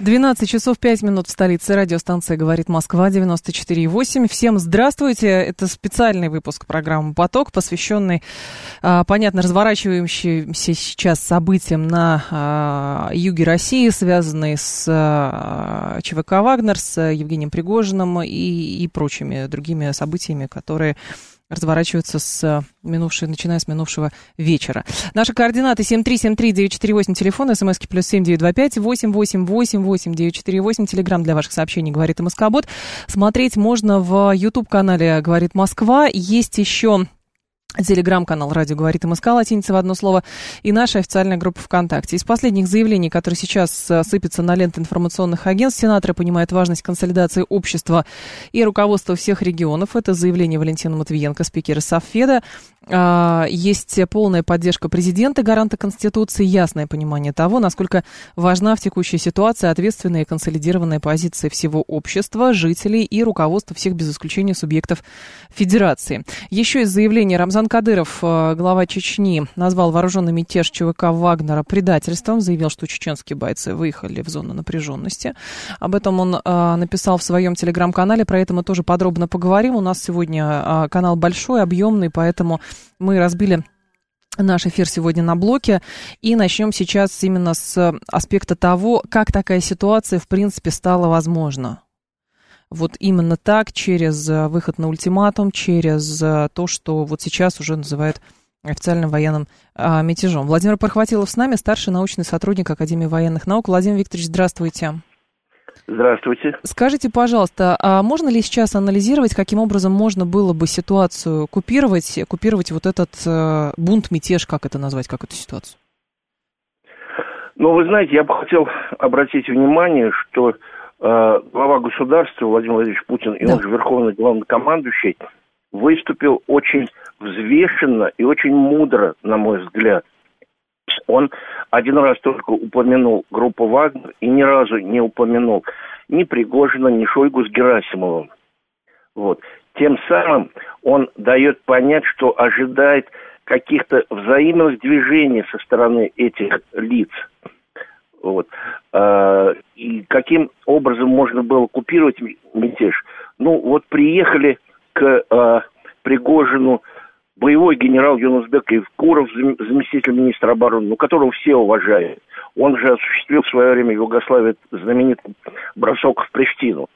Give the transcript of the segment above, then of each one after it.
12 часов 5 минут в столице. Радиостанция «Говорит Москва» 94,8. Всем здравствуйте. Это специальный выпуск программы «Поток», посвященный, а, понятно, разворачивающимся сейчас событиям на а, юге России, связанные с а, ЧВК «Вагнер», с Евгением Пригожиным и, и прочими другими событиями, которые разворачиваются с минувшей, начиная с минувшего вечера. Наши координаты 7373948, телефон, смски плюс 7925 888 948, телеграмм для ваших сообщений «Говорит Москобот». Смотреть можно в YouTube-канале «Говорит Москва». Есть еще Телеграм-канал «Радио говорит МСК» латиница в одно слово и наша официальная группа ВКонтакте. Из последних заявлений, которые сейчас э, сыпятся на ленты информационных агентств, сенаторы понимают важность консолидации общества и руководства всех регионов. Это заявление Валентина Матвиенко, спикера Софеда. А, есть полная поддержка президента, гаранта Конституции, ясное понимание того, насколько важна в текущей ситуации ответственная и консолидированная позиция всего общества, жителей и руководства всех без исключения субъектов Федерации. Еще из заявления Рамзан Кадыров, э, глава Чечни, назвал вооруженный мятеж ЧВК Вагнера предательством, заявил, что чеченские бойцы выехали в зону напряженности. Об этом он э, написал в своем телеграм-канале, про это мы тоже подробно поговорим. У нас сегодня э, канал большой, объемный, поэтому мы разбили наш эфир сегодня на блоке. И начнем сейчас именно с аспекта того, как такая ситуация, в принципе, стала возможна. Вот именно так, через э, выход на ультиматум, через э, то, что вот сейчас уже называют официальным военным а, мятежом. Владимир Пархватилов с нами, старший научный сотрудник Академии военных наук. Владимир Викторович, здравствуйте. Здравствуйте. Скажите, пожалуйста, а можно ли сейчас анализировать, каким образом можно было бы ситуацию купировать, купировать вот этот э, бунт, мятеж, как это назвать, как эту ситуацию? Ну, вы знаете, я бы хотел обратить внимание, что глава государства Владимир Владимирович Путин, и да. он же верховный главнокомандующий, выступил очень взвешенно и очень мудро, на мой взгляд. Он один раз только упомянул группу Вагнер и ни разу не упомянул ни Пригожина, ни Шойгу с Герасимовым. Вот. Тем самым он дает понять, что ожидает каких-то взаимных движений со стороны этих лиц. Вот. А, и каким образом можно было купировать мятеж? Ну, вот приехали к а, Пригожину боевой генерал Юнусбек Куров, заместитель министра обороны, ну, которого все уважают. Он же осуществил в свое время в Югославии знаменитый бросок в Приштину.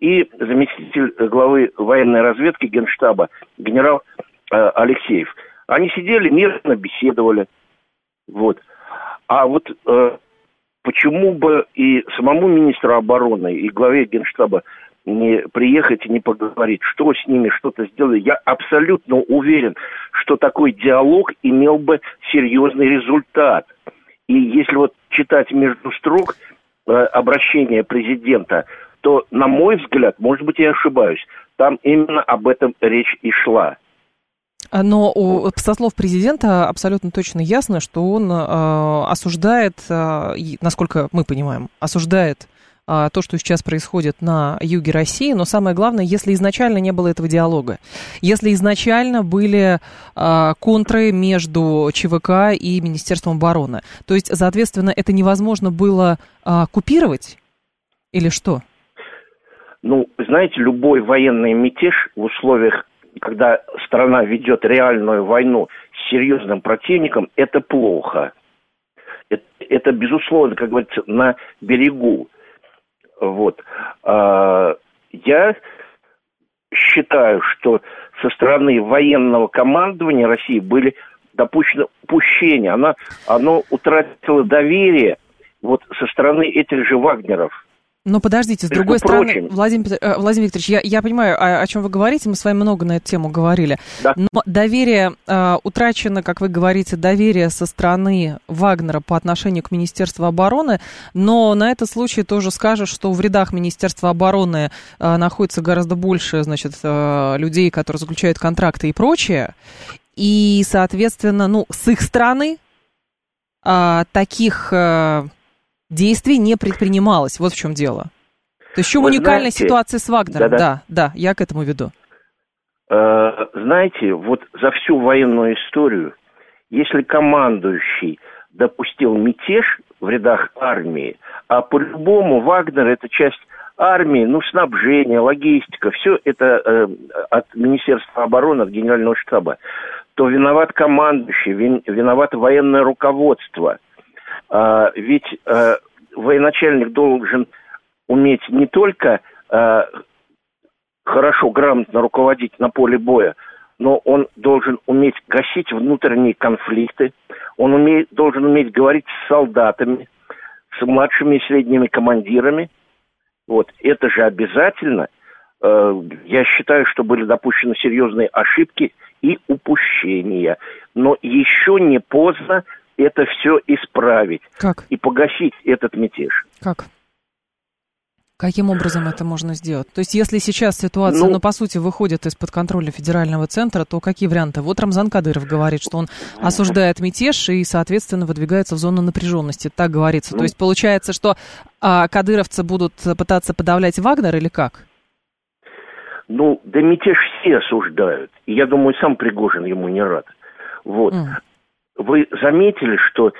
И заместитель главы военной разведки Генштаба генерал э, Алексеев. Они сидели, мирно беседовали. Вот. А вот э, почему бы и самому министру обороны, и главе Генштаба не приехать и не поговорить, что с ними что-то сделали. Я абсолютно уверен, что такой диалог имел бы серьезный результат. И если вот читать между строк э, обращение президента, то, на мой взгляд, может быть, я ошибаюсь, там именно об этом речь и шла. А, но у, со слов президента абсолютно точно ясно, что он э, осуждает, э, насколько мы понимаем, осуждает то, что сейчас происходит на юге России, но самое главное, если изначально не было этого диалога, если изначально были а, контры между ЧВК и Министерством обороны, то есть, соответственно, это невозможно было а, купировать или что? Ну, знаете, любой военный мятеж в условиях, когда страна ведет реальную войну с серьезным противником, это плохо. Это, это безусловно, как говорится, на берегу. Вот. А, я считаю, что со стороны военного командования России были допущены упущения. Она, оно утратило доверие вот со стороны этих же Вагнеров. Но подождите, с Между другой прочим. стороны, Владимир, э, Владимир Викторович, я, я понимаю, о, о чем вы говорите, мы с вами много на эту тему говорили. Да. Но доверие э, утрачено, как вы говорите, доверие со стороны Вагнера по отношению к Министерству обороны, но на этот случай тоже скажешь, что в рядах Министерства обороны э, находится гораздо больше, значит, э, людей, которые заключают контракты и прочее, и, соответственно, ну, с их стороны э, таких... Э, действий не предпринималось. Вот в чем дело. То есть в чем Вы уникальная знаете, ситуация с Вагнером? Да, да, да, я к этому веду. Э, знаете, вот за всю военную историю, если командующий допустил мятеж в рядах армии, а по-любому Вагнер это часть армии, ну, снабжение, логистика, все это э, от Министерства обороны, от Генерального штаба, то виноват командующий, вин, виновато военное руководство. А, ведь а, военачальник должен уметь не только а, хорошо, грамотно руководить на поле боя, но он должен уметь гасить внутренние конфликты, он умеет, должен уметь говорить с солдатами, с младшими и средними командирами. Вот, это же обязательно. Я считаю, что были допущены серьезные ошибки и упущения. Но еще не поздно это все исправить. Как? И погасить этот мятеж. Как? Каким образом это можно сделать? То есть, если сейчас ситуация, ну, ну, по сути, выходит из-под контроля федерального центра, то какие варианты? Вот Рамзан Кадыров говорит, что он осуждает мятеж и, соответственно, выдвигается в зону напряженности. Так говорится. Ну, то есть, получается, что а, кадыровцы будут пытаться подавлять Вагнер или как? Ну, да мятеж все осуждают. И я думаю, сам Пригожин ему не рад. Вот. Mm. Вы заметили, что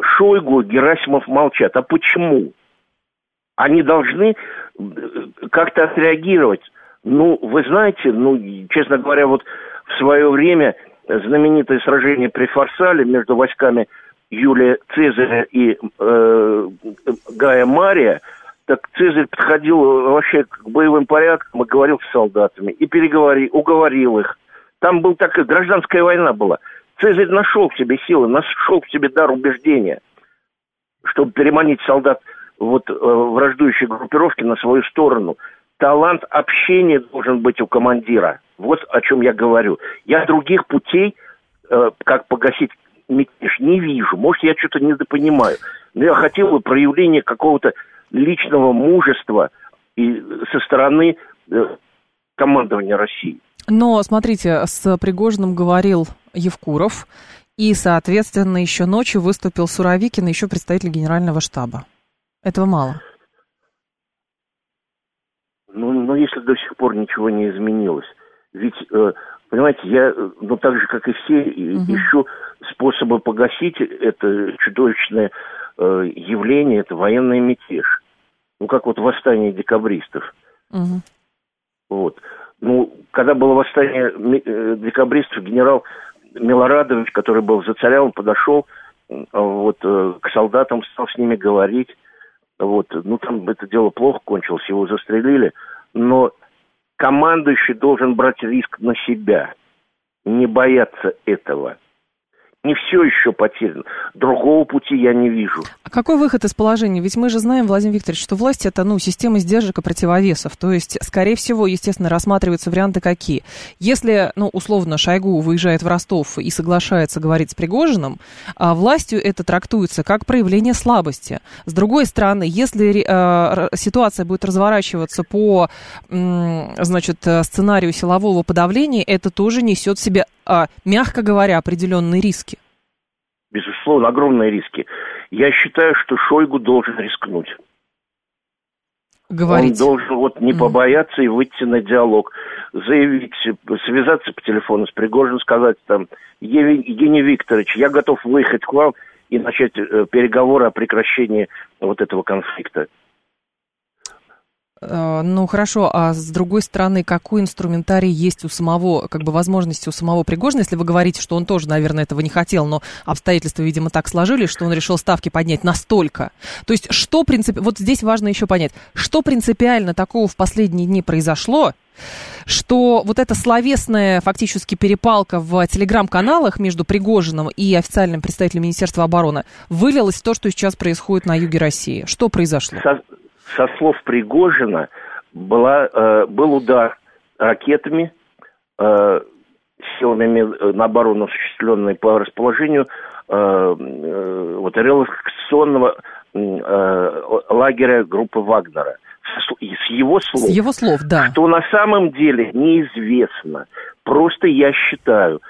Шойгу, Герасимов молчат. А почему? Они должны э, как-то отреагировать. Ну, вы знаете, ну, честно говоря, вот в свое время знаменитое сражение при Фарсале между войсками Юлия Цезаря и э, Гая Мария, так Цезарь подходил вообще к боевым порядкам и говорил с солдатами, и переговорил, уговорил их. Там был такая гражданская война была. Цезарь нашел в себе силы, нашел в себе дар убеждения, чтобы переманить солдат вот, э, враждующей группировки на свою сторону. Талант общения должен быть у командира. Вот о чем я говорю. Я других путей, э, как погасить мятеж, не вижу. Может, я что-то недопонимаю. Но я хотел бы проявления какого-то личного мужества и со стороны э, командования России. Но, смотрите, с Пригожиным говорил Евкуров, и, соответственно, еще ночью выступил Суровикин, еще представитель генерального штаба. Этого мало. Ну, ну, если до сих пор ничего не изменилось. Ведь, э, понимаете, я, ну, так же, как и все, угу. ищу способы погасить это чудовищное э, явление, это военный мятеж. Ну, как вот восстание декабристов. Угу. Вот. Ну, когда было восстание э, декабристов, генерал Милорадович, который был за царя, он подошел вот, э, к солдатам, стал с ними говорить. Вот, ну, там это дело плохо кончилось, его застрелили. Но командующий должен брать риск на себя, не бояться этого не все еще потеряно. Другого пути я не вижу. А какой выход из положения? Ведь мы же знаем, Владимир Викторович, что власть это ну, система сдержек и противовесов. То есть, скорее всего, естественно, рассматриваются варианты какие. Если, ну, условно, Шойгу выезжает в Ростов и соглашается говорить с Пригожиным, а властью это трактуется как проявление слабости. С другой стороны, если э, ситуация будет разворачиваться по, э, значит, сценарию силового подавления, это тоже несет в себе, э, мягко говоря, определенные риски безусловно, огромные риски. Я считаю, что Шойгу должен рискнуть. Говорить. Он должен вот не побояться и выйти на диалог, заявить, связаться по телефону с Пригожиным, сказать там, Евгений Викторович, я готов выехать к вам и начать э, переговоры о прекращении вот этого конфликта. Э, ну хорошо, а с другой стороны, какой инструментарий есть у самого, как бы возможности у самого Пригожина, если вы говорите, что он тоже, наверное, этого не хотел, но обстоятельства, видимо, так сложились, что он решил ставки поднять настолько. То есть, что принципиально, вот здесь важно еще понять, что принципиально такого в последние дни произошло, что вот эта словесная фактически перепалка в телеграм-каналах между Пригожиным и официальным представителем Министерства обороны вылилась в то, что сейчас происходит на юге России. Что произошло? Слов Пригожина была, э, был удар ракетами, э, силами на оборону, осуществленной по расположению э, э, вот, релаксационного э, лагеря группы Вагнера. С, с его слов. С его слов, да. Что на самом деле неизвестно. Просто я считаю,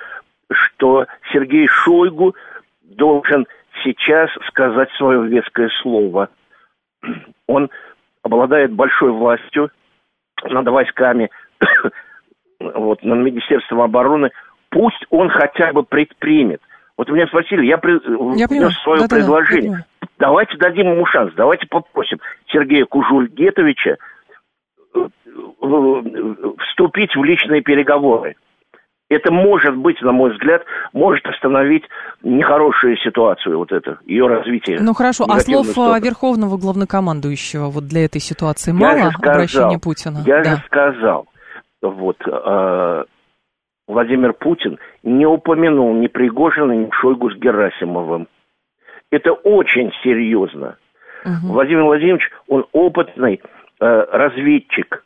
что Сергей Шойгу должен сейчас сказать свое веское слово – он обладает большой властью над войсками, вот, над Министерством обороны. Пусть он хотя бы предпримет. Вот меня спросили, я, при, я внес свое да, предложение. Да, да, давайте дадим ему шанс, давайте попросим Сергея Кужульгетовича э, вступить в личные переговоры. Это может быть, на мой взгляд, может остановить нехорошую ситуацию, вот это, ее развитие. Ну хорошо, а слов сторону. Верховного главнокомандующего вот для этой ситуации мало я сказал, обращения Путина? Я да. же сказал, вот, э, Владимир Путин не упомянул ни Пригожина, ни Шойгу с Герасимовым. Это очень серьезно. Угу. Владимир Владимирович, он опытный э, разведчик,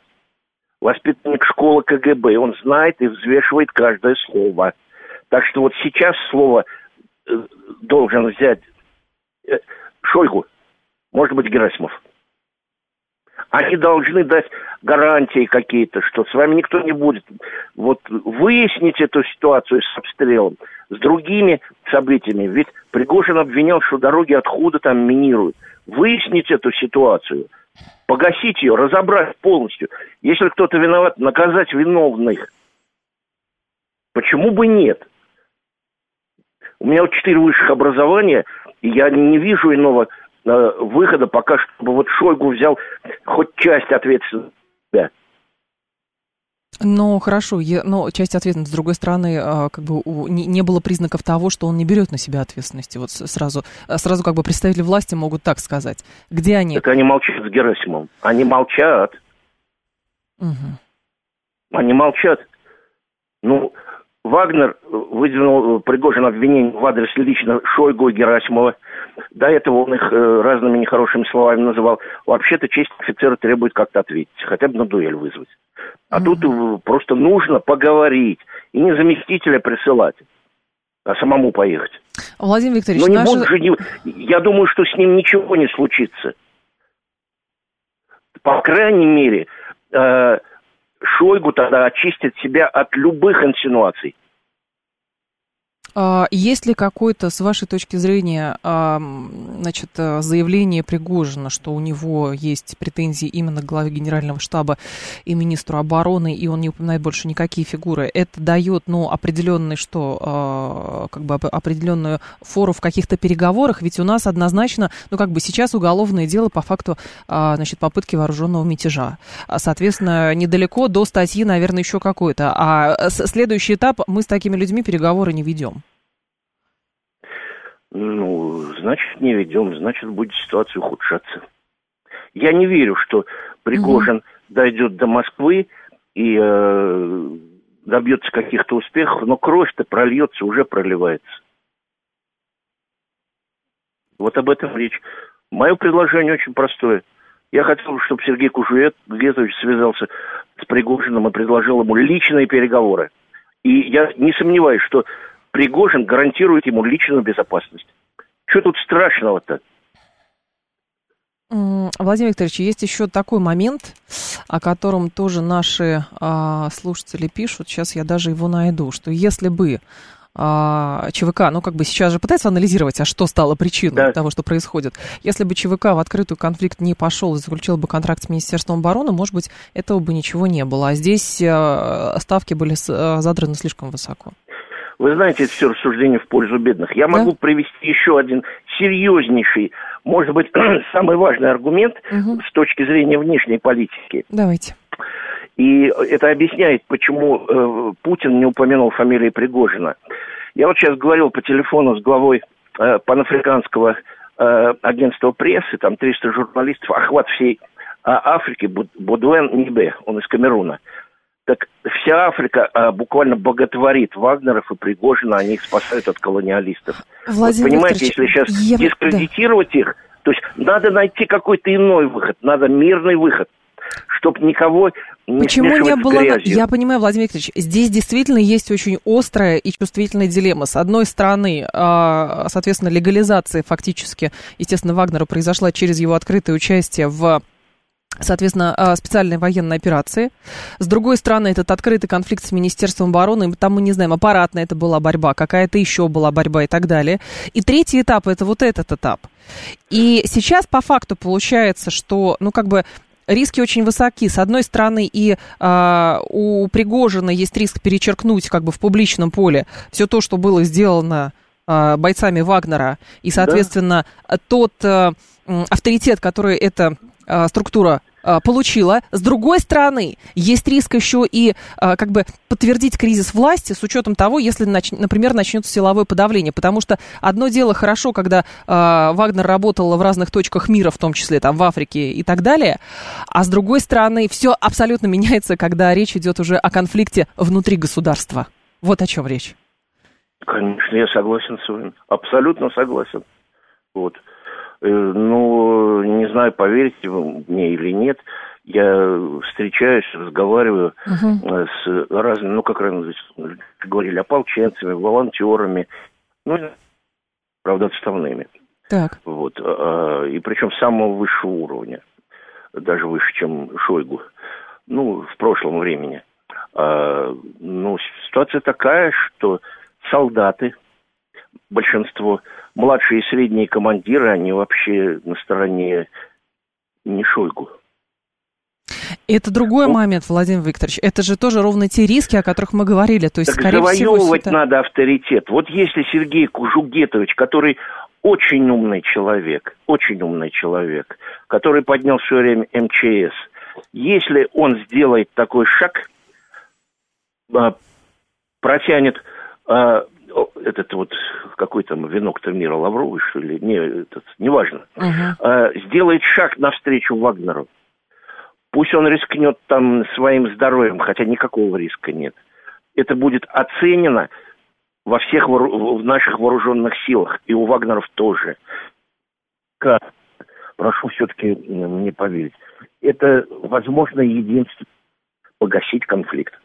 воспитанник школы КГБ. Он знает и взвешивает каждое слово. Так что вот сейчас слово э, должен взять э, Шойгу, может быть, Герасимов. Они должны дать гарантии какие-то, что с вами никто не будет. Вот выяснить эту ситуацию с обстрелом, с другими событиями. Ведь Пригожин обвинял, что дороги откуда там минируют. Выяснить эту ситуацию, погасить ее, разобрать полностью. Если кто-то виноват, наказать виновных. Почему бы нет? У меня вот четыре высших образования, и я не вижу иного Э, выхода пока чтобы вот Шойгу взял хоть часть ответственности. Ну, хорошо, я, но часть ответственности, с другой стороны, а, как бы не, не было признаков того, что он не берет на себя ответственности. Вот сразу, а, сразу как бы представители власти могут так сказать. Где они? Так они молчат с Герасимом. Они молчат. Угу. Они молчат. Ну, Вагнер выдвинул Пригожин обвинение в адрес лично Шойгу и Герасимова. До этого он их э, разными нехорошими словами называл. Вообще-то честь офицера требует как-то ответить, хотя бы на дуэль вызвать. А mm-hmm. тут просто нужно поговорить и не заместителя присылать, а самому поехать. Владимир Викторович, Но не наши... же не... Я думаю, что с ним ничего не случится. По крайней мере, э, Шойгу тогда очистит себя от любых инсинуаций. А, есть ли какое-то, с вашей точки зрения, а, значит, э, заявление Пригожина, что у него есть претензии именно к главе Генерального штаба и министру обороны, и он не упоминает больше никакие фигуры? Это дает, ну, определенный, что, а, как бы определенную фору в каких-то переговорах? Ведь у нас однозначно, ну, как бы сейчас уголовное дело по факту, значит, попытки вооруженного мятежа. Соответственно, недалеко до статьи, наверное, еще какой-то. А следующий этап, мы с такими людьми переговоры не ведем. Ну, значит, не ведем, значит, будет ситуация ухудшаться. Я не верю, что Пригожин угу. дойдет до Москвы и э, добьется каких-то успехов, но кровь-то прольется, уже проливается. Вот об этом речь. Мое предложение очень простое. Я хотел, чтобы Сергей Кужуетович связался с Пригожиным и предложил ему личные переговоры. И я не сомневаюсь, что Пригожин гарантирует ему личную безопасность. Что тут страшного-то? Владимир Викторович, есть еще такой момент, о котором тоже наши а, слушатели пишут. Сейчас я даже его найду, что если бы а, ЧВК, ну как бы сейчас же пытается анализировать, а что стало причиной да. того, что происходит. Если бы ЧВК в открытую конфликт не пошел и заключил бы контракт с Министерством обороны, может быть, этого бы ничего не было. А здесь а, ставки были а, задраны слишком высоко. Вы знаете, это все рассуждение в пользу бедных. Я да? могу привести еще один серьезнейший, может быть, самый важный аргумент угу. с точки зрения внешней политики. Давайте. И это объясняет, почему э, Путин не упомянул фамилии Пригожина. Я вот сейчас говорил по телефону с главой э, панафриканского э, агентства прессы, там 300 журналистов, охват всей э, Африки, Будуэн Нибе, он из Камеруна. Так вся Африка а, буквально боготворит Вагнеров и Пригожина, они их спасают от колониалистов. Владимир вот, понимаете, если сейчас я... дискредитировать да. их, то есть надо найти какой-то иной выход, надо мирный выход чтобы никого не Почему не было... Я понимаю, Владимир Викторович, здесь действительно есть очень острая и чувствительная дилемма. С одной стороны, а, соответственно, легализация фактически, естественно, Вагнера произошла через его открытое участие в соответственно, а, специальной военной операции. С другой стороны, этот открытый конфликт с Министерством обороны, там мы не знаем, аппаратная это была борьба, какая-то еще была борьба и так далее. И третий этап это вот этот этап. И сейчас по факту получается, что, ну, как бы риски очень высоки. С одной стороны, и э, у Пригожина есть риск перечеркнуть как бы в публичном поле все то, что было сделано э, бойцами Вагнера, и, соответственно, да. тот э, авторитет, который эта э, структура а, получила. С другой стороны, есть риск еще и а, как бы подтвердить кризис власти с учетом того, если, например, начнется силовое подавление. Потому что одно дело хорошо, когда Вагнер работал в разных точках мира, в том числе там в Африке и так далее, а с другой стороны, все абсолютно меняется, когда речь идет уже о конфликте внутри государства. Вот о чем речь. Конечно, я согласен с вами. Абсолютно согласен. Вот. Э, ну, не знаю, поверите вы мне или нет, я встречаюсь, разговариваю uh-huh. с разными, ну, как раз говорили, ополченцами, волонтерами, ну, правда, отставными. Так. Вот, а, и причем самого высшего уровня, даже выше, чем Шойгу, ну, в прошлом времени. А, ну, ситуация такая, что солдаты, большинство, младшие и средние командиры, они вообще на стороне не Шойгу. Это другой ну, момент, Владимир Викторович. Это же тоже ровно те риски, о которых мы говорили. То есть, так скорее завоевывать всего, надо авторитет. Вот если Сергей Кужугетович, который очень умный человек, очень умный человек, который поднял все время МЧС, если он сделает такой шаг, а, протянет а, этот вот какой там венок-то мира Лавровый, что ли, не, этот, неважно, uh-huh. сделает шаг навстречу Вагнеру. Пусть он рискнет там своим здоровьем, хотя никакого риска нет. Это будет оценено во всех в наших вооруженных силах, и у Вагнеров тоже. Как? Прошу все-таки мне поверить. Это, возможно, единственное погасить конфликт.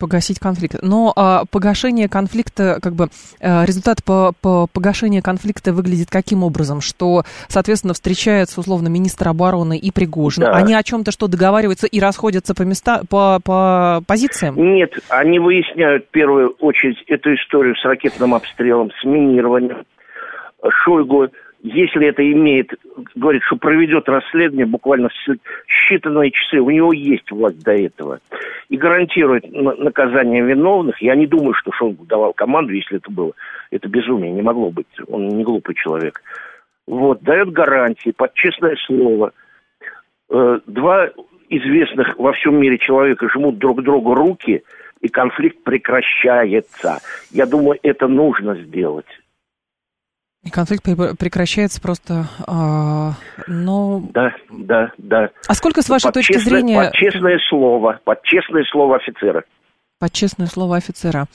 Погасить конфликт. Но а, погашение конфликта, как бы а, результат по, по погашению конфликта выглядит каким образом? Что, соответственно, встречаются условно министр обороны и Пригожин. Да. Они о чем-то что договариваются и расходятся по места, по, по позициям? Нет, они выясняют в первую очередь эту историю с ракетным обстрелом, с минированием. Шойгу если это имеет, говорит, что проведет расследование буквально в считанные часы, у него есть власть до этого, и гарантирует наказание виновных, я не думаю, что Шойгу давал команду, если это было, это безумие, не могло быть, он не глупый человек. Вот, дает гарантии под честное слово. Э, два известных во всем мире человека жмут друг другу руки, и конфликт прекращается. Я думаю, это нужно сделать. И конфликт прекращается просто, а, но... Да, да, да. А сколько, с вашей под точки честное, зрения... Под честное слово, под честное слово офицера. Под честное слово офицера.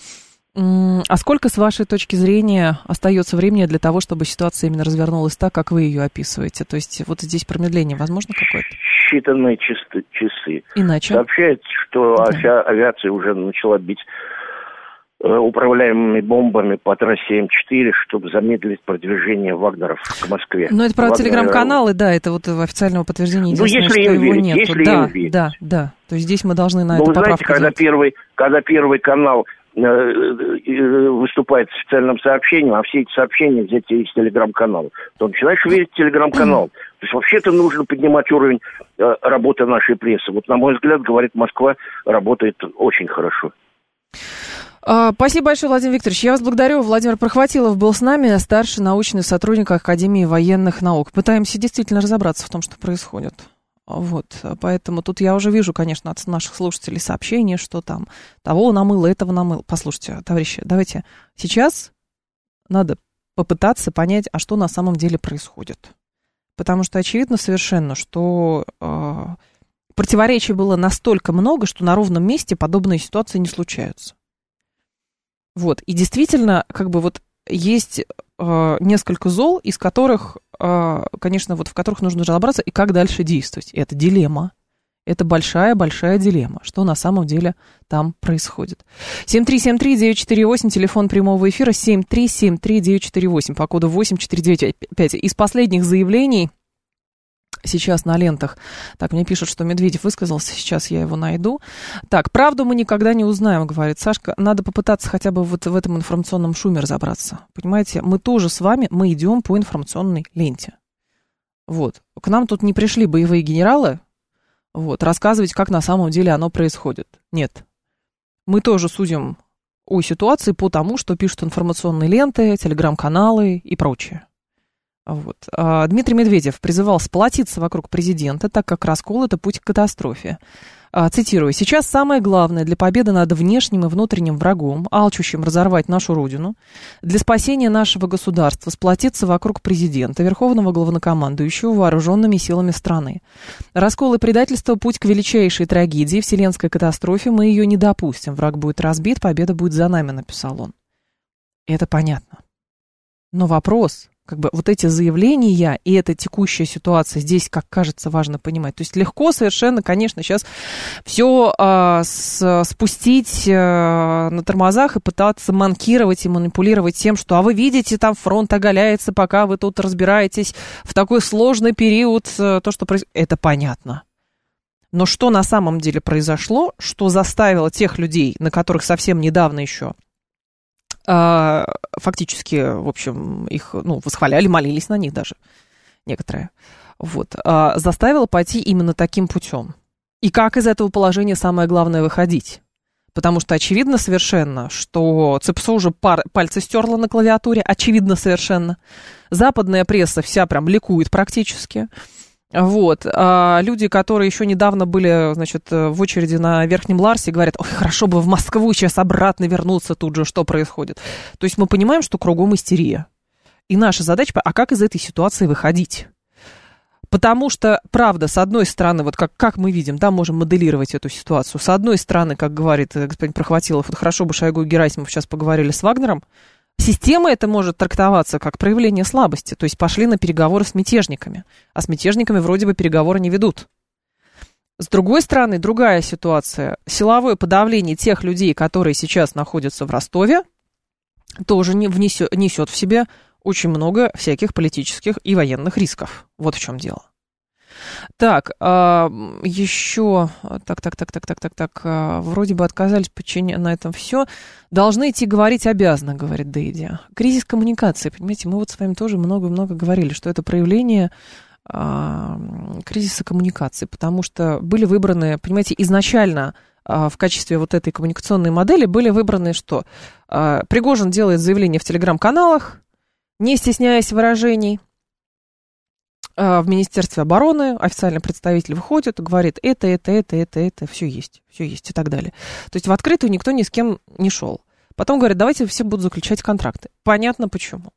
А сколько, с вашей точки зрения, остается времени для того, чтобы ситуация именно развернулась так, как вы ее описываете? То есть вот здесь промедление возможно какое-то? Считанные часы. Иначе? Сообщается, что да. авиация уже начала бить управляемыми бомбами по трассе М4, чтобы замедлить продвижение Вагнеров к Москве. Но это про Вагнер... телеграм-каналы, да, это вот официального подтверждения. Ну, если им верить, нет. если да, им верить. Да, да, то есть здесь мы должны на ну, это знаете, когда первый, когда первый канал э, э, выступает с официальным сообщением, а все эти сообщения взяты из телеграм-канала, то начинаешь верить в телеграм-канал. То есть вообще-то нужно поднимать уровень работы нашей прессы. Вот, на мой взгляд, говорит Москва, работает очень хорошо. А, спасибо большое, Владимир Викторович. Я вас благодарю. Владимир Прохватилов был с нами, старший научный сотрудник Академии военных наук. Пытаемся действительно разобраться в том, что происходит. Вот, поэтому тут я уже вижу, конечно, от наших слушателей сообщения, что там того намыло, этого намыло. Послушайте, товарищи, давайте сейчас надо попытаться понять, а что на самом деле происходит. Потому что очевидно совершенно, что э, противоречий было настолько много, что на ровном месте подобные ситуации не случаются. Вот, и действительно, как бы вот есть э, несколько зол, из которых, э, конечно, вот в которых нужно разобраться, и как дальше действовать. И это дилемма. Это большая-большая дилемма, что на самом деле там происходит. 7373948, телефон прямого эфира, 7373948, по коду 8495. Из последних заявлений сейчас на лентах. Так, мне пишут, что Медведев высказался, сейчас я его найду. Так, правду мы никогда не узнаем, говорит Сашка. Надо попытаться хотя бы вот в этом информационном шуме разобраться. Понимаете, мы тоже с вами, мы идем по информационной ленте. Вот. К нам тут не пришли боевые генералы, вот, рассказывать, как на самом деле оно происходит. Нет. Мы тоже судим о ситуации по тому, что пишут информационные ленты, телеграм-каналы и прочее. Вот. А, Дмитрий Медведев призывал сплотиться вокруг президента, так как раскол – это путь к катастрофе. А, цитирую. «Сейчас самое главное для победы над внешним и внутренним врагом, алчущим разорвать нашу Родину, для спасения нашего государства сплотиться вокруг президента, верховного главнокомандующего вооруженными силами страны. Раскол и предательство – путь к величайшей трагедии, вселенской катастрофе. Мы ее не допустим. Враг будет разбит, победа будет за нами», – написал он. Это понятно. Но вопрос, как бы вот эти заявления и эта текущая ситуация здесь, как кажется, важно понимать. То есть легко совершенно, конечно, сейчас все а, с, спустить а, на тормозах и пытаться манкировать и манипулировать тем, что, а вы видите, там фронт оголяется, пока вы тут разбираетесь в такой сложный период, а, то, что происходит, это понятно. Но что на самом деле произошло, что заставило тех людей, на которых совсем недавно еще фактически, в общем, их, ну, восхваляли, молились на них даже некоторые, вот, а, заставила пойти именно таким путем. И как из этого положения самое главное выходить? Потому что очевидно совершенно, что ЦИПСО уже пар, пальцы стерла на клавиатуре, очевидно совершенно. Западная пресса вся прям ликует практически. Вот. А люди, которые еще недавно были, значит, в очереди на Верхнем Ларсе, говорят, ой, хорошо бы в Москву сейчас обратно вернуться тут же, что происходит. То есть мы понимаем, что кругом истерия. И наша задача, а как из этой ситуации выходить? Потому что, правда, с одной стороны, вот как, как мы видим, да, можем моделировать эту ситуацию. С одной стороны, как говорит господин Прохватилов, вот хорошо бы Шойгу и Герасимов сейчас поговорили с Вагнером, Система это может трактоваться как проявление слабости, то есть пошли на переговоры с мятежниками, а с мятежниками вроде бы переговоры не ведут. С другой стороны, другая ситуация. Силовое подавление тех людей, которые сейчас находятся в Ростове, тоже не внесет, несет в себе очень много всяких политических и военных рисков. Вот в чем дело. Так, а, еще, так, так, так, так, так, так, так, а, вроде бы отказались подчинять на этом все. Должны идти говорить обязаны, говорит Дейди. Кризис коммуникации, понимаете, мы вот с вами тоже много-много говорили, что это проявление а, кризиса коммуникации, потому что были выбраны, понимаете, изначально в качестве вот этой коммуникационной модели были выбраны что? Пригожин делает заявление в телеграм-каналах, не стесняясь выражений, а, в Министерстве обороны официальный представитель выходит говорит, это, это, это, это, это, все есть, все есть и так далее. То есть в открытую никто ни с кем не шел. Потом говорят, давайте все будут заключать контракты. Понятно почему.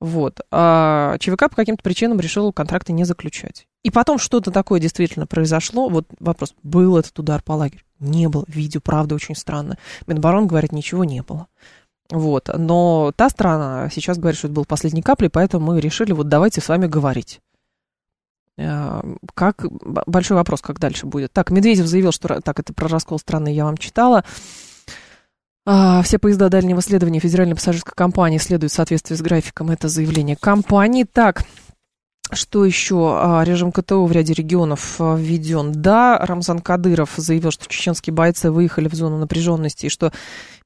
Вот. А ЧВК по каким-то причинам решил контракты не заключать. И потом что-то такое действительно произошло. Вот вопрос, был этот удар по лагерю? Не было. Видео, правда, очень странно. Миноборон говорит, ничего не было. Вот. Но та страна сейчас говорит, что это был последней каплей, поэтому мы решили, вот давайте с вами говорить. Э, как большой вопрос, как дальше будет. Так, Медведев заявил, что так это про раскол страны я вам читала. А, все поезда дальнего следования федеральной пассажирской компании следуют в соответствии с графиком. Это заявление компании. Так, что еще? А, режим КТО в ряде регионов а, введен. Да, Рамзан Кадыров заявил, что чеченские бойцы выехали в зону напряженности и что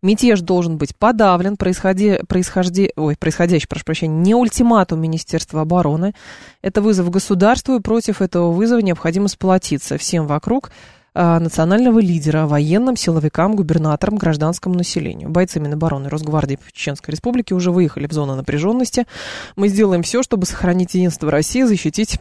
мятеж должен быть подавлен. Происходи, происхожди, ой, происходящий, прошу прощения, не ультиматум Министерства обороны. Это вызов государству, и против этого вызова необходимо сплотиться всем вокруг национального лидера, военным, силовикам, губернаторам, гражданскому населению. Бойцы Минобороны Росгвардии Чеченской Республики уже выехали в зону напряженности. Мы сделаем все, чтобы сохранить единство России, защитить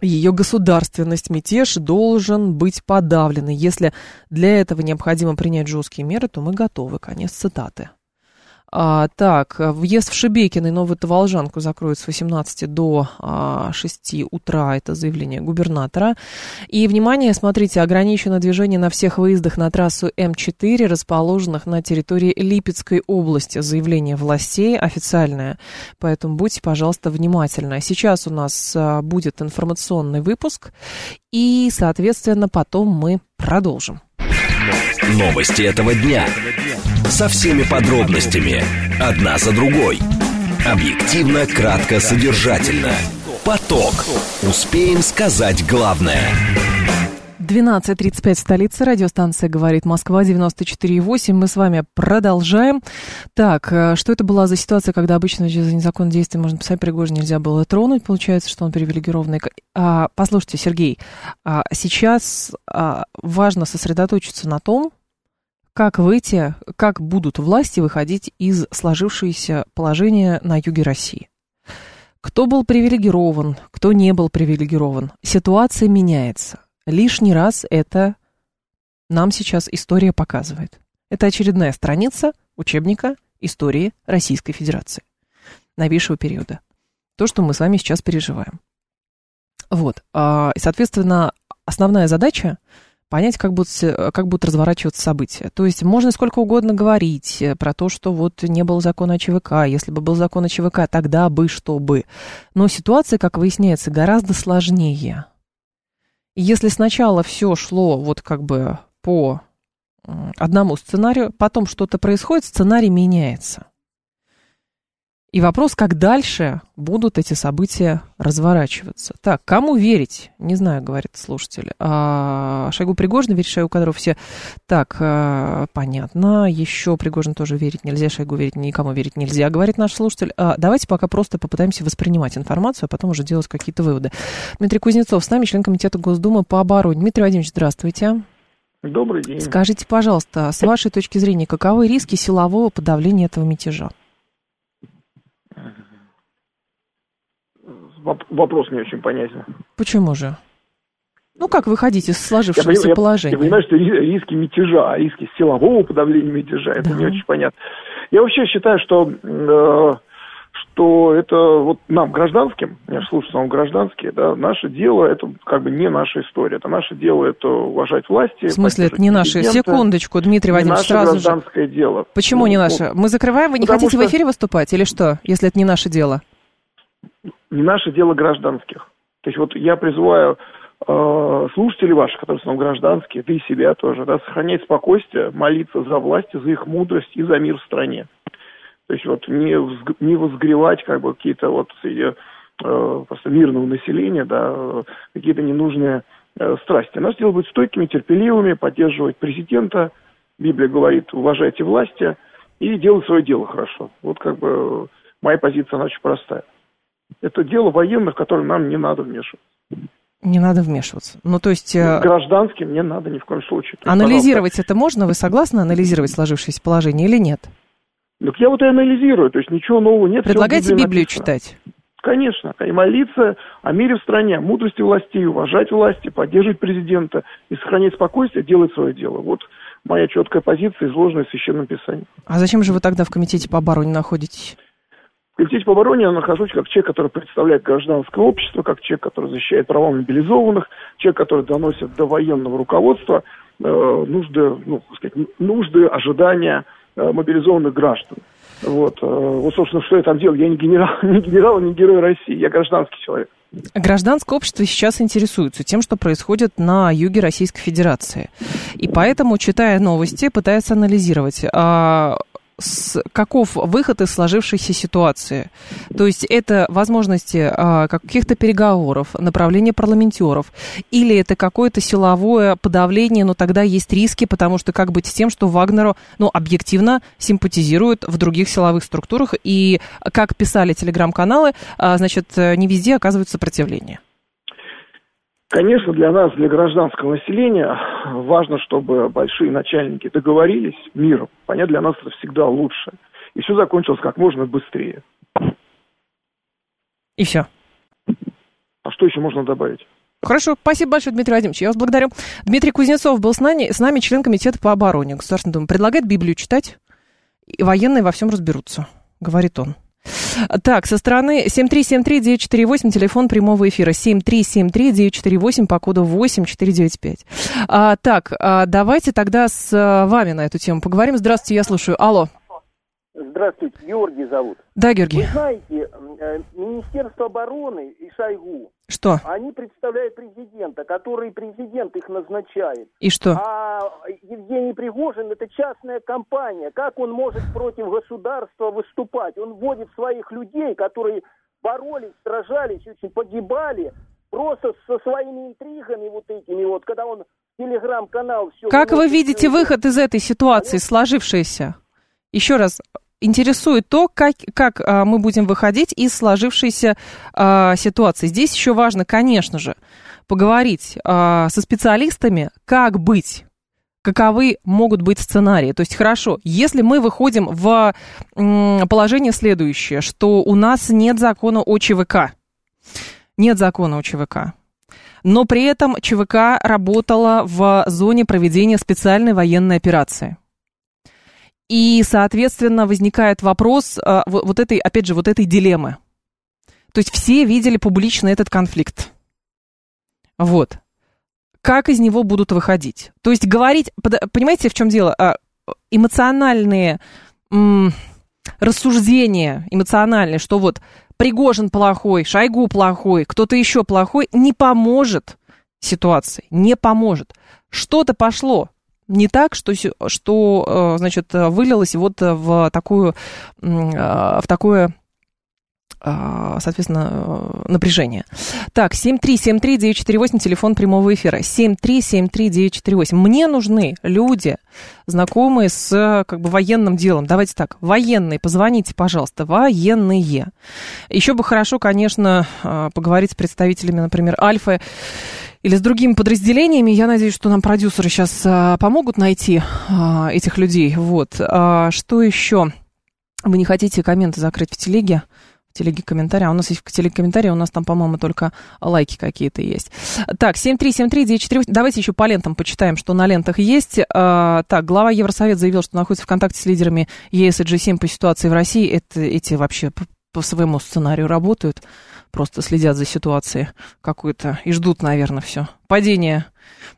ее государственность, мятеж должен быть подавлен. И если для этого необходимо принять жесткие меры, то мы готовы. Конец цитаты. А, так, въезд в Шебекино и Новую Таволжанку закроют с 18 до а, 6 утра, это заявление губернатора. И, внимание, смотрите, ограничено движение на всех выездах на трассу М4, расположенных на территории Липецкой области. Заявление властей официальное, поэтому будьте, пожалуйста, внимательны. Сейчас у нас а, будет информационный выпуск, и, соответственно, потом мы продолжим. Новости этого дня. Со всеми подробностями. Одна за другой. Объективно, кратко, содержательно. Поток. Успеем сказать главное. 12.35 столица, радиостанция «Говорит Москва», 94.8. Мы с вами продолжаем. Так, э, что это была за ситуация, когда обычно за незаконное действие можно писать, Пригожин нельзя было тронуть, получается, что он привилегированный. А, послушайте, Сергей, а сейчас а, важно сосредоточиться на том, как выйти, как будут власти выходить из сложившегося положения на юге России. Кто был привилегирован, кто не был привилегирован. Ситуация меняется. Лишний раз это нам сейчас история показывает. Это очередная страница учебника истории Российской Федерации новейшего периода. То, что мы с вами сейчас переживаем. Вот. А, и, соответственно, основная задача понять, как будут, как будут разворачиваться события. То есть можно сколько угодно говорить э, про то, что вот не был закон о ЧВК, если бы был закон о ЧВК, тогда бы что бы. Но ситуация, как выясняется, гораздо сложнее. если сначала все шло вот как бы по одному сценарию, потом что-то происходит, сценарий меняется. И вопрос, как дальше будут эти события разворачиваться. Так, кому верить? Не знаю, говорит слушатель. А, Шойгу Пригожин верить Шойгу Кадров все. Так, а, понятно. Еще Пригожин тоже верить нельзя, Шойгу верить никому верить нельзя, говорит наш слушатель. А, давайте пока просто попытаемся воспринимать информацию, а потом уже делать какие-то выводы. Дмитрий Кузнецов с нами, член комитета Госдумы по обороне. Дмитрий Владимирович, здравствуйте. Добрый день. Скажите, пожалуйста, с вашей точки зрения, каковы риски силового подавления этого мятежа? Вопрос не очень понятен. Почему же? Ну, как выходить из сложившегося я, положения? Я, я понимаю, что риски мятежа, а риски силового подавления мятежа, это да. не очень понятно. Я вообще считаю, что, э, что это вот нам, гражданским, я слушаю сам гражданские, да, наше дело, это как бы не наша история. Это наше дело, это уважать власти. В смысле, это не наше? Секундочку, Дмитрий Владимирович, наше сразу гражданское же. дело. Почему ну, не наше? Мы закрываем, вы не хотите что... в эфире выступать или что, если это не наше дело? Не наше дело гражданских. То есть вот я призываю э, слушателей ваших, которые в основном гражданские, да и себя тоже, да, сохранять спокойствие, молиться за власть, за их мудрость и за мир в стране. То есть вот не, не возгревать как бы какие-то вот среди э, просто мирного населения, да, какие-то ненужные э, страсти. Наше дело быть стойкими, терпеливыми, поддерживать президента. Библия говорит, уважайте власти и делать свое дело хорошо. Вот как бы моя позиция, она очень простая. Это дело военных, в которое нам не надо вмешиваться. Не надо вмешиваться. Ну, то есть... Э, Гражданским не надо ни в коем случае. Есть, анализировать пожалуйста. это можно? Вы согласны анализировать сложившееся положение или нет? Так я вот и анализирую, то есть ничего нового нет. Предлагаете Библию написано. читать? Конечно, и молиться о мире в стране, о мудрости властей, уважать власти, поддерживать президента и сохранять спокойствие, делать свое дело. Вот моя четкая позиция, изложенная в Священном Писании. А зачем же вы тогда в Комитете по обороне находитесь? В комитете по обороне я нахожусь как человек, который представляет гражданское общество, как человек, который защищает права мобилизованных, человек, который доносит до военного руководства э, нужды, ну, сказать, нужды, ожидания э, мобилизованных граждан. Вот, э, вот, собственно, что я там делаю? Я не генерал, не генерал, не герой России, я гражданский человек. Гражданское общество сейчас интересуется тем, что происходит на юге Российской Федерации. И поэтому, читая новости, пытается анализировать, а с, каков выход из сложившейся ситуации. То есть это возможности а, каких-то переговоров, направление парламентеров, или это какое-то силовое подавление, но тогда есть риски, потому что как быть с тем, что Вагнеру, ну, объективно симпатизируют в других силовых структурах, и, как писали телеграм-каналы, а, значит, не везде оказывают сопротивление. Конечно, для нас, для гражданского населения, важно, чтобы большие начальники договорились миром. Понятно, для нас это всегда лучше. И все закончилось как можно быстрее. И все. А что еще можно добавить? Хорошо, спасибо большое, Дмитрий Владимирович. Я вас благодарю. Дмитрий Кузнецов был с нами, с нами член комитета по обороне Государственной Думы. Предлагает Библию читать, и военные во всем разберутся, говорит он. Так, со стороны 7373948, телефон прямого эфира 7373948 по коду 8495. А, так, а, давайте тогда с а, вами на эту тему поговорим. Здравствуйте, я слушаю. Алло. Здравствуйте, Георгий зовут. Да, Георгий. Вы знаете, э, Министерство обороны и Шойгу, что? Они представляют президента, который президент их назначает. И что? А Евгений Пригожин это частная компания. Как он может против государства выступать? Он вводит своих людей, которые боролись, сражались, очень погибали, просто со своими интригами вот этими вот, когда он телеграм-канал все... Как вы видите выход из этой ситуации, сложившейся? Еще раз, интересует то, как, как а, мы будем выходить из сложившейся а, ситуации. Здесь еще важно, конечно же, поговорить а, со специалистами, как быть каковы могут быть сценарии. То есть, хорошо, если мы выходим в положение следующее, что у нас нет закона о ЧВК, нет закона о ЧВК, но при этом ЧВК работала в зоне проведения специальной военной операции. И, соответственно, возникает вопрос а, вот этой, опять же, вот этой дилеммы. То есть все видели публично этот конфликт. Вот. Как из него будут выходить? То есть говорить, понимаете, в чем дело? А, эмоциональные рассуждения, эмоциональные, что вот Пригожин плохой, Шойгу плохой, кто-то еще плохой, не поможет ситуации, не поможет. Что-то пошло не так, что, что э, значит, вылилось вот в такую, э, в такое а, соответственно, э, напряжение. Так, 7373948, телефон прямого эфира. 7373948. Мне нужны люди, знакомые с как бы военным делом. Давайте так, военные, позвоните, пожалуйста, военные. Еще бы хорошо, конечно, поговорить с представителями, например, Альфы или с другими подразделениями. Я надеюсь, что нам продюсеры сейчас а, помогут найти этих людей. Вот. Что еще? Вы не хотите комменты закрыть в телеге? телеге комментарии. А у нас есть в телеге комментарии, у нас там, по-моему, только лайки какие-то есть. Так, 7373948. Давайте еще по лентам почитаем, что на лентах есть. А, так, глава Евросовета заявил, что находится в контакте с лидерами ЕС и G7 по ситуации в России. Это, эти вообще по, своему сценарию работают. Просто следят за ситуацией какой-то и ждут, наверное, все. Падение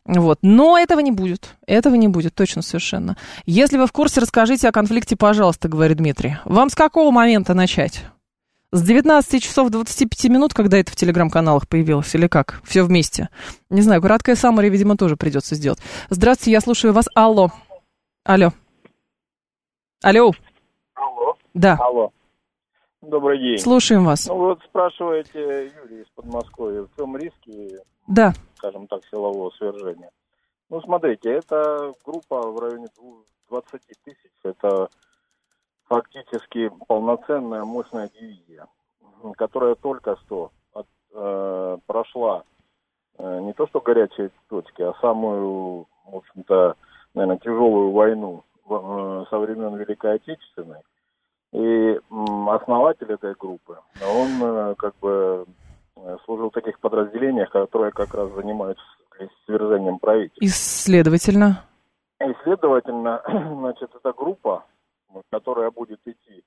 вот. Но этого не будет. Этого не будет, точно совершенно. Если вы в курсе, расскажите о конфликте, пожалуйста, говорит Дмитрий. Вам с какого момента начать? С 19 часов 25 минут, когда это в телеграм-каналах появилось, или как? Все вместе. Не знаю, краткое саммари, видимо, тоже придется сделать. Здравствуйте, я слушаю вас. Алло. Алло. Алло. Алло. Да. Алло. Добрый день. Слушаем вас. Ну вот спрашиваете Юрий из Подмосковья, в чем риски, да. скажем так, силового свержения? Ну, смотрите, это группа в районе 20 тысяч, это фактически полноценная мощная дивизия, которая только что от, э, прошла э, не то что горячие точки, а самую, в общем-то, наверное, тяжелую войну э, со времен Великой Отечественной. И основатель этой группы, он э, как бы э, служил в таких подразделениях, которые как раз занимаются свержением правительства. И следовательно? И следовательно, значит, эта группа которая будет идти,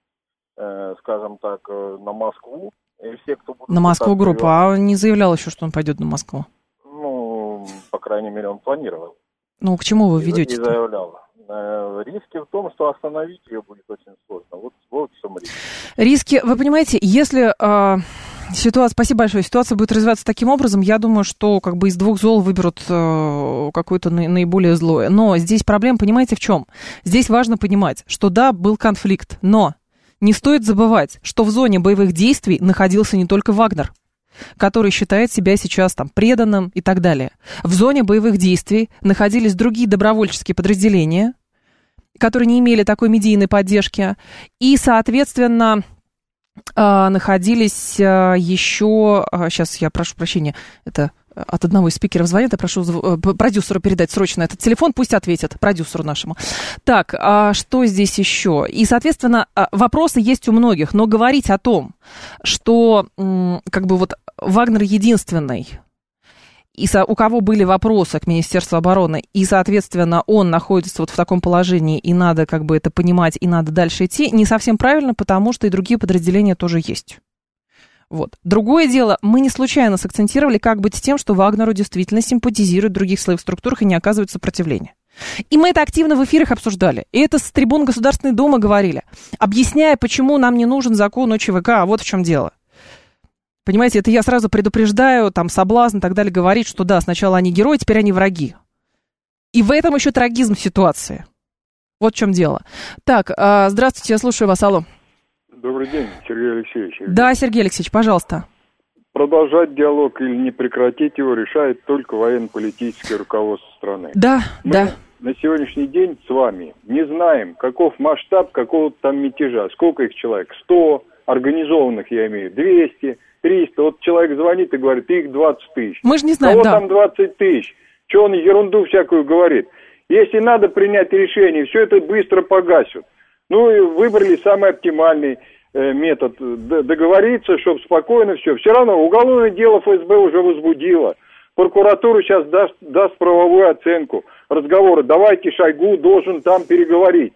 э, скажем так, на Москву. И все, кто будут на Москву группу, а не заявлял еще, что он пойдет на Москву? Ну, по крайней мере, он планировал. Ну, к чему вы ведете? И заявлял. Э, риски в том, что остановить ее будет очень сложно. Вот, вот в чем риск. Риски, вы понимаете, если э, ситуация, спасибо большое, ситуация будет развиваться таким образом, я думаю, что как бы из двух зол выберут э, какое-то наиболее злое. Но здесь проблема, понимаете, в чем? Здесь важно понимать, что да, был конфликт, но не стоит забывать, что в зоне боевых действий находился не только Вагнер который считает себя сейчас там преданным и так далее. В зоне боевых действий находились другие добровольческие подразделения, которые не имели такой медийной поддержки, и, соответственно, а, находились а, еще, сейчас а, я прошу прощения, это от одного из спикеров звонит, я прошу э, продюсеру передать срочно этот телефон, пусть ответят продюсеру нашему. Так, а что здесь еще? И, соответственно, вопросы есть у многих, но говорить о том, что как бы вот Вагнер единственный и со, у кого были вопросы к Министерству обороны, и, соответственно, он находится вот в таком положении, и надо как бы это понимать, и надо дальше идти, не совсем правильно, потому что и другие подразделения тоже есть. Вот. Другое дело, мы не случайно сакцентировали, как быть с тем, что Вагнеру действительно симпатизируют других своих структурах и не оказывают сопротивления. И мы это активно в эфирах обсуждали. И это с трибун Государственной Думы говорили, объясняя, почему нам не нужен закон о ЧВК, а вот в чем дело. Понимаете, это я сразу предупреждаю, там, соблазн и так далее, говорить, что да, сначала они герои, теперь они враги. И в этом еще трагизм ситуации. Вот в чем дело. Так, а, здравствуйте, я слушаю вас, алло. Добрый день, Сергей Алексеевич. Да, Сергей Алексеевич, пожалуйста. Продолжать диалог или не прекратить его решает только военно-политическое руководство страны. Да, Мы да. на сегодняшний день с вами не знаем, каков масштаб какого-то там мятежа. Сколько их человек? 100, организованных я имею, 200, 300. Вот человек звонит и говорит, их 20 тысяч. Мы же не знаем, Кого да. там 20 тысяч? Что он ерунду всякую говорит? Если надо принять решение, все это быстро погасят. Ну и выбрали самый оптимальный э, метод. Договориться, чтобы спокойно все. Все равно уголовное дело ФСБ уже возбудило. Прокуратура сейчас даст, даст правовую оценку. Разговоры. Давайте Шойгу должен там переговорить.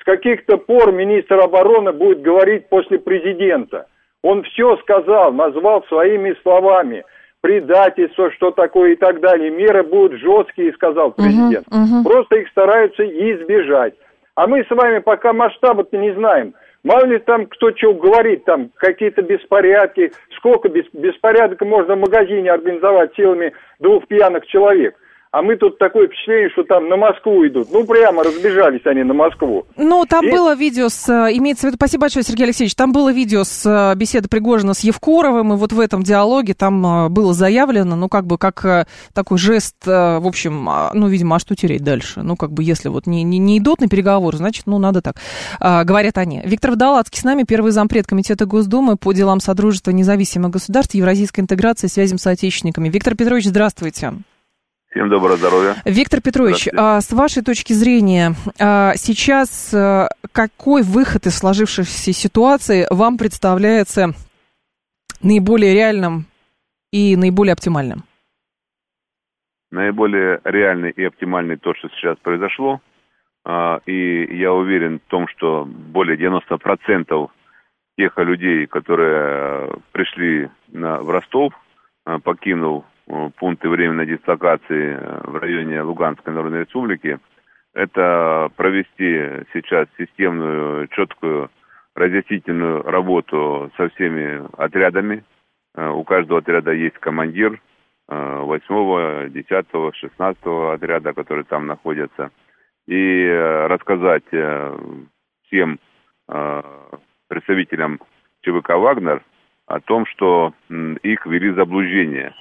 С каких-то пор министр обороны будет говорить после президента. Он все сказал, назвал своими словами. Предательство, что такое и так далее. Меры будут жесткие, сказал президент. мгм. Просто их стараются избежать. А мы с вами пока масштаба-то не знаем. Мало ли там кто что говорит, там какие-то беспорядки. Сколько бес- беспорядка можно в магазине организовать силами двух пьяных человек? А мы тут такое впечатление, что там на Москву идут. Ну, прямо разбежались они на Москву. Ну, там И- было видео с... э, Имеется в виду... Спасибо большое, Сергей Алексеевич. Там было видео с э, беседы Пригожина с Евкоровым, и вот в этом диалоге там э, было заявлено, ну, как бы, как такой жест, в общем, а, ну, видимо, а что тереть дальше? Ну, как бы, если вот не, не, не идут на переговоры, значит, ну, надо так. А, говорят они. Виктор Вдалацкий с нами, первый зампред Комитета Госдумы по делам Содружества независимых государств, евразийской интеграции, связям с соотечественниками. Виктор Петрович, здравствуйте. Всем доброго здоровья. Виктор Петрович, а, с вашей точки зрения, а, сейчас а, какой выход из сложившейся ситуации вам представляется наиболее реальным и наиболее оптимальным? Наиболее реальный и оптимальный то, что сейчас произошло. И я уверен в том, что более 90% тех людей, которые пришли на, в Ростов, покинул пункты временной дислокации э, в районе Луганской Народной Республики, это провести сейчас системную, четкую разъяснительную работу со всеми отрядами. Э, У каждого отряда есть командир, 8, 10, 16 отряда, которые там находятся, и э, рассказать э, всем э, представителям ЧВК «Вагнер» о том, что их ввели в заблуждение,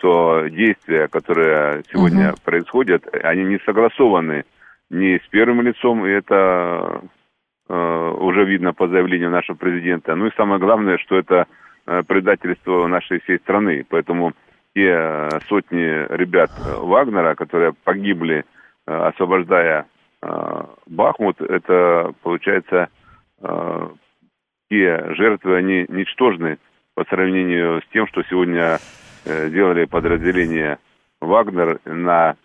что действия, которые сегодня Мгм. происходят, они не согласованы ни с первым лицом, и это э, уже видно по заявлению нашего президента. Ну и самое главное, что это э, предательство нашей всей страны. Поэтому те э, сотни ребят э, Вагнера, которые погибли, э, освобождая э, Бахмут, это, получается, э, те жертвы, они ничтожны по сравнению с тем, что сегодня э, сделали подразделение Вагнер на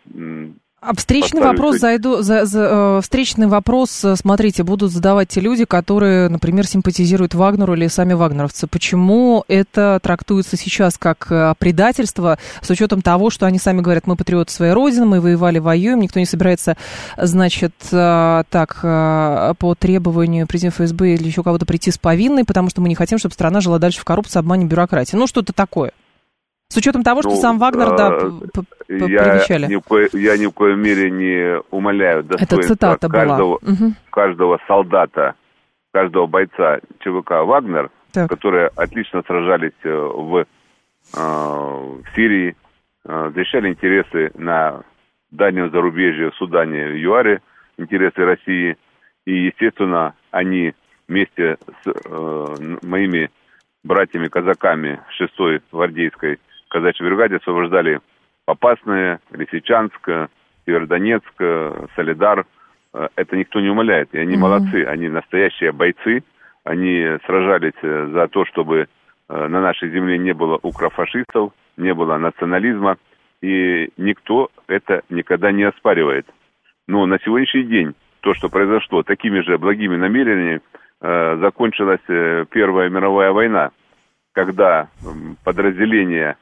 А встречный вопрос зайду, за, за- э, встречный вопрос, э, смотрите, будут задавать те люди, которые, например, симпатизируют Вагнеру или сами вагнеровцы. Почему это трактуется сейчас как э, предательство, с учетом того, что они сами говорят, мы патриоты своей родины, мы воевали, воюем, никто не собирается, значит, э, так, э, по требованию президента ФСБ или еще кого-то прийти с повинной, потому что мы не хотим, чтобы страна жила дальше в коррупции, обмане, бюрократии. Ну, что-то такое. С учетом того, что Ну, сам Вагнер, да, э, я ни, в ко- я ни в коей мере не умоляю Это достоинства была. каждого, Мгм. каждого солдата, каждого бойца ЧВК «Вагнер», Так. которые отлично сражались э, в, э, в Сирии, защищали интересы на дальнем зарубежье, в Судане, в ЮАРе, интересы России. И, естественно, они вместе с э, моими братьями-казаками 6-й гвардейской казачьей бригаде освобождали Попасное, Лисичанск, Северодонецк, Солидар. Э, Это никто не умаляет. И они Мгм. молодцы, они настоящие бойцы. Они сражались э, за то, чтобы э, на нашей земле не было укрофашистов, не было национализма. И никто это никогда не оспаривает. Но на сегодняшний день то, что произошло такими же благими намерениями, закончилась Первая мировая война, когда подразделения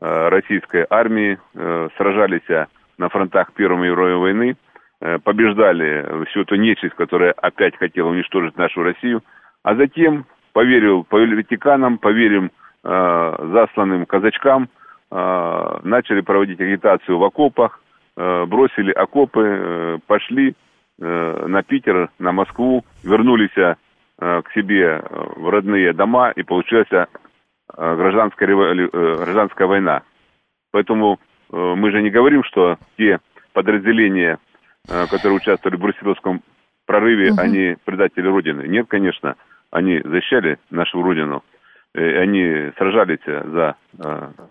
российской армии э, сражались э, на фронтах Первой мировой войны, э, побеждали всю эту нечисть, которая опять хотела уничтожить нашу Россию, а затем поверил политиканам, поверим э, засланным казачкам, э, начали проводить агитацию в окопах, э, бросили окопы, э, пошли э, на Питер, на Москву, вернулись э, к себе в родные дома, и получилась гражданская, гражданская война. Поэтому мы же не говорим, что те подразделения, которые участвовали в Брусиловском прорыве, угу. они предатели Родины. Нет, конечно, они защищали нашу Родину, они сражались за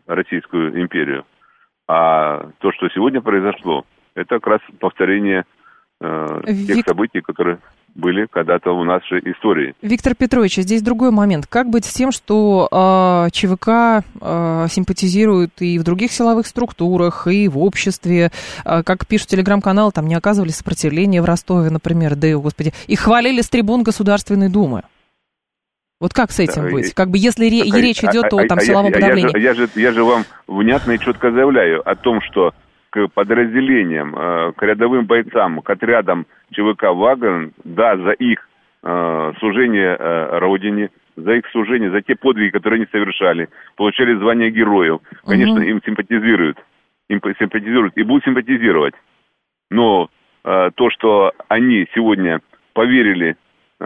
Российскую империю. А то, что сегодня произошло, это как раз повторение э, Вик... тех событий, которые были когда-то у нас же истории. Виктор Петрович, здесь другой момент. Как быть с тем, что э, ЧВК э, симпатизирует и в других силовых структурах, и в обществе? Э, как пишут телеграм-каналы, там не оказывали сопротивления в Ростове, например, да и, господи, и хвалили с трибун Государственной Думы. Вот как с этим да, быть? Как бы если а, речь идет а, о там, а, силовом я, подавлении. Я, я, же, я же вам внятно и четко заявляю о том, что к подразделениям, э, к рядовым бойцам, к отрядам ЧВК «Вагон», да, за их э, служение э, Родине, за их служение, за те подвиги, которые они совершали, получали звание героев. Конечно, угу. им симпатизируют, им симпатизируют и будут симпатизировать. Но то, что они сегодня поверили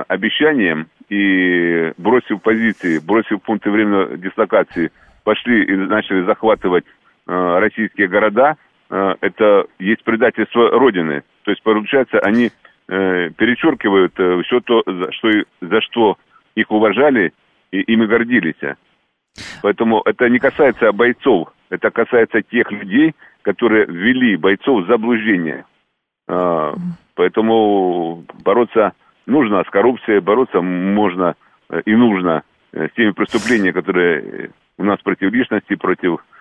обещаниям и бросив позиции, бросив пункты временной дислокации, пошли и начали захватывать э, российские города – это есть предательство Родины. То есть, получается, они э, перечеркивают э, все то, за что, за что их уважали и ими гордились. Поэтому это не касается бойцов, это касается тех людей, которые ввели бойцов в заблуждение. Э, поэтому бороться нужно с коррупцией, бороться можно э, и нужно э, с теми преступлениями, которые у нас против личности, против э,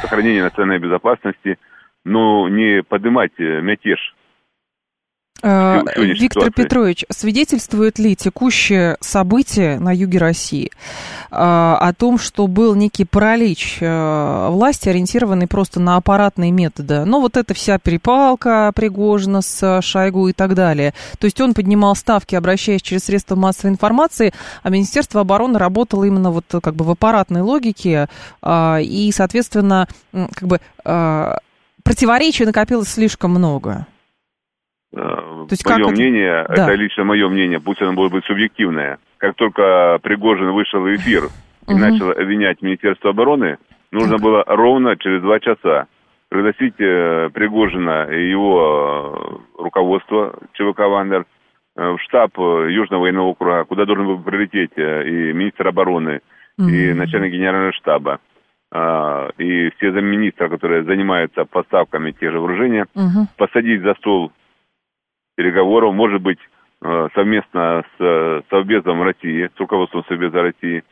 сохранения национальной безопасности, но не поднимать э, мятеж. Э, Виктор ситуации. Петрович, свидетельствует ли текущее событие на юге России э, о том, что был некий паралич э, власти, ориентированный просто на аппаратные методы? Ну, вот эта вся перепалка Пригожина с Шойгу и так далее. То есть он поднимал ставки, обращаясь через средства массовой информации, а Министерство обороны работало именно вот как бы в аппаратной логике, и, соответственно, как бы противоречий накопилось слишком много. Э, То есть мое мнение, это? это лично мое мнение, пусть оно будет субъективное. Как только Пригожин вышел в эфир и угу. начал обвинять Министерство обороны, нужно так. было ровно через два часа пригласить э, Пригожина и его э, руководство ЧВК «Вандер» в штаб Южного военного округа, куда должен был прилететь и министр обороны, угу. и начальник генерального штаба, и все замминистра, которые занимаются поставками тех же вооружения, угу. посадить за стол переговоров, может быть, э, совместно с э, Совбезом России, с руководством Совбеза России,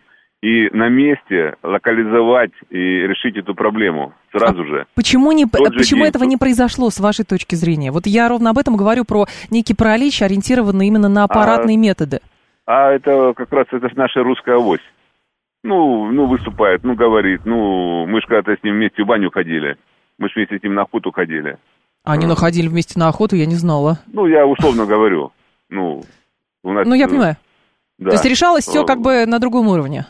и на месте локализовать и решить эту проблему сразу а же. Почему, не, почему день. этого не произошло с вашей точки зрения? Вот я ровно об этом говорю, про некий паралич, ориентированный именно на аппаратные а, методы. А это как раз это наша русская авось. Ну, ну, выступает, ну, говорит, ну, мы же когда-то с ним вместе в баню ходили. Мы же вместе с ним на охоту ходили. Они находили вместе на охоту, я не знала. Ну, я условно говорю. Ну, у нас... Ну, я понимаю. Да. То есть решалось все как бы на другом уровне?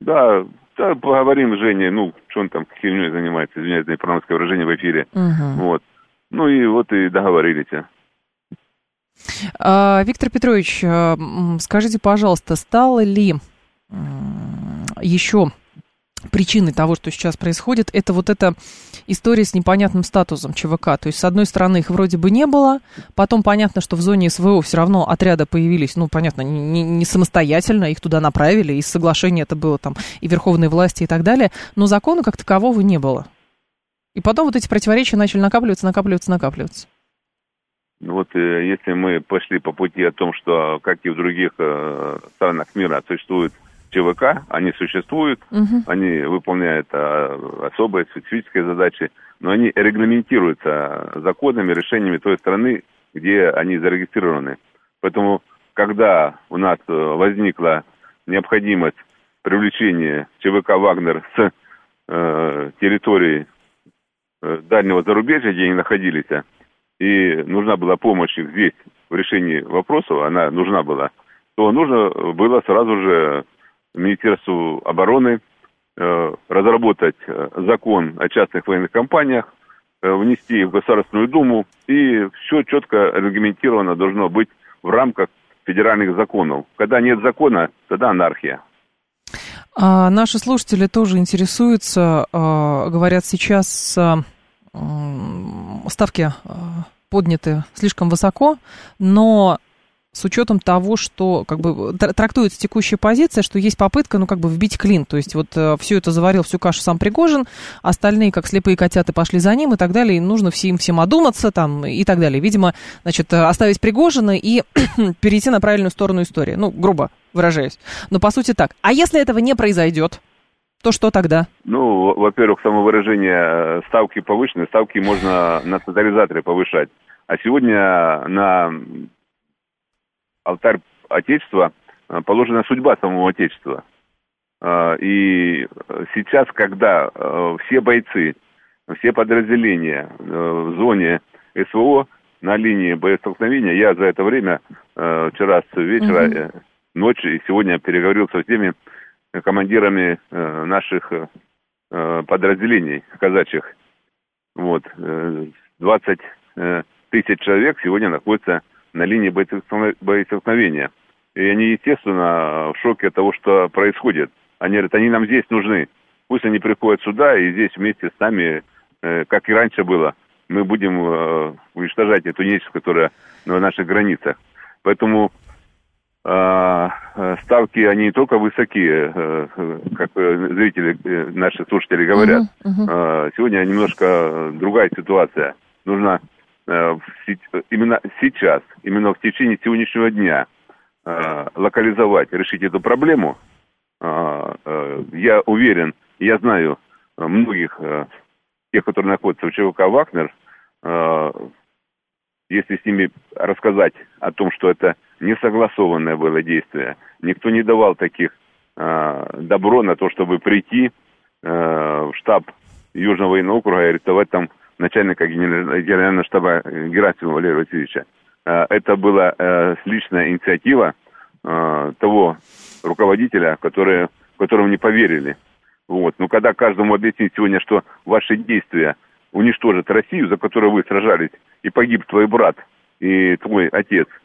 Да, да, поговорим с Женей, ну, что он там херней занимается, извиняюсь за проносское выражение в эфире. Угу. Вот. Ну и вот и договорились. А, Виктор Петрович, а, скажите, пожалуйста, стало ли еще причиной того, что сейчас происходит, это вот эта история с непонятным статусом ЧВК. То есть, с одной стороны, их вроде бы не было, потом понятно, что в зоне СВО все равно отряды появились, ну, понятно, не, не самостоятельно, их туда направили, из соглашения это было там и верховной власти и так далее, но закона как такового не было. И потом вот эти противоречия начали накапливаться, накапливаться, накапливаться. Ну вот э, если мы пошли по пути о том, что, как и в других э, странах мира, существует ЧВК, они существуют, угу. они выполняют а, особые специфические задачи, но они регламентируются законами, решениями той страны, где они зарегистрированы. Поэтому, когда у нас э, возникла необходимость привлечения ЧВК «Вагнер» с э, территории э, дальнего зарубежья, где они находились, и нужна была помощь их здесь в решении вопросов, она нужна была, то нужно было сразу же Министерству обороны э, разработать э, закон о частных военных компаниях, э, внести в Государственную Думу, и все четко регламентировано должно быть в рамках федеральных законов. Когда нет закона, тогда анархия. А наши слушатели тоже интересуются, а, говорят, сейчас ставки подняты слишком высоко, но с учетом того, что как бы трактуется текущая позиция, что есть попытка, ну, как бы вбить клин. То есть вот э, все это заварил, всю кашу сам Пригожин, остальные, как слепые котята, пошли за ним и так далее, и нужно всем всем одуматься там и так далее. Видимо, значит, э, оставить Пригожина и перейти на правильную сторону истории. Ну, грубо выражаясь. Но по сути так. А если этого не произойдет, то что тогда? Ну, во-первых, самовыражение э, ставки повышенные, ставки можно на тотализаторе повышать. А сегодня на алтарь Отечества э, положена судьба самого Отечества. Э, и сейчас, когда все бойцы, все подразделения в зоне СВО на линии боестолкновения, я за это время, вчера с вечера, угу. ночью и сегодня переговорил со всеми командирами э, наших э, подразделений казачьих. Вот. 20 э, тысяч человек сегодня находятся на линии боестолкновения. И они, естественно, в шоке от того, что происходит. Они говорят, они нам здесь нужны. Пусть они приходят сюда и здесь вместе с нами, как и раньше было, мы будем уничтожать эту нечисть, которая на наших границах. Поэтому э, ставки, они не только высокие, э, как э, зрители, наши слушатели говорят. Uh-huh, uh-huh. Сегодня немножко другая ситуация. Нужно именно сейчас, именно в течение сегодняшнего дня локализовать, решить эту проблему. Я уверен, я знаю многих, тех, которые находятся в ЧВК «Вагнер», если с ними рассказать о том, что это несогласованное было действие. Никто не давал таких э, добро на то, чтобы прийти э, в штаб Южного военного округа и арестовать там начальника генерального штаба Герасимова Валерия Васильевича. Э, это была э, личная инициатива э, того руководителя, который, которому не поверили. Вот. Но когда каждому объяснить сегодня, что ваши действия уничтожат Россию, за которую вы сражались, и погиб твой брат и твой отец –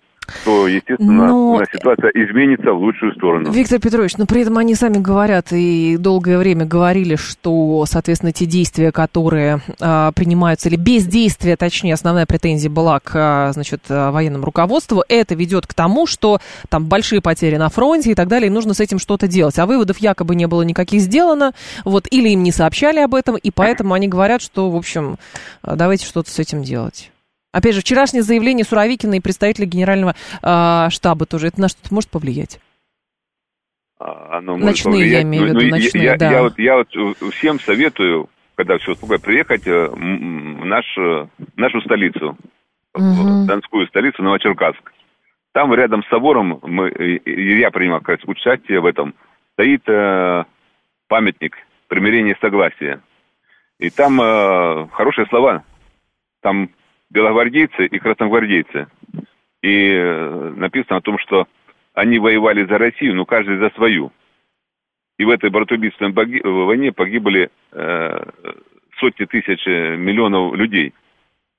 то, естественно, Но... ситуация изменится в лучшую сторону. Виктор Петрович, но при этом они сами говорят и долгое время говорили, что, соответственно, те действия, которые а, принимаются, или бездействие, точнее, основная претензия была к, а, значит, а, военному руководству, это ведет к тому, что там большие потери на фронте и так далее, и нужно с этим что-то делать. А выводов якобы не было никаких сделано, вот, или им не сообщали об этом, и поэтому они говорят, что, в общем, давайте что-то с этим делать. Опять же, вчерашнее заявление Суровикина и представителя генерального э, штаба тоже, это на что-то может повлиять? А, оно ночные, повлиять. я имею в виду, ночные, я, да. Я, вот, я вот всем советую, когда все успокоит, приехать э, в наш, нашу столицу, угу. в Донскую столицу, Новочеркасск. Там рядом с собором, мы, я принимал как участие в этом, стоит э, памятник примирения и согласия. И там э, хорошие слова. Там белогвардейцы и красногвардейцы. И э, написано о том, что они воевали за Россию, но каждый за свою. И в этой братоубийственной войне погибли э, сотни тысяч, э, миллионов людей.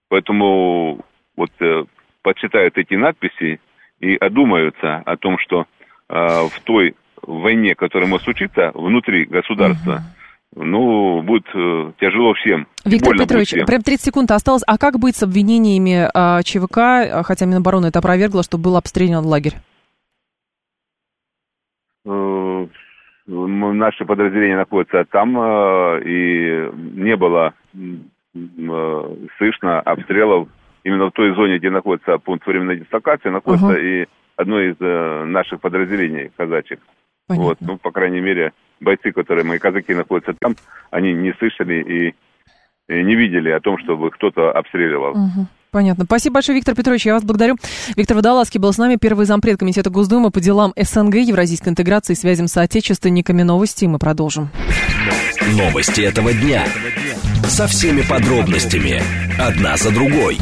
Поэтому вот э, почитают эти надписи и одумаются о том, что э, в той войне, которая может случиться внутри государства, uh-huh ну, будет э, тяжело всем. Виктор Петрович, всем. прям 30 секунд осталось. А как быть с обвинениями э, ЧВК, хотя Минобороны это опровергло, что был обстрелян лагерь? Э, наши подразделения находятся там, э, и не было э, слышно обстрелов именно в той зоне, где находится пункт временной дислокации, находится uh и одно из э, наших подразделений казачьих. Понятно. Вот, ну, по крайней мере, бойцы, которые мои казаки находятся там, они не слышали и, и не видели о том, чтобы кто-то обстреливал. Угу. Понятно. Спасибо большое, Виктор Петрович. Я вас благодарю. Виктор Водолазский был с нами, первый зампред Комитета Госдумы по делам СНГ, евразийской интеграции и связям с отечественниками. Новости мы продолжим. Новости этого дня. Со всеми подробностями. Одна за другой.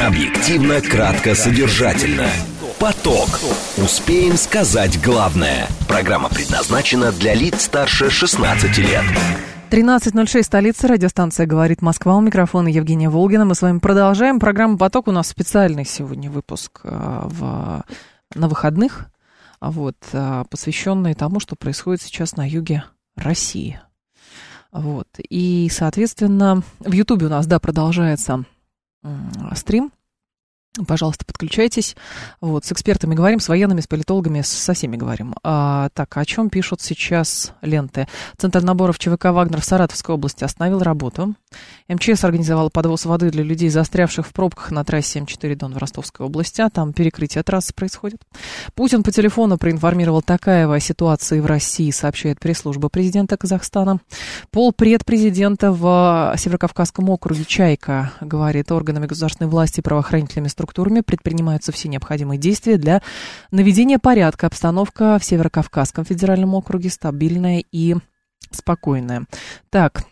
Объективно, кратко, содержательно. «Поток». Успеем сказать главное. Программа предназначена для лиц старше 16 лет. 13.06, столица, радиостанция «Говорит Москва». У микрофона Евгения Волгина. Мы с вами продолжаем. Программа «Поток» у нас специальный сегодня выпуск э, в на выходных, вот, а, посвященные тому, что происходит сейчас на юге России. Вот. И, соответственно, в Ютубе у нас, да, продолжается стрим Пожалуйста, подключайтесь. Вот, с экспертами говорим, с военными, с политологами, со всеми говорим. А, так, о чем пишут сейчас ленты? Центр наборов ЧВК «Вагнер» в Саратовской области остановил работу. МЧС организовал подвоз воды для людей, застрявших в пробках на трассе М4 Дон в Ростовской области. А там перекрытие трассы происходит. Путин по телефону проинформировал Такаева о ситуации в России, сообщает пресс-служба президента Казахстана. Пол предпрезидента в Северокавказском округе «Чайка» говорит органами государственной власти и правоохранительными структурами структурами предпринимаются все необходимые действия для наведения порядка. Обстановка в Северо-Кавказском федеральном округе стабильная и спокойная. Так,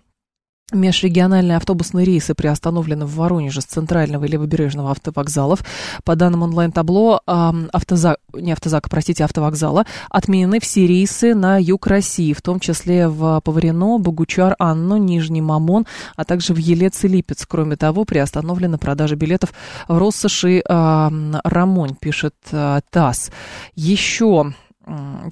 Межрегиональные автобусные рейсы приостановлены в Воронеже с центрального и левобережного автовокзалов. По данным онлайн-табло, автозак, не автозака, простите, автовокзала, отменены все рейсы на юг России, в том числе в Поварино, Богучар, Анну, Нижний Мамон, а также в Елец и Липец. Кроме того, приостановлена продажа билетов в Россоши э, Рамонь, пишет э, ТАСС. Еще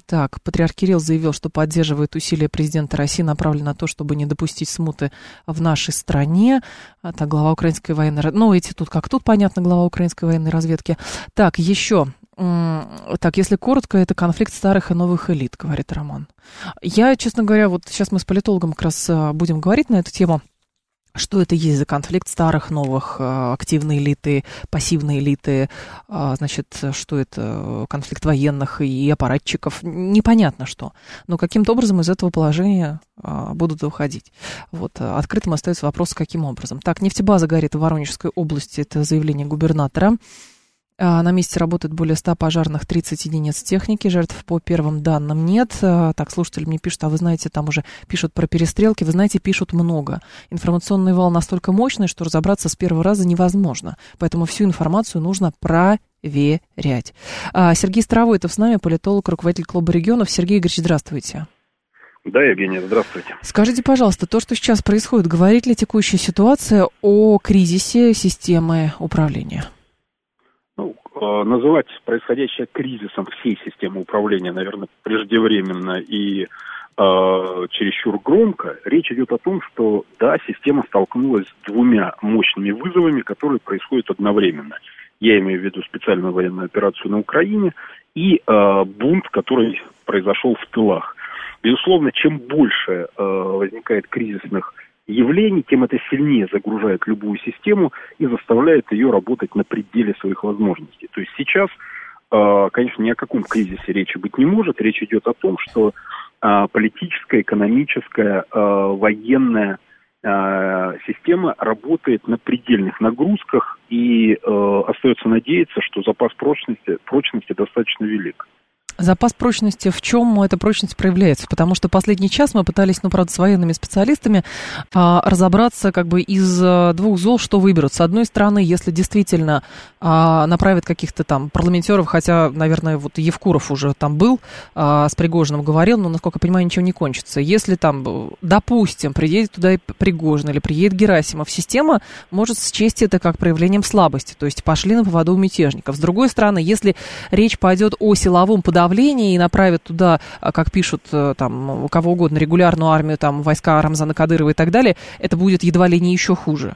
так, патриарх Кирилл заявил, что поддерживает усилия президента России, направленные на то, чтобы не допустить смуты в нашей стране. А, так, глава украинской военной... Ну, эти тут как тут, понятно, глава украинской военной разведки. Так, еще. Так, если коротко, это конфликт старых и новых элит, говорит Роман. Я, честно говоря, вот сейчас мы с политологом как раз а, будем говорить на эту тему. Что это есть за конфликт старых, новых, э, активной элиты, пассивной элиты? А, значит, что это конфликт военных и аппаратчиков? Непонятно что. Но каким-то образом из этого положения а, будут выходить. Вот. Открытым остается вопрос, каким образом. Так, нефтебаза горит в Воронежской области. Это заявление губернатора. А, на месте работает более 100 пожарных, 30 единиц техники. Жертв по первым данным нет. А, так, слушатели мне пишут, а вы знаете, там уже пишут про перестрелки. Вы знаете, пишут много. Информационный вал настолько мощный, что разобраться с первого раза невозможно. Поэтому всю информацию нужно проверять. А, Сергей Старовойтов с нами, политолог, руководитель клуба регионов. Сергей Игоревич, здравствуйте. Да, Евгения, здравствуйте. Скажите, пожалуйста, то, что сейчас происходит, говорит ли текущая ситуация о кризисе системы управления? Э, называть происходящее кризисом всей системы управления, наверное, преждевременно и э, чересчур громко. Речь идет о том, что, да, система столкнулась с двумя мощными вызовами, которые происходят одновременно. Я имею в виду специальную военную операцию на Украине и э, бунт, который произошел в тылах. Безусловно, чем больше э, возникает кризисных явлений, тем это сильнее загружает любую систему и заставляет ее работать на пределе своих возможностей. То есть сейчас, э, конечно, ни о каком кризисе речи быть не может. Речь идет о том, что э, политическая, экономическая, э, военная система работает на предельных нагрузках и остается надеяться, что запас прочности, прочности достаточно велик. Запас прочности, в чем эта прочность проявляется? Потому что последний час мы пытались, ну, правда, с военными специалистами а, разобраться как бы из а, двух зол, что выберут. С одной стороны, если действительно а, направят каких-то там парламентеров, хотя, наверное, вот Евкуров уже там был, а, с Пригожиным говорил, но, насколько я понимаю, ничего не кончится. Если там, допустим, приедет туда и Пригожин или приедет Герасимов, система может счесть это как проявлением слабости, то есть пошли на поводу у мятежников. С другой стороны, если речь пойдет о силовом подавлении давление и направят туда, а, как пишут э, там кого угодно, регулярную армию, там войска Рамзана Кадырова и так далее, это будет едва ли не еще хуже.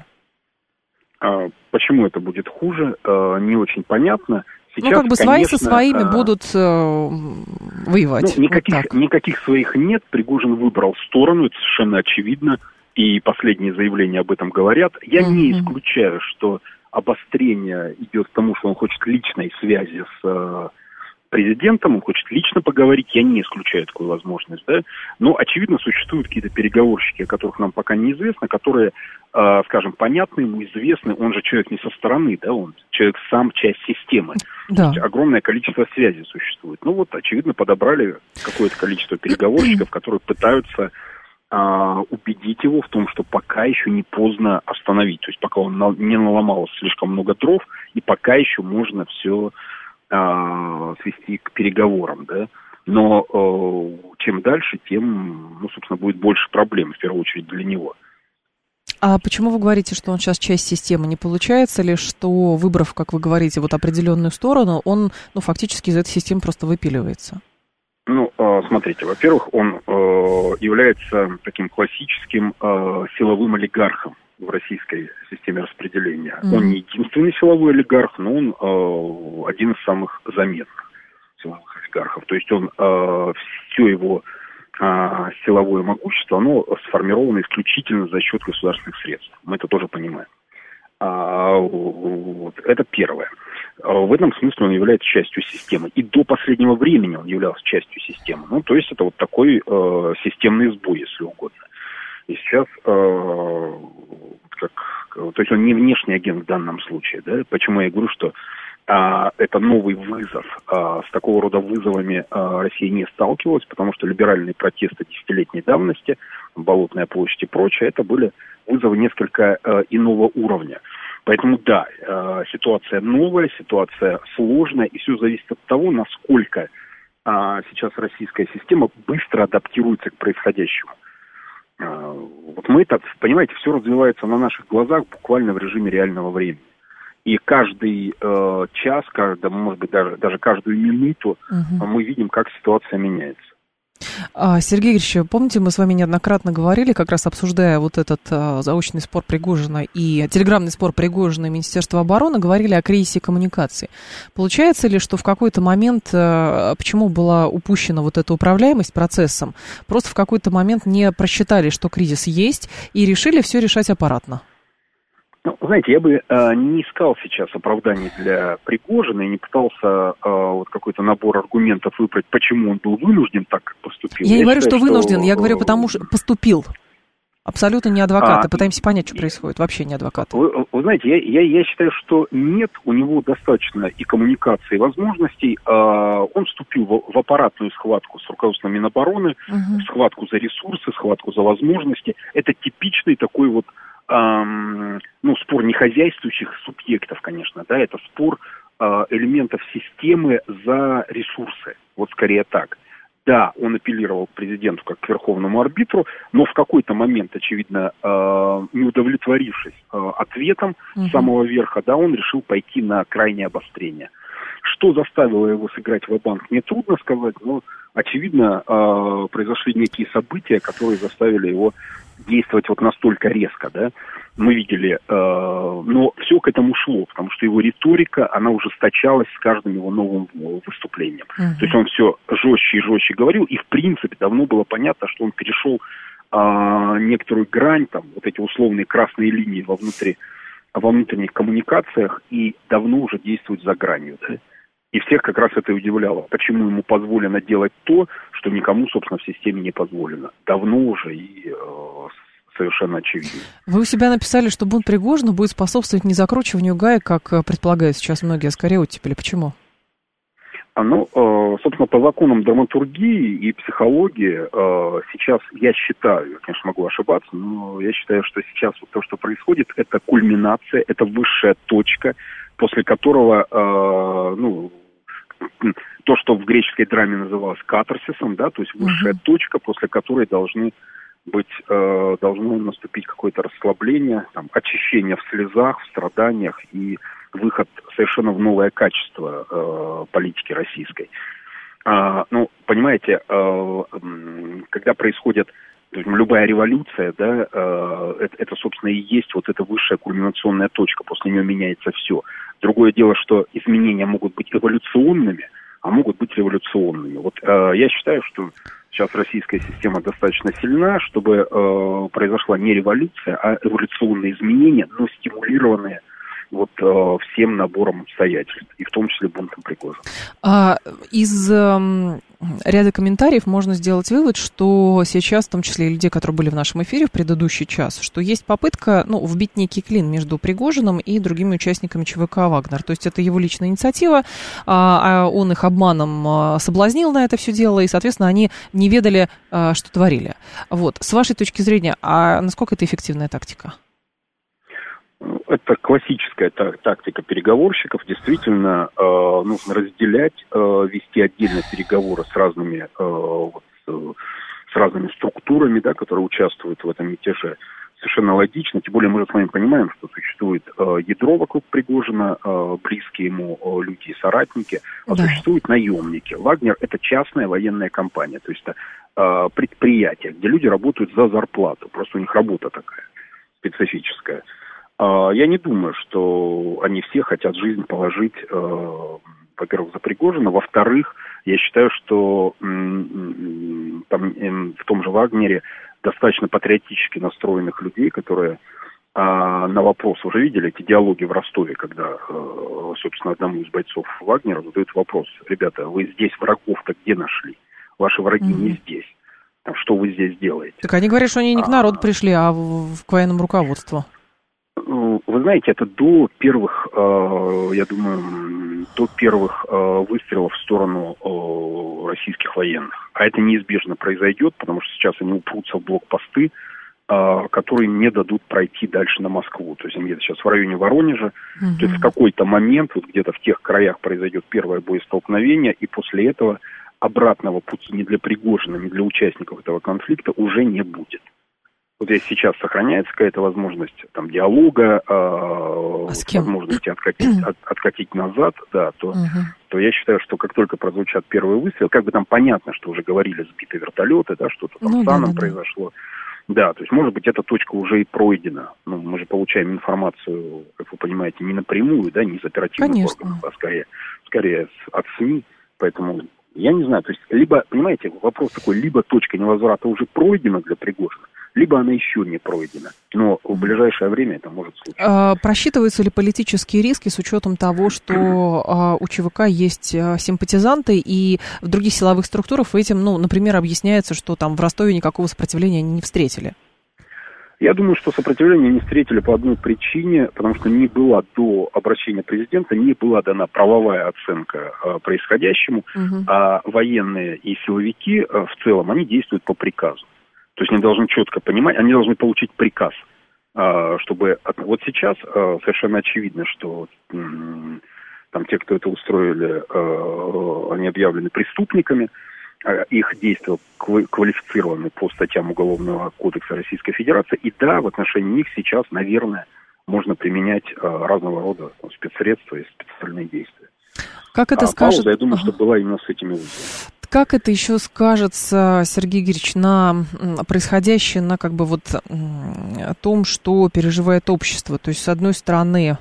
А почему это будет хуже, э, не очень понятно. Сейчас, ну, как бы конечно, свои со своими а... будут э, воевать. Ну, никаких, вот никаких своих нет. Пригожин выбрал сторону, это совершенно очевидно. И последние заявления об этом говорят. Я mm-hmm. не исключаю, что обострение идет к тому, что он хочет личной связи с президентом, он хочет лично поговорить, я не исключаю такую возможность, да, но, очевидно, существуют какие-то переговорщики, о которых нам пока неизвестно, которые, э, скажем, понятны ему, известны, он же человек не со стороны, да, он человек сам часть системы, да. огромное количество связей существует. Ну вот, очевидно, подобрали какое-то количество переговорщиков, которые пытаются а, убедить его в том, что пока еще не поздно остановить. То есть пока он не наломал слишком много дров, и пока еще можно все э, свести к переговорам, да. Но э, чем дальше, тем, ну, собственно, будет больше проблем, в первую очередь, для него. А почему вы говорите, что он сейчас часть системы? Не получается ли, что выбрав, как вы говорите, вот определенную сторону, он ну, фактически из этой системы просто выпиливается? Ну, а, смотрите, во-первых, он э, является таким классическим э, силовым олигархом в российской системе распределения. Mm-hmm. Он не единственный силовой олигарх, но он э, один из самых заметных силовых олигархов. То есть он все его а, силовое могущество, оно сформировано исключительно за счет государственных средств. Мы это тоже понимаем. А, вот, это первое. А, в этом смысле он является частью системы. И до последнего времени он являлся частью системы. Ну, то есть это вот такой э, системный сбой, если угодно. И сейчас, э, как, то есть он не внешний агент в данном случае. Да? Почему я говорю, что а, это новый вызов. А, с такого рода вызовами а, Россия не сталкивалась, потому что либеральные протесты десятилетней давности, Болотная площадь и прочее, это были вызовы несколько иного уровня. Поэтому да, ситуация новая, ситуация сложная, и все зависит от того, насколько сейчас российская система быстро адаптируется к происходящему. Вот мы это, понимаете, все развивается на наших глазах буквально в режиме реального времени. И каждый э, час, каждый, может быть, даже, даже каждую минуту угу. мы видим, как ситуация меняется. А, Сергей Игоревич, помните, мы с вами неоднократно говорили, как раз обсуждая вот этот а, заочный спор Пригожина и телеграммный спор Пригожина и Министерства обороны, говорили о кризисе коммуникации. Получается ли, что в какой-то момент, а, почему была упущена вот эта управляемость процессом, просто в какой-то момент не просчитали, что кризис есть, и решили все решать аппаратно? Ну, знаете, я бы э, не искал сейчас оправданий для Пригожина и не пытался э, вот какой-то набор аргументов выбрать, почему он был вынужден так, как поступил. Я, я не говорю, считаю, что вынужден, что... я говорю, потому что поступил. Абсолютно не адвокат. А, Пытаемся понять, что происходит. Вообще не адвокат. Вы, вы знаете, я, я, я считаю, что нет у него достаточно и коммуникации, и возможностей. А, он вступил в, в аппаратную схватку с руководством Минобороны, угу. схватку за ресурсы, схватку за возможности. Это типичный такой вот эм, ну, спор не хозяйствующих субъектов, конечно, да, это спор э, элементов системы за ресурсы. Вот скорее так. Да, он апеллировал к президенту как к верховному арбитру, но в какой-то момент, очевидно, э, не удовлетворившись э, ответом угу. самого верха, да, он решил пойти на крайнее обострение. Что заставило его сыграть в банк мне трудно сказать, но, очевидно, э, произошли некие события, которые заставили его действовать вот настолько резко, да, мы видели, э, но все к этому шло, потому что его риторика, она ужесточалась с каждым его новым выступлением. Uh-huh. То есть он все жестче и жестче говорил, и в принципе давно было понятно, что он перешел э, некоторую грань, там, вот эти условные красные линии во, внутри, во внутренних коммуникациях, и давно уже действует за гранью, да. И всех как раз это удивляло. Почему ему позволено делать то, что никому, собственно, в системе не позволено. Давно уже и э, совершенно очевидно. Вы у себя написали, что бунт Пригожина будет способствовать не закручиванию гаек, как э, предполагают сейчас многие, а скорее оттепели. Почему? А, ну, э, собственно, по законам драматургии и психологии э, сейчас я считаю, я, конечно, могу ошибаться, но я считаю, что сейчас вот то, что происходит, это кульминация, это высшая точка, после которого, ну, то, что в греческой драме называлось катарсисом, да, то есть высшая uh-huh. точка, после которой должны быть, э, должно наступить какое-то расслабление, там, очищение в слезах, в страданиях и выход совершенно в новое качество э, политики российской. А, ну, понимаете, э, когда происходит любая революция, да, э, это, это, собственно, и есть вот эта высшая кульминационная точка, после нее меняется все. Другое дело, что изменения могут быть эволюционными, а могут быть революционными. Вот э, я считаю, что сейчас российская система достаточно сильна, чтобы э, произошла не революция, а эволюционные изменения, но стимулированные вот э, всем набором обстоятельств, и в том числе бунтом Пригожина. А, из э, ряда комментариев можно сделать вывод, что сейчас, в том числе и людей, которые были в нашем эфире в предыдущий час, что есть попытка ну, вбить некий клин между Пригожиным и другими участниками ЧВК «Вагнер». То есть это его личная инициатива, а, а он их обманом а, соблазнил на это все дело, и, соответственно, они не ведали, а, что творили. Вот. С вашей точки зрения, а насколько это эффективная тактика? Это классическая тактика переговорщиков. Действительно, э, нужно разделять, э, вести отдельно переговоры с разными, э, вот, с разными структурами, да, которые участвуют в этом мятеже. совершенно логично, тем более мы же с вами понимаем, что существует э, ядро вокруг Пригожина, э, близкие ему э, люди и соратники, а да. существуют наемники. Вагнер – это частная военная компания, то есть это э, предприятие, где люди работают за зарплату, просто у них работа такая специфическая. Э, я не думаю, что они все хотят жизнь положить, э, во-первых, за Пригожина, во-вторых, я считаю, что там, м- в том же Вагнере достаточно патриотически настроенных людей, которые а, на вопрос, уже видели эти диалоги в Ростове, когда, а, собственно, одному из бойцов Вагнера задают вопрос, ребята, вы здесь врагов-то где нашли? Ваши враги mm-hmm. не здесь. Что вы здесь делаете? Так они говорят, что они не к народу а, пришли, а в, к военному руководству. Вы знаете, это до первых, э, я думаю, до первых э, выстрелов в сторону э, российских военных. А это неизбежно произойдет, потому что сейчас они упрутся в блокпосты, которые не дадут пройти дальше на Москву. То есть они где-то сейчас в районе Воронежа. Угу. То есть в какой-то момент, вот где-то в тех краях произойдет первое боестолкновение, и после этого обратного пути ни для Пригожина, ни для участников этого конфликта уже не будет вот если сейчас сохраняется какая-то возможность там диалога, э, а возможности откатить, от, откатить назад, да, то, угу. то я считаю, что как только прозвучат первые выстрелы, как бы там понятно, что уже говорили сбитые вертолеты, да, что-то там ну, с да, да, произошло. Да, то есть, может быть, эта точка уже и пройдена. Ну, мы же получаем информацию, как вы понимаете, не напрямую, да, не из оперативных Конечно. органов, а скорее, скорее от СМИ. Поэтому я не знаю, то есть, либо, понимаете, вопрос такой, либо точка невозврата уже пройдена для Пригожина, либо она еще не пройдена. Но в ближайшее время это может случиться. А, просчитываются ли политические риски с учетом того, что а, у ЧВК есть а, симпатизанты, и в других силовых структурах этим, ну, например, объясняется, что там в Ростове никакого сопротивления они не встретили? Я думаю, что сопротивление не встретили по одной причине, потому что не была до обращения президента, не была дана правовая оценка э, происходящему, угу. а военные и силовики э, в целом, они действуют по приказу. То есть они должны четко понимать, они должны получить приказ, а, чтобы... Вот сейчас а, совершенно очевидно, что там те, кто это устроили, а, они объявлены преступниками, их действия квалифицированы по статьям Уголовного кодекса Российской Федерации. И да, в отношении них сейчас, наверное, можно применять разного рода спецсредства и специальные действия. Как это а скажет... Пауза, я думаю, что была именно с этими вызовами. Как это еще скажется, Сергей Игоревич, на происходящее, на как бы вот том, что переживает общество? То есть, с одной стороны,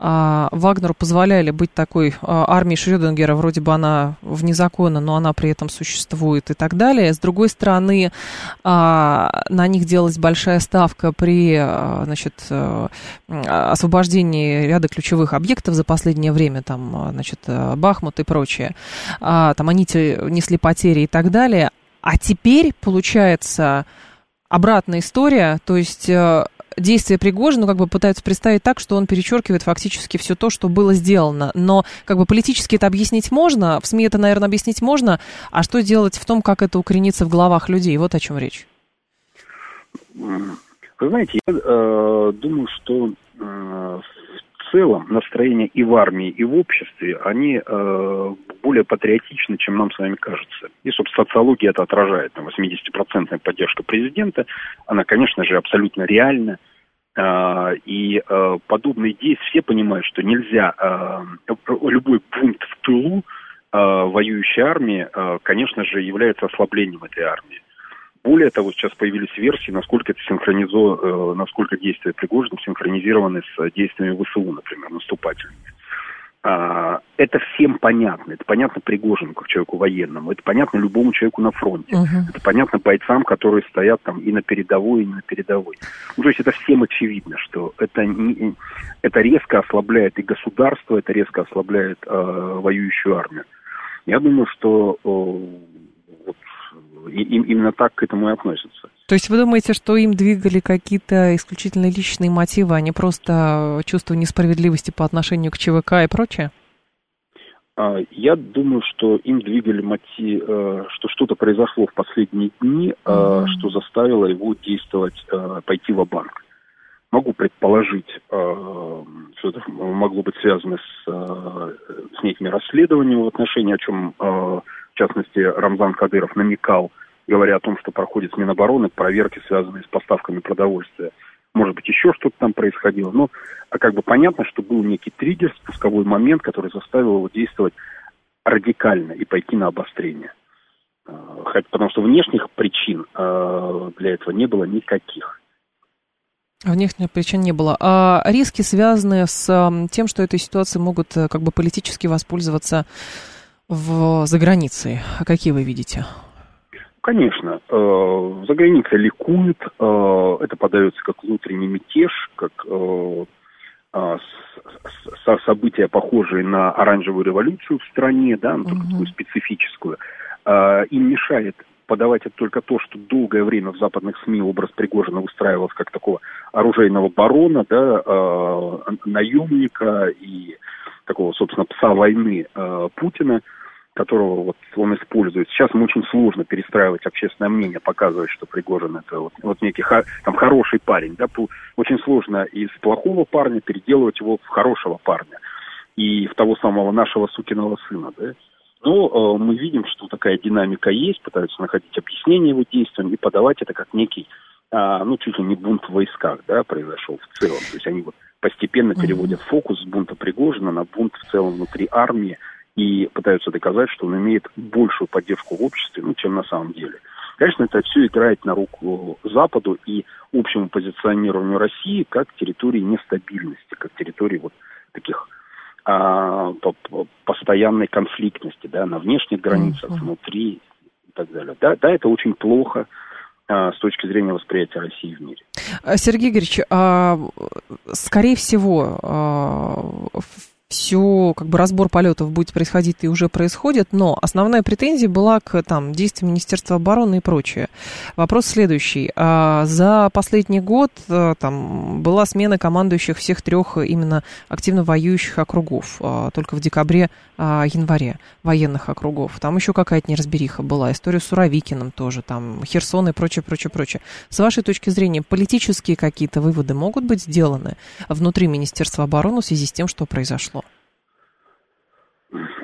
а, Вагнеру позволяли быть такой а, армией Шрёдингера, вроде бы она вне закона, но она при этом существует и так далее. С другой стороны, а, на них делалась большая ставка при а, значит, а, освобождении ряда ключевых объектов за последнее время, там, а, значит, Бахмут и прочее. А, там они несли потери и так далее. А теперь, получается, обратная история, то есть действия Пригожина как бы пытаются представить так, что он перечеркивает фактически все то, что было сделано. Но как бы политически это объяснить можно, в СМИ это, наверное, объяснить можно, а что делать в том, как это укоренится в головах людей? Вот о чем речь. Вы знаете, я э, думаю, что э, в целом настроение и в армии, и в обществе, они э, более патриотичны, чем нам с вами кажется. И, собственно, социология это отражает. 80% поддержка президента, она, конечно же, абсолютно реальна. А, и а, подобные действия, все понимают, что нельзя, а, любой пункт в тылу воюющей армии, конечно же, является ослаблением этой армии. Более того, сейчас появились версии, насколько это синхронизо, насколько действия Пригожина синхронизированы с действиями ВСУ, например, наступательными. А, это всем понятно. Это понятно Пригожину, как человеку военному. Это понятно любому человеку на фронте. Uh-huh. Это понятно бойцам, которые стоят там и на передовой, и не на передовой. Ну, то есть это всем очевидно, что это, не, это резко ослабляет и государство, это резко ослабляет э, воюющую армию. Я думаю, что и, именно так к этому и относятся. То есть вы думаете, что им двигали какие-то исключительно личные мотивы, а не просто чувство несправедливости по отношению к ЧВК и прочее? А, я думаю, что им двигали мотив, э, что что-то произошло в последние дни, mm-hmm. что заставило его действовать, э, пойти в банк Могу предположить, что это могло быть связано с, с некими расследованиями в отношении, о чем, в частности, Рамзан Кадыров намекал говоря о том, что проходит Минобороны, проверки, связанные с поставками продовольствия. Может быть, еще что-то там происходило. Но а как бы понятно, что был некий триггер, спусковой момент, который заставил его действовать радикально и пойти на обострение. Э, потому что внешних причин э, для этого не было никаких. Внешних причин не было. А риски, связанные с тем, что этой ситуацией могут э, как бы политически воспользоваться в, за границей, а какие вы видите? Конечно. Э, за границей ликуют, э, это подается как внутренний мятеж, как э, а, события, похожие на оранжевую революцию в стране, да, ну, uh такую специфическую. А, им мешает подавать это только то, что долгое время в западных СМИ образ Пригожина устраивался как такого оружейного барона, да, э, наемника и такого, собственно, пса войны э, Путина которого вот он использует. Сейчас ему очень сложно перестраивать общественное мнение, показывать, что Пригожин это вот, вот некий там хороший парень. Да? Очень сложно из плохого парня переделывать его в хорошего парня. И в того самого нашего сукиного сына. Да? Но э, мы видим, что такая динамика есть, пытаются находить объяснение его действиям и подавать это как некий, э, ну, чуть ли не бунт в войсках, да, произошел в целом. То есть они вот постепенно переводят фокус с бунта Пригожина на бунт в целом внутри армии, и пытаются доказать, что он имеет большую поддержку в обществе, ну, чем на самом деле. Конечно, это все играет на руку Западу и общему позиционированию России как территории нестабильности, как территории вот таких а, по, по постоянной конфликтности, да, на внешних границах, mm-hmm. внутри и так далее. Да, да, это очень плохо а, с точки зрения восприятия России в мире. Сергей Игоревич, а, скорее всего, а, все, как бы разбор полетов будет происходить и уже происходит, но основная претензия была к там, действиям Министерства обороны и прочее. Вопрос следующий. А, за последний год а, там, была смена командующих всех трех именно активно воюющих округов, а, только в декабре-январе военных округов. Там еще какая-то неразбериха была, история с Суровикиным тоже, там Херсон и прочее, прочее, прочее. С вашей точки зрения, политические какие-то выводы могут быть сделаны внутри Министерства обороны в связи с тем, что произошло?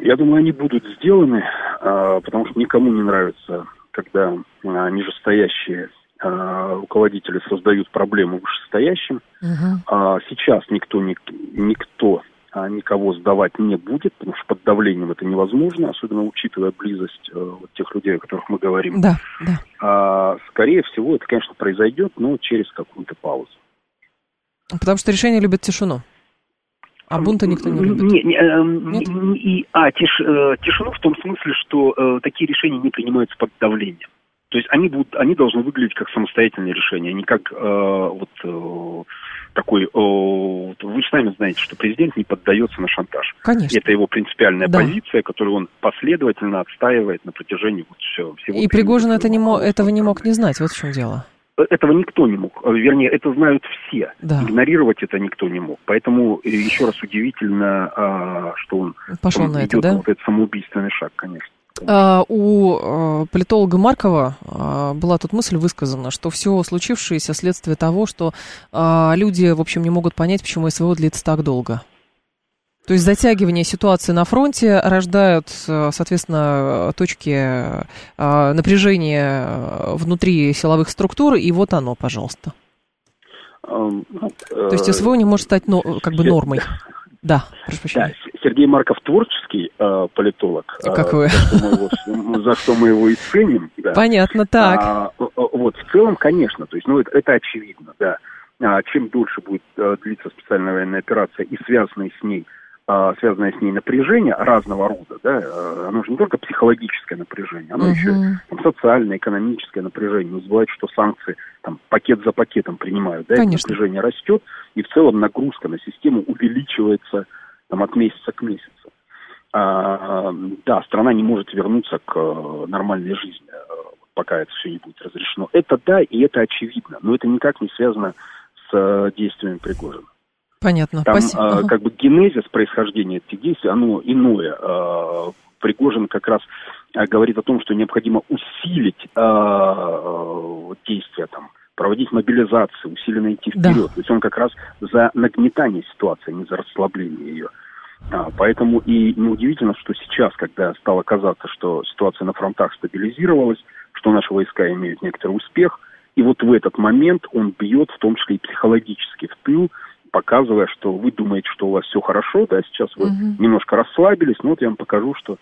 Я думаю, они будут сделаны, а, потому что никому не нравится, когда а, нижестоящие а, руководители создают проблему вышестоящим. Угу. Сейчас никто, никто никого сдавать не будет, потому что под давлением это невозможно, особенно учитывая близость э, вот тех людей, о которых мы говорим. Да, да. А, скорее всего, это, конечно, произойдет, но через какую-то паузу. Потому что решение любят тишину. А бунта никто не любит? Не, не, э, Нет? И, а, тиш, э, тишину в том смысле, что э, такие решения не принимаются под давлением. То есть они будут, они должны выглядеть как самостоятельные решения, а не как э, вот э, такой. Э, вы сами знаете, что президент не поддается на шантаж. Конечно. Это его принципиальная да. позиция, которую он последовательно отстаивает на протяжении вот все, всего. И Пригожин это не мо- этого не мог не знать. Вот в чем дело этого никто не мог. Э, вернее, это знают все. Да. Игнорировать это никто не мог. Поэтому э, еще раз удивительно, а, что он, Пошел он на это, да? вот этот самоубийственный шаг, конечно. А, у а, политолога Маркова а, была тут мысль высказана, что все случившееся следствие того, что а, люди, в общем, не могут понять, почему СВО длится так долго. То есть затягивание ситуации на фронте рождают, э, соответственно, точки э, напряжения внутри силовых структур, и вот оно, пожалуйста. Ну, То есть СВО не может стать как бы нормой. Да, прошу прощения. Да, Сергей Марков творческий э, политолог. Как вы? За что мы его, за что мы его и ценим. Да. Понятно, так. А, вот, в целом, конечно, то есть, ну, это, это очевидно, да. А, чем дольше будет а, длиться специальная военная операция и связанные с ней а, связанное с ней напряжение разного рода, да, а, оно же не только психологическое напряжение, оно uh-huh. еще там, социальное, экономическое напряжение. Не забывайте, что санкции там пакет за пакетом принимают, да, Конечно. напряжение растет, и в целом нагрузка на систему увеличивается там, от месяца к месяцу. А, да, страна не может вернуться к э, нормальной жизни, э, пока это все не будет разрешено. Это да, и это очевидно, но это никак не связано с э, действиями Пригожина. Понятно. Там Спасибо. Э, как бы генезис происхождения этих действий, оно иное. Э, Пригожин как раз э, говорит о том, что необходимо усилить э, действия там, проводить мобилизацию, усиленно идти вперед. Да. То есть он как раз за нагнетание ситуации, а не за расслабление ее. А, поэтому и неудивительно, что сейчас, когда стало казаться, что ситуация на фронтах стабилизировалась, что наши войска имеют некоторый успех. И вот в этот момент он бьет, в том числе и психологически в тыл, показывая, что вы думаете, что у вас все хорошо, да, сейчас вы угу. немножко расслабились, но вот я вам покажу, что,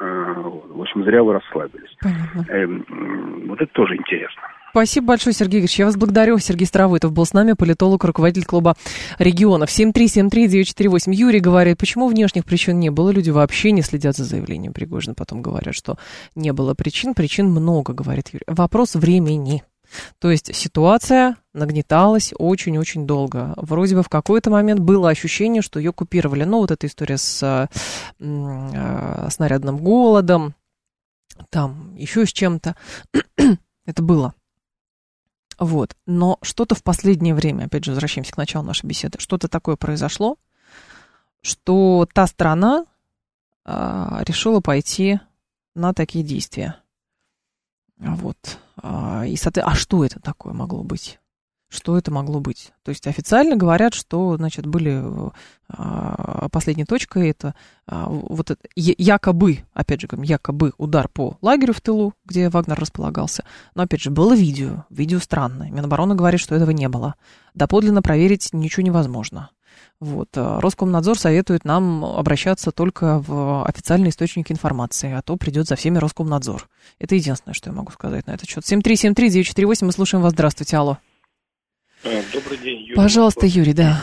э, в общем, зря вы расслабились. Э, вот это тоже интересно. Спасибо большое, Сергей Ильич. Я вас благодарю. Сергей Старовойтов был с нами, политолог, руководитель клуба регионов. 7373948. Юрий говорит, почему внешних причин не было? Люди вообще не следят за заявлением Пригожина. Потом говорят, что не было причин. Причин много, говорит Юрий. Вопрос времени. То есть ситуация нагнеталась очень-очень долго. Вроде бы в какой-то момент было ощущение, что ее купировали. Ну, вот эта история с э, снарядным голодом, там еще с чем-то. Это было. Вот. Но что-то в последнее время, опять же, возвращаемся к началу нашей беседы, что-то такое произошло, что та страна а, решила пойти на такие действия. Вот. А, и, а что это такое могло быть? Что это могло быть? То есть официально говорят, что, значит, были а, последней точкой это а, вот это, якобы, опять же якобы удар по лагерю в тылу, где Вагнер располагался. Но, опять же, было видео, видео странное. Минобороны говорит, что этого не было. Доподлинно проверить ничего невозможно. Вот. А, Роскомнадзор советует нам обращаться только в официальные источники информации, а то придет за всеми Роскомнадзор. Это единственное, что я могу сказать на этот счет. 7373948, мы слушаем вас. Здравствуйте, алло. А, добрый день, Юрий. Пожалуйста, Юрий, да.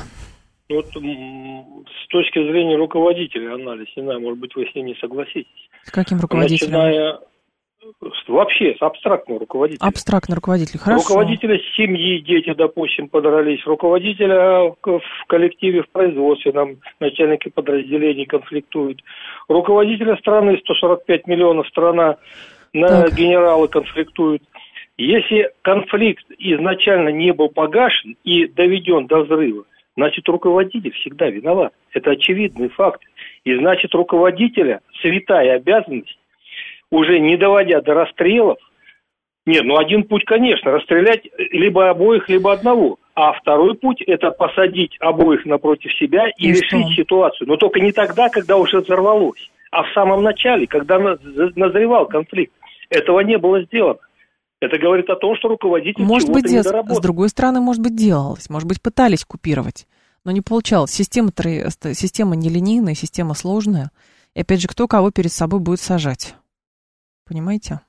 Вот с точки зрения руководителя анализ, не знаю, может быть, вы с ним не согласитесь. С каким руководителем? Начиная вообще абстрактного руководителя. Абстрактный руководитель, хорошо. Руководителя семьи, дети, допустим, подрались. Руководителя в коллективе, в производстве, нам начальники подразделений конфликтуют. Руководителя страны, 145 миллионов страна, на так. генералы конфликтуют. Если конфликт изначально не был погашен и доведен до взрыва, значит руководитель всегда виноват. Это очевидный факт. И значит руководителя святая обязанность, уже не доводя до расстрелов, нет, ну один путь, конечно, расстрелять либо обоих, либо одного. А второй путь – это посадить обоих напротив себя и, и решить что? ситуацию. Но только не тогда, когда уже взорвалось, а в самом начале, когда назревал конфликт. Этого не было сделано. Это говорит о том, что руководитель может быть, не С другой стороны, может быть, делалось, может быть, пытались купировать, но не получалось. Система, система нелинейная, система сложная. И опять же, кто кого перед собой будет сажать? Понимаете?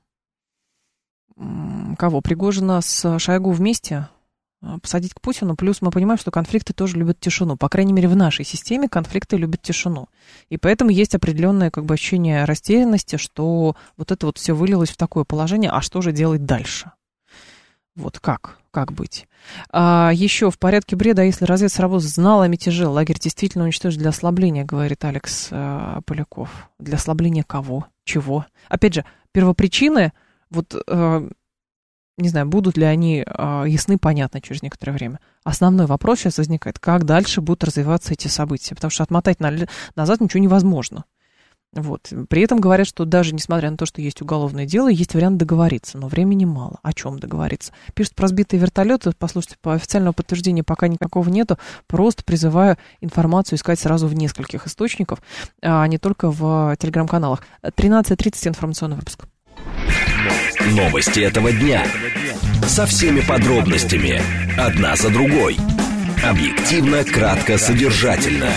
Кого? Пригожина с Шойгу вместе? А, посадить к Путину. Плюс мы понимаем, что конфликты тоже любят тишину. По крайней мере, в нашей системе конфликты любят тишину. И поэтому есть определенное как бы, ощущение растерянности, что вот это вот все вылилось в такое положение, а что же делать дальше? Вот как? Как быть? А, еще в порядке бреда, если разведсработа знала о мятеже, лагерь действительно уничтожить для ослабления, говорит Алекс а, Поляков. Для ослабления кого? Чего? Опять же, первопричины, вот а, не знаю, будут ли они э, ясны, понятно через некоторое время. Основной вопрос сейчас возникает, как дальше будут развиваться эти события, потому что отмотать на, назад ничего невозможно. Вот. При этом говорят, что даже несмотря на то, что есть уголовное дело, есть вариант договориться, но времени мало. О чем договориться? Пишут про сбитые вертолеты, послушайте, по официальному подтверждению пока никакого нету, просто призываю информацию искать сразу в нескольких источниках, а не только в телеграм-каналах. 13.30 информационный выпуск. Новости этого дня. Со всеми подробностями. Одна за другой. Объективно, кратко, содержательно.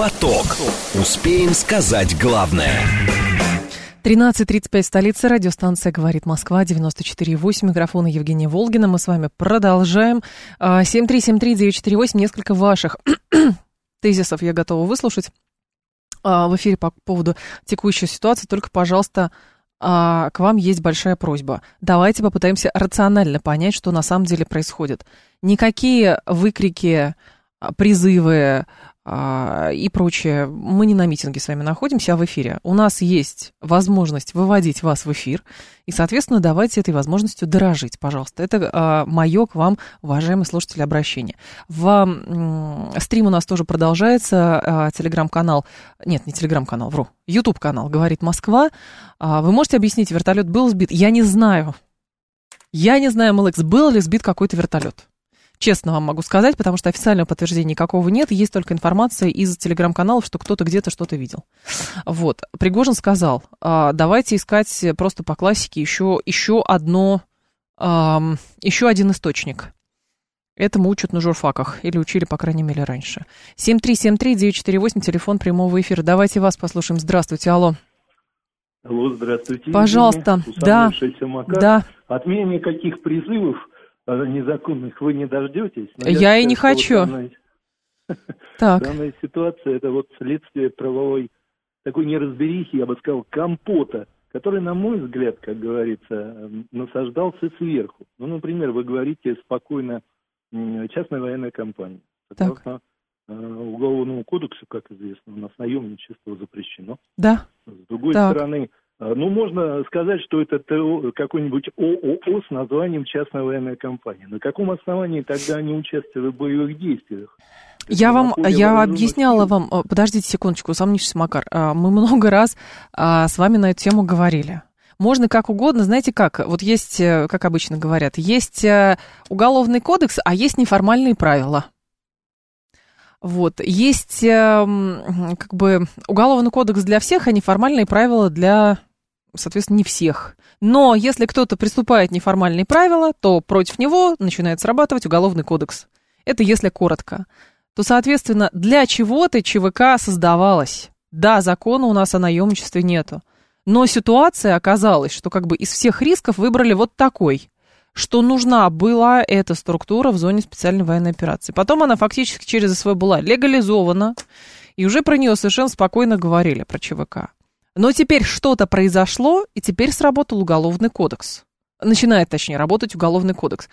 Поток. Успеем сказать главное. 13.35, столица, радиостанция «Говорит Москва», 94.8, микрофона Евгения Волгина. Мы с вами продолжаем. 7373948, а, несколько ваших тезисов я готова выслушать а, в эфире по поводу текущей ситуации. Только, пожалуйста, а, к вам есть большая просьба. Давайте попытаемся рационально понять, что на самом деле происходит. Никакие выкрики, призывы, и прочее. Мы не на митинге с вами находимся, а в эфире. У нас есть возможность выводить вас в эфир, и, соответственно, давайте этой возможностью дорожить, пожалуйста. Это а, мое к вам, уважаемые слушатели, обращение. В стрим у нас тоже продолжается, а, телеграм-канал, нет, не телеграм-канал, вру, YouTube-канал «Говорит Москва». А, вы можете объяснить, вертолет был сбит? Я не знаю. Я не знаю, Млекс, был ли сбит какой-то вертолет. Честно вам могу сказать, потому что официального подтверждения никакого нет. Есть только информация из телеграм-каналов, что кто-то где-то что-то видел. Вот. Пригожин сказал, а, давайте искать просто по классике еще, еще одно, еще один источник. Этому учат на журфаках, или учили, по крайней мере, раньше. 7373948, телефон прямого эфира. Давайте вас послушаем. Здравствуйте, алло. Алло, здравствуйте. Пожалуйста, да, да. От меня никаких призывов незаконных вы не дождетесь. я, я и не хочу. Данная, так. данная ситуация это вот следствие правовой такой неразберихи, я бы сказал, компота, который, на мой взгляд, как говорится, насаждался сверху. Ну, например, вы говорите спокойно частная военная компания. Согласно так. Э, Уголовному кодексу, как известно, у нас наемничество запрещено. Да. С другой так. стороны, ну, можно сказать, что это какой-нибудь ООО с названием «Частная военная компания». На каком основании тогда они участвовали в боевых действиях? Я вам, я объясняла вам, подождите секундочку, сомнитесь, Макар, а, мы много раз с вами на эту тему говорили. Можно как угодно, знаете как, вот есть, э, как обычно говорят, есть э, уголовный кодекс, а есть неформальные правила. Вот. Есть эм, как бы уголовный кодекс для всех, а неформальные правила для соответственно, не всех. Но если кто-то приступает неформальные правила, то против него начинает срабатывать уголовный кодекс. Это если коротко. То, соответственно, для чего-то ЧВК создавалась. Да, закона у нас о наемничестве нету. Но ситуация оказалась, что как бы из всех рисков выбрали вот такой, что нужна была эта структура в зоне специальной военной операции. Потом она фактически через СВ была легализована, и уже про нее совершенно спокойно говорили, про ЧВК. Но теперь что-то произошло, и теперь сработал уголовный кодекс. Начинает, точнее, работать уголовный кодекс.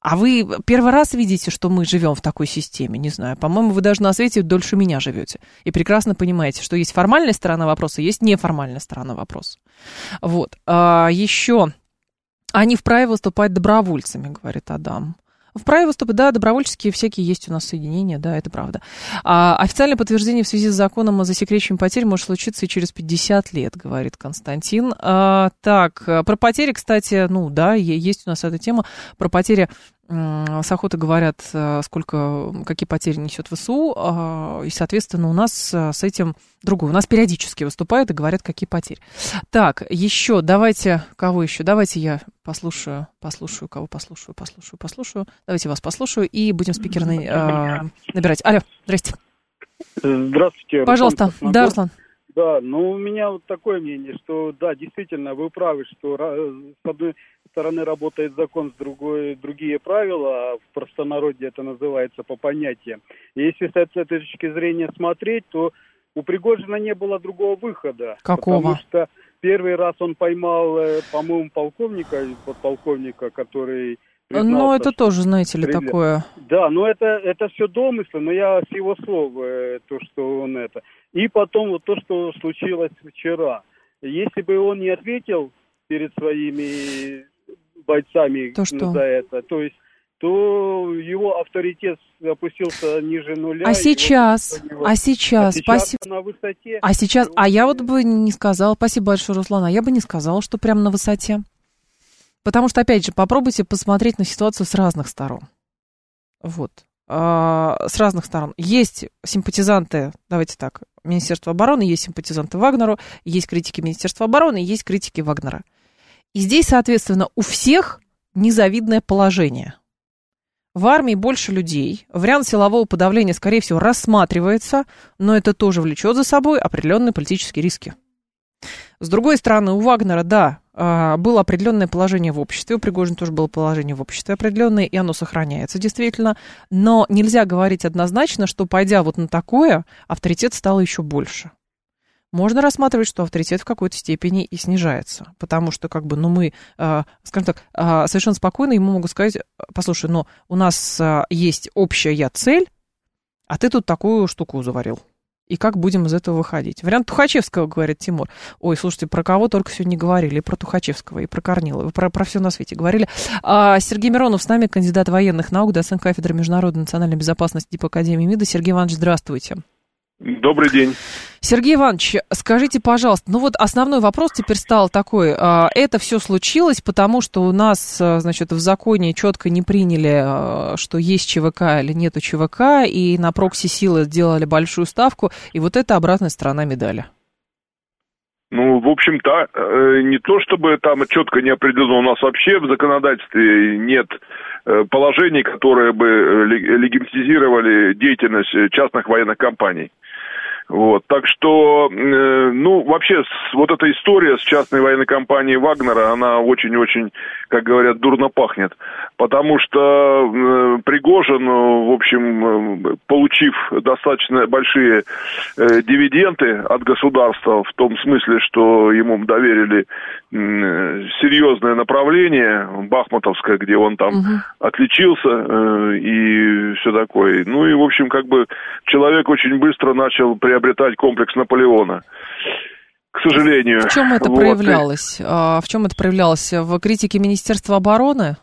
А вы первый раз видите, что мы живем в такой системе? Не знаю. По-моему, вы даже на свете дольше меня живете. И прекрасно понимаете, что есть формальная сторона вопроса, есть неформальная сторона вопроса. Вот. А, еще они вправе выступать добровольцами, говорит Адам. Вправе выступать, да, добровольческие всякие есть у нас соединения, да, это правда. А официальное подтверждение в связи с законом о засекречивании потерь может случиться и через 50 лет, говорит Константин. А, так, про потери, кстати, ну да, есть у нас эта тема. Про потери с охоты говорят, э, сколько, какие потери несет ВСУ, а, и, соответственно, у нас э, с этим другое. У нас периодически выступают и говорят, какие потери. Так, еще, давайте, кого еще? Давайте я послушаю, послушаю, кого послушаю, послушаю, послушаю. Давайте вас послушаю и будем спикер на, э, набирать. Алло, здрасте. Здравствуйте. Пожалуйста, Руслан да, Руслан. Да, ну у меня вот такое мнение, что да, действительно, вы правы, что с одной стороны работает закон, с другой другие правила, а в простонародье это называется по понятиям. И если с этой точки зрения смотреть, то у Пригожина не было другого выхода. Какого? Потому что первый раз он поймал, э, по-моему, полковника, подполковника, который ну, это тоже, знаете ли, стрелял. такое. Да, но это, это все домыслы, но я с его слов, э, то, что он это. И потом вот то, что случилось вчера. Если бы он не ответил перед своими бойцами то что? за это, то есть то его авторитет опустился ниже нуля. А сейчас, а сейчас, а сейчас спасибо. на высоте. А сейчас, а я вот бы не сказала, спасибо большое, Руслан, а я бы не сказала, что прямо на высоте. Потому что, опять же, попробуйте посмотреть на ситуацию с разных сторон. Вот. А, с разных сторон. Есть симпатизанты, давайте так, Министерства обороны, есть симпатизанты Вагнеру, есть критики Министерства обороны, есть критики Вагнера. И здесь, соответственно, у всех незавидное положение. В армии больше людей. Вариант силового подавления, скорее всего, рассматривается, но это тоже влечет за собой определенные политические риски. С другой стороны, у Вагнера, да, а, было определенное положение в обществе, у Пригожина тоже было положение в обществе определенное, и оно сохраняется действительно, но нельзя говорить однозначно, что пойдя вот на такое, авторитет стал еще больше можно рассматривать, что авторитет в какой-то степени и снижается. Потому что, как бы, ну, мы, э, скажем так, э, совершенно спокойно ему могут сказать, послушай, но у нас э, есть общая цель, а ты тут такую штуку заварил. И как будем из этого выходить? Вариант Тухачевского, говорит Тимур. Ой, слушайте, про кого только сегодня говорили. И про Тухачевского, и про Корнилова, про, про все на свете говорили. А, Сергей Миронов с нами, кандидат военных наук, доцент кафедры международной национальной безопасности ДИП Академии МИДа. Сергей Иванович, здравствуйте. Добрый день. Сергей Иванович, скажите, пожалуйста, ну вот основной вопрос теперь стал такой. А, это все случилось, потому что у нас, а, значит, в законе четко не приняли, а, что есть ЧВК или нету ЧВК, и на прокси-силы сделали большую ставку, и вот это обратная сторона медали. Ну, в общем-то, э, не то чтобы там четко не определено, у нас вообще в законодательстве нет э, положений, которые бы э, легитимизировали деятельность частных военных компаний. Вот, так что, э, ну, вообще, с, вот эта история с частной военной компанией Вагнера, она очень-очень, как говорят, дурно пахнет. Потому что э, Пригожин, в общем, э, получив достаточно большие э, дивиденды от государства, в том смысле, что ему доверили э, серьезное направление, Бахмутовское, где он там угу. отличился э, и все такое. Ну и, в общем, как бы человек очень быстро начал приобретать комплекс Наполеона. К сожалению. В чем это вот. проявлялось? А, в чем это проявлялось? В критике Министерства обороны?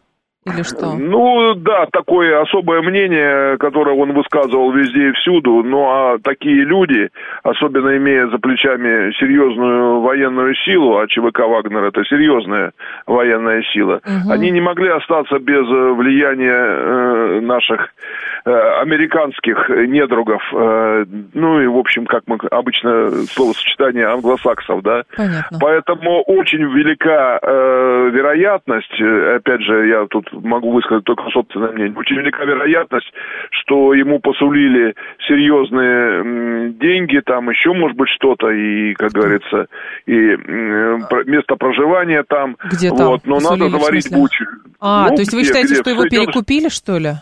Или что? Ну, да, такое особое мнение, которое он высказывал везде и всюду. Ну, а такие люди, особенно имея за плечами серьезную военную силу, а ЧВК «Вагнер» — это серьезная военная сила, угу. они не могли остаться без влияния э, наших э, американских недругов. Э, ну, и, в общем, как мы обычно словосочетание англосаксов, да? Понятно. Поэтому очень велика э, вероятность, э, опять же, я тут могу высказать только собственное мнение. Очень велика вероятность, что ему посулили серьезные деньги, там еще может быть что-то, и, как говорится, и место проживания там. Где там? Вот, но надо заварить бучу. А, ну, то есть вы считаете, где? что его перекупили, что ли?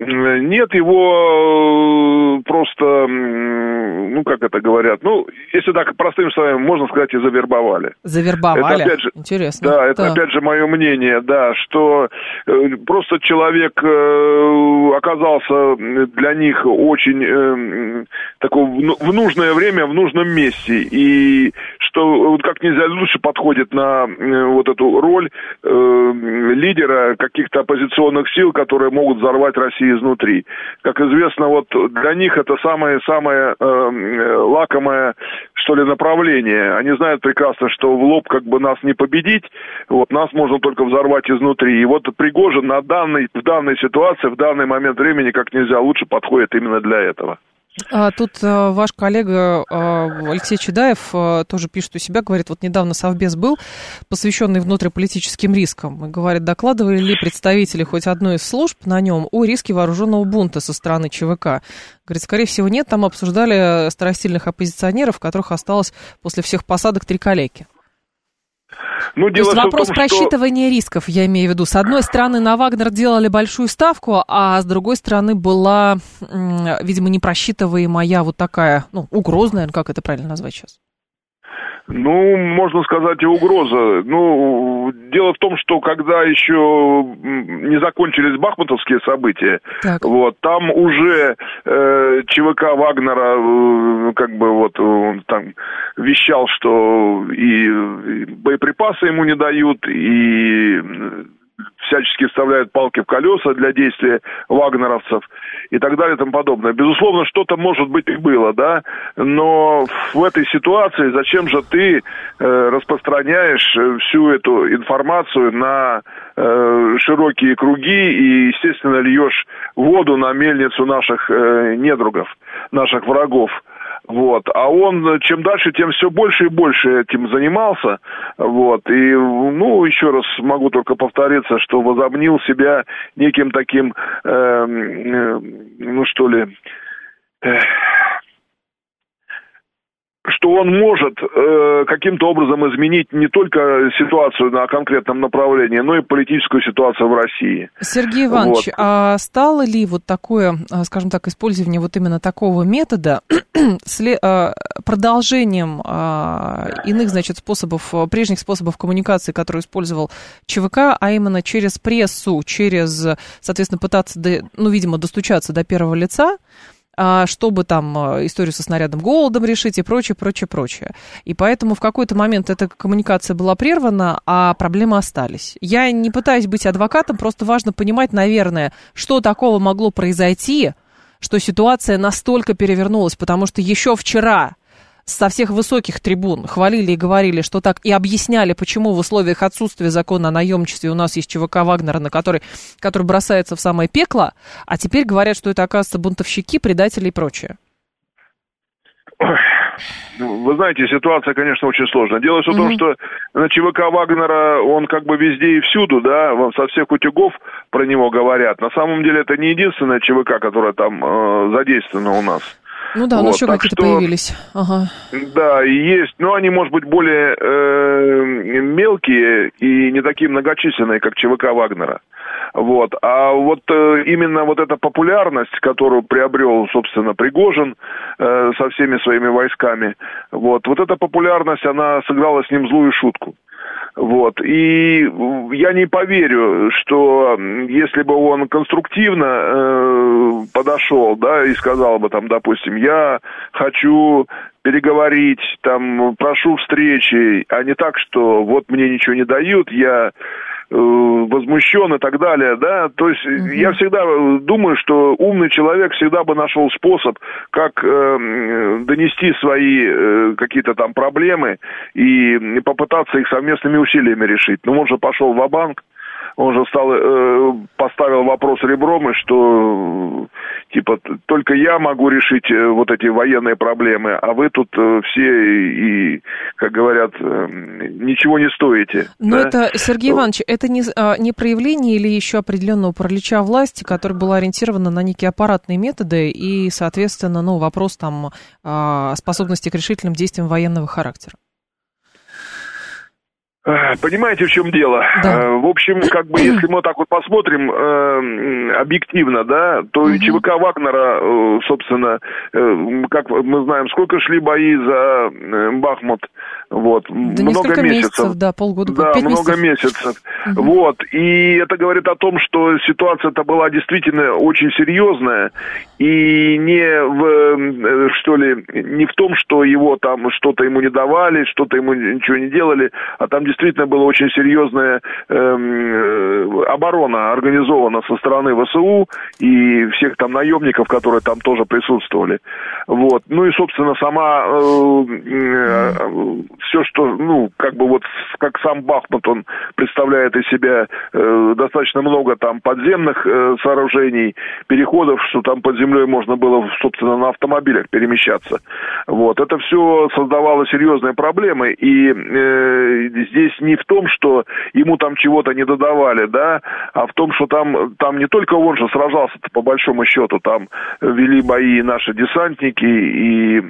Нет, его э, просто, ну, как это говорят, ну, если так простым словами, можно сказать, и завербовали. Завербовали? Это, опять же, Интересно. Да, это так. опять же мое мнение, да, что э, просто человек э, оказался для них очень такой в нужное время, в нужном месте, и что вот как нельзя лучше подходит на вот эту роль лидера каких-то оппозиционных сил, которые могут взорвать Россию изнутри. Как известно, вот для них это самое-самое э, лакомое, что ли, направление. Они знают прекрасно, что в лоб как бы нас не победить, вот нас можно только взорвать изнутри. И вот Пригожин на данной, в данной ситуации, в данный момент времени как нельзя лучше подходит именно для этого. А, тут а, ваш коллега а, Алексей Чедаев а, тоже пишет у себя, говорит, вот недавно Совбез был, посвященный внутриполитическим рискам. Говорит, докладывали ли представители хоть одной из служб на нем о риске вооруженного бунта со стороны ЧВК? Говорит, скорее всего, нет, там обсуждали старостильных оппозиционеров, которых осталось после всех посадок три коллеги. Ну, То есть вопрос том, просчитывания что... рисков, я имею в виду. С одной стороны, на Вагнер делали большую ставку, а с другой стороны была, видимо, непросчитываемая вот такая, ну, угроза, наверное, как это правильно назвать сейчас? Ну, можно сказать, и угроза. Ну, дело в том, что когда еще не закончились бахмутовские события, так. вот, там уже э, ЧВК Вагнера э, как бы вот он там вещал, что и боеприпасы ему не дают, и всячески вставляют палки в колеса для действия вагнеровцев и так далее и тому подобное. Безусловно, что-то, может быть, и было, да, но в этой ситуации зачем же ты э, распространяешь э, всю эту информацию на э, широкие круги и, естественно, льешь воду на мельницу наших недругов, наших врагов. Вот. А он чем дальше, тем все больше и больше этим занимался. Вот. И, ну, еще раз могу только повториться, что возомнил себя неким таким, э, э, ну что ли, э, что он может э, каким-то образом изменить не только ситуацию на конкретном направлении, но и политическую ситуацию в России. Сергей Иванович, вот. а стало ли вот такое, а, скажем так, использование вот именно такого метода а, продолжением а, иных, значит, способов, прежних способов коммуникации, которые использовал ЧВК, а именно через прессу, через, соответственно, пытаться, ну, видимо, достучаться до первого лица, чтобы там а, историю со снарядом голодом решить и прочее, прочее, прочее. И поэтому в какой-то момент эта коммуникация была прервана, а проблемы остались. Я не пытаюсь быть адвокатом, просто важно понимать, наверное, что такого могло произойти, что ситуация настолько перевернулась, потому что еще вчера со всех высоких трибун хвалили и говорили, что так, и объясняли, почему в условиях отсутствия закона о наемничестве у нас есть ЧВК Вагнера, на который, который бросается в самое пекло, а теперь говорят, что это, оказывается, бунтовщики, предатели и прочее. Ну, вы знаете, ситуация, конечно, очень сложная. Дело все в том, что на ЧВК Вагнера он как бы везде и всюду, да, со всех утюгов про него говорят. На самом деле это не единственная ЧВК, которая там э, задействована у нас. Ну да, вот, но еще какие-то что, появились. Ага. Да, есть, но они, может быть, более э, мелкие и не такие многочисленные, как ЧВК Вагнера. Вот. А вот э, именно вот эта популярность, которую приобрел, собственно, Пригожин э, со всеми своими войсками, вот, вот эта популярность, она сыграла с ним злую шутку. Вот. И я не поверю, что если бы он конструктивно э, подошел, да, и сказал бы там, допустим, я хочу переговорить, там, прошу встречи, а не так, что вот мне ничего не дают, я возмущен и так далее, да, то есть угу. я всегда думаю, что умный человек всегда бы нашел способ, как э, донести свои э, какие-то там проблемы и попытаться их совместными усилиями решить. Ну, он же пошел в банк он же стал, э, поставил вопрос ребром, и что, типа, только я могу решить э, вот эти военные проблемы, а вы тут э, все и, как говорят, э, ничего не стоите. Но да? это, Сергей Иванович, это не, а, не проявление или еще определенного паралича власти, который был ориентирован на некие аппаратные методы и, соответственно, ну, вопрос там а, способности к решительным действиям военного характера? Понимаете, в чем дело? Да. Э, в общем, как бы, если мы так вот посмотрим э, объективно, да, то угу. ЧВК Вагнера, э, собственно, э, как мы знаем, сколько шли бои за Бахмут, вот, да много месяцев. месяцев. Да, полгода, Да, много месяцев. месяцев. Угу. Вот, и это говорит о том, что ситуация-то была действительно очень серьезная, и не в, что ли, не в том, что его там что-то ему не давали, что-то ему ничего не делали, а там действительно была очень серьезная эм, оборона организована со стороны ВСУ и всех там наемников, которые там тоже присутствовали. Вот. Ну и, собственно, сама э, э, все, что, ну, как бы вот, как сам Бахмут, он представляет из себя э, достаточно много там подземных э, сооружений, переходов, что там под землей можно было, собственно, на автомобилях перемещаться. Вот. Это все создавало серьезные проблемы, и э, здесь здесь не в том, что ему там чего-то не додавали, да, а в том, что там, там не только он же сражался по большому счету, там вели бои наши десантники и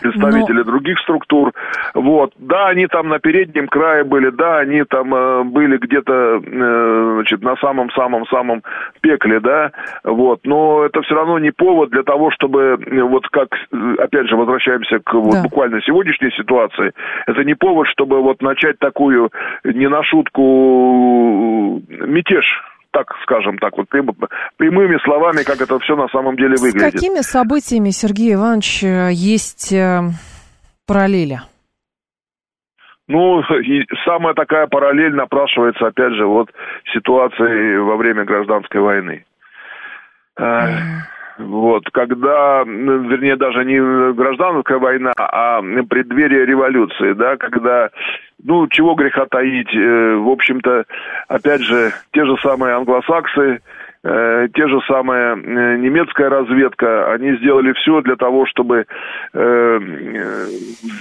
представители Но... других структур. Вот. Да, они там на переднем крае были, да, они там э, были где-то э, значит, на самом-самом-самом пекле, да, вот. Но это все равно не повод для того, чтобы, э, вот как, э, опять же, возвращаемся к вот, да. буквально сегодняшней ситуации, это не повод, чтобы вот начать такую не на шутку мятеж так скажем так, вот прямыми словами, как это все на самом деле выглядит. С какими событиями, Сергей Иванович, есть э, параллели? Ну, и самая такая параллель напрашивается, опять же, вот ситуации во время гражданской войны. Mm. Вот, когда, вернее, даже не гражданская война, а преддверие революции, да, когда, ну, чего греха таить, э, в общем-то, опять же, те же самые англосаксы, э, те же самые э, немецкая разведка, они сделали все для того, чтобы э,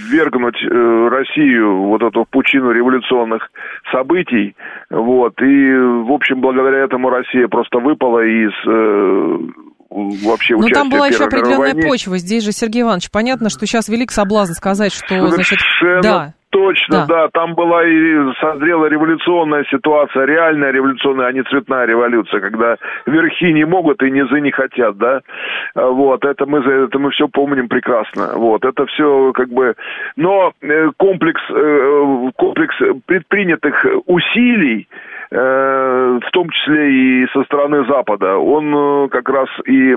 ввергнуть э, Россию вот эту пучину революционных событий, вот, и, в общем, благодаря этому Россия просто выпала из э, вообще Но там была еще определенная войне. почва. Здесь же, Сергей Иванович, понятно, что сейчас велик соблазн сказать, что, Совершенно значит, да. Точно, да. да, там была и созрела революционная ситуация, реальная революционная, а не цветная революция, когда верхи не могут и низы не хотят, да, вот, это мы, это мы все помним прекрасно, вот, это все как бы, но э, комплекс, э, комплекс предпринятых усилий, Э, в том числе и со стороны Запада, он э, как раз и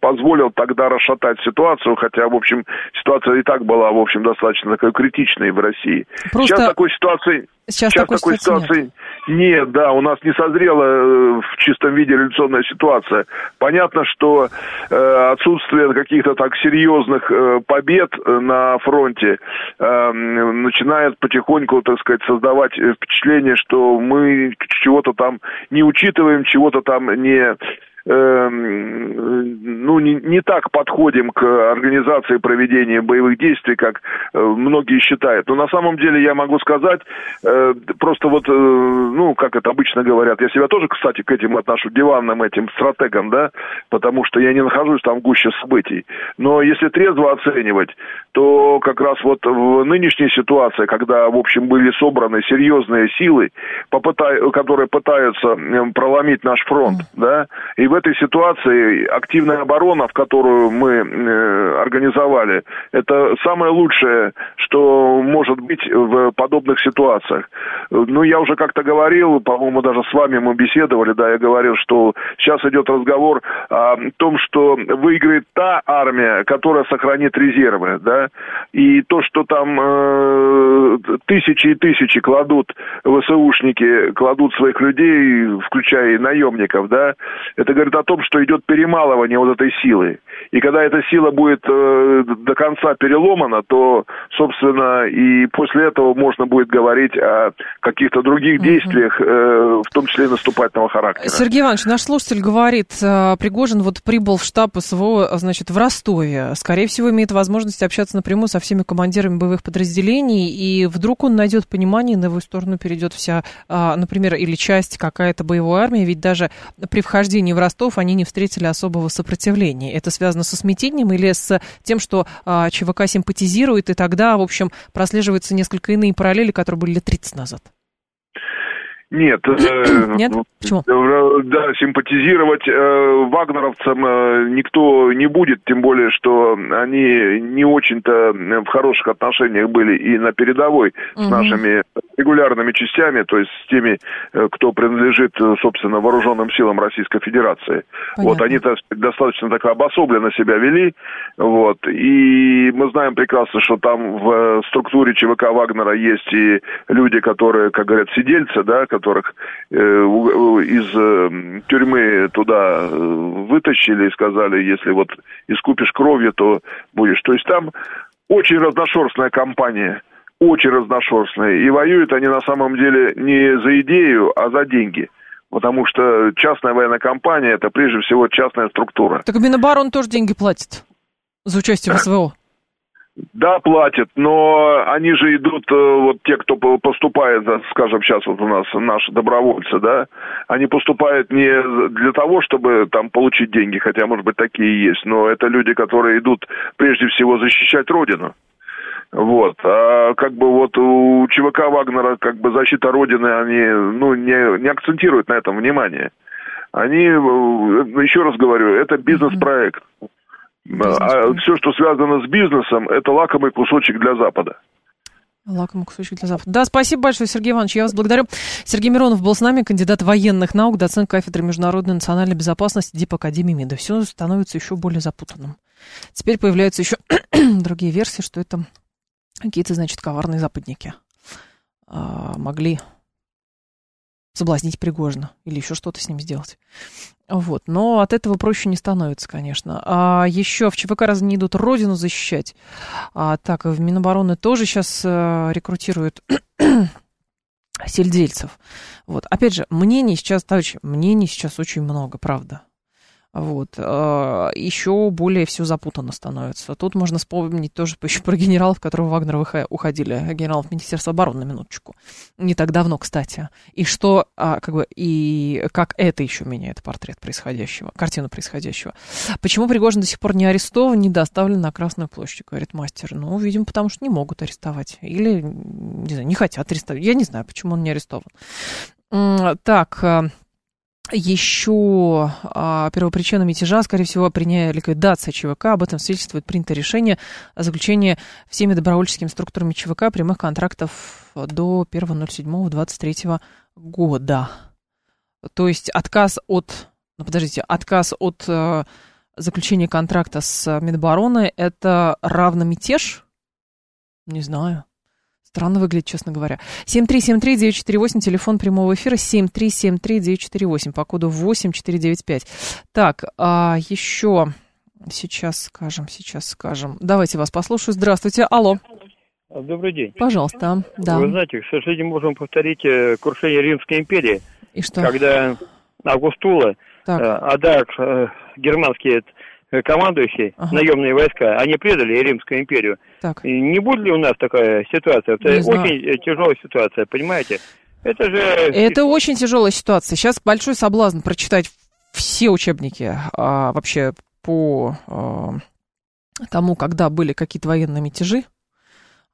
позволил тогда расшатать ситуацию, хотя, в общем, ситуация и так была, в общем, достаточно такой критичной в России. Просто... Сейчас такой ситуации Сейчас, Сейчас такой, такой ситуации нет. нет, да, у нас не созрела э, в чистом виде революционная ситуация. Понятно, что э, отсутствие каких-то так серьезных э, побед э, на фронте э, начинает потихоньку, так сказать, создавать впечатление, что мы чего-то там не учитываем, чего-то там не ну, не, не так подходим к организации проведения боевых действий, как э, многие считают. Но на самом деле я могу сказать, э, просто вот, э, ну, как это обычно говорят, я себя тоже, кстати, к этим отношу, диванным этим стратегам, да, потому что я не нахожусь там в гуще событий. Но если трезво оценивать, то как раз вот в нынешней ситуации, когда, в общем, были собраны серьезные силы, которые пытаются проломить наш фронт, да, и в этой ситуации активная оборона, в которую мы э, организовали, это самое лучшее, что может быть в подобных ситуациях. Ну, я уже как-то говорил, по-моему, даже с вами мы беседовали, да, я говорил, что сейчас идет разговор о том, что выиграет та армия, которая сохранит резервы, да, и то, что там э, тысячи и тысячи кладут ВСУшники, кладут своих людей, включая и наемников, да, это говорит о том, что идет перемалывание вот этой силы. И когда эта сила будет э, до конца переломана, то, собственно, и после этого можно будет говорить о каких-то других действиях, э, в том числе и наступательного характера. Сергей Иванович, наш слушатель говорит, э, Пригожин вот прибыл в штаб СВО, значит, в Ростове. Скорее всего, имеет возможность общаться напрямую со всеми командирами боевых подразделений, и вдруг он найдет понимание, на его сторону перейдет вся, а, например, или часть какая-то боевой армии, ведь даже при вхождении в Ростов они не встретили особого сопротивления. Это связано со смятением или с тем, что а, ЧВК симпатизирует, и тогда, в общем, прослеживаются несколько иные параллели, которые были лет 30 назад? Нет. Э, Нет? Почему? Э, да, симпатизировать э, вагнеровцам э, никто не будет, тем более, что они не очень-то в хороших отношениях были и на передовой угу. с нашими регулярными частями, то есть с теми, э, кто принадлежит, собственно, вооруженным силам Российской Федерации. Понятно. Вот они достаточно так обособленно себя вели, вот, и мы знаем прекрасно, что там в структуре ЧВК Вагнера есть и люди, которые, как говорят, сидельцы, да, которых э, из э, тюрьмы туда э, вытащили и сказали, если вот искупишь кровью, то будешь. То есть там очень разношерстная компания, очень разношерстная. И воюют они на самом деле не за идею, а за деньги. Потому что частная военная компания – это прежде всего частная структура. Так Миноборон тоже деньги платит за участие в СВО. Да, платят, но они же идут, э, вот те, кто поступает, скажем, сейчас вот у нас наши добровольцы, да, они поступают не для того, чтобы там получить деньги, хотя, может быть, такие есть, но это люди, которые идут прежде всего защищать Родину. Вот. А как бы вот у ЧВК Вагнера как бы защита Родины, они, ну, не, не акцентируют на этом внимание. Они, э, еще раз говорю, это бизнес-проект. А все, что связано с бизнесом, это лакомый кусочек для Запада. Лакомый кусочек для Запада. Да, спасибо большое, Сергей Иванович. Я вас благодарю. Сергей Миронов был с нами, кандидат военных наук, доцент кафедры международной национальной безопасности ДИП Академии МИДа. Все становится еще более запутанным. Теперь появляются еще другие версии, что это какие-то, значит, коварные западники а, могли соблазнить Пригожина или еще что-то с ним сделать. Вот. Но от этого проще не становится, конечно. А еще в ЧВК раз не идут родину защищать. А, так, в Минобороны тоже сейчас а, рекрутируют сельдельцев. Вот. Опять же, мнений сейчас, товарищи, мнений сейчас очень много, правда. Вот. А, еще более все запутанно становится. Тут можно вспомнить тоже еще про генералов, которые в Вагнер уходили, генералов Министерства обороны, на минуточку. Не так давно, кстати. И что, а, как бы, и как это еще меняет портрет происходящего, картину происходящего. Почему Пригожин до сих пор не арестован, не доставлен на Красную площадь, говорит мастер. Ну, видимо, потому что не могут арестовать. Или, не знаю, не хотят арестовать. Я не знаю, почему он не арестован. Так, а, еще а, первопричина мятежа, скорее всего, принятие ликвидация ЧВК. Об этом свидетельствует принято решение о заключении всеми добровольческими структурами ЧВК прямых контрактов до 1.07.23 года. То есть отказ от, ну подождите, отказ от э, заключения контракта с Минобороны это равно мятеж? Не знаю. Странно выглядит, честно говоря. 7373948, телефон прямого эфира, 7373948, по коду 8495. Так, а еще сейчас скажем, сейчас скажем. Давайте вас послушаю. Здравствуйте, алло. Добрый день. Пожалуйста, да. Вы знаете, к сожалению, можем повторить э, крушение Римской империи. И что? Когда Августула, Так. э, Адарк, э, командующие, Ага. наемные войска, они предали Римскую империю. Так. И не будет ли у нас такая ситуация? Это Не знаю. очень э, тяжелая ситуация, понимаете? Это же... Это очень тяжелая ситуация. Сейчас большой соблазн прочитать все учебники а, вообще по а, тому, когда были какие-то военные мятежи.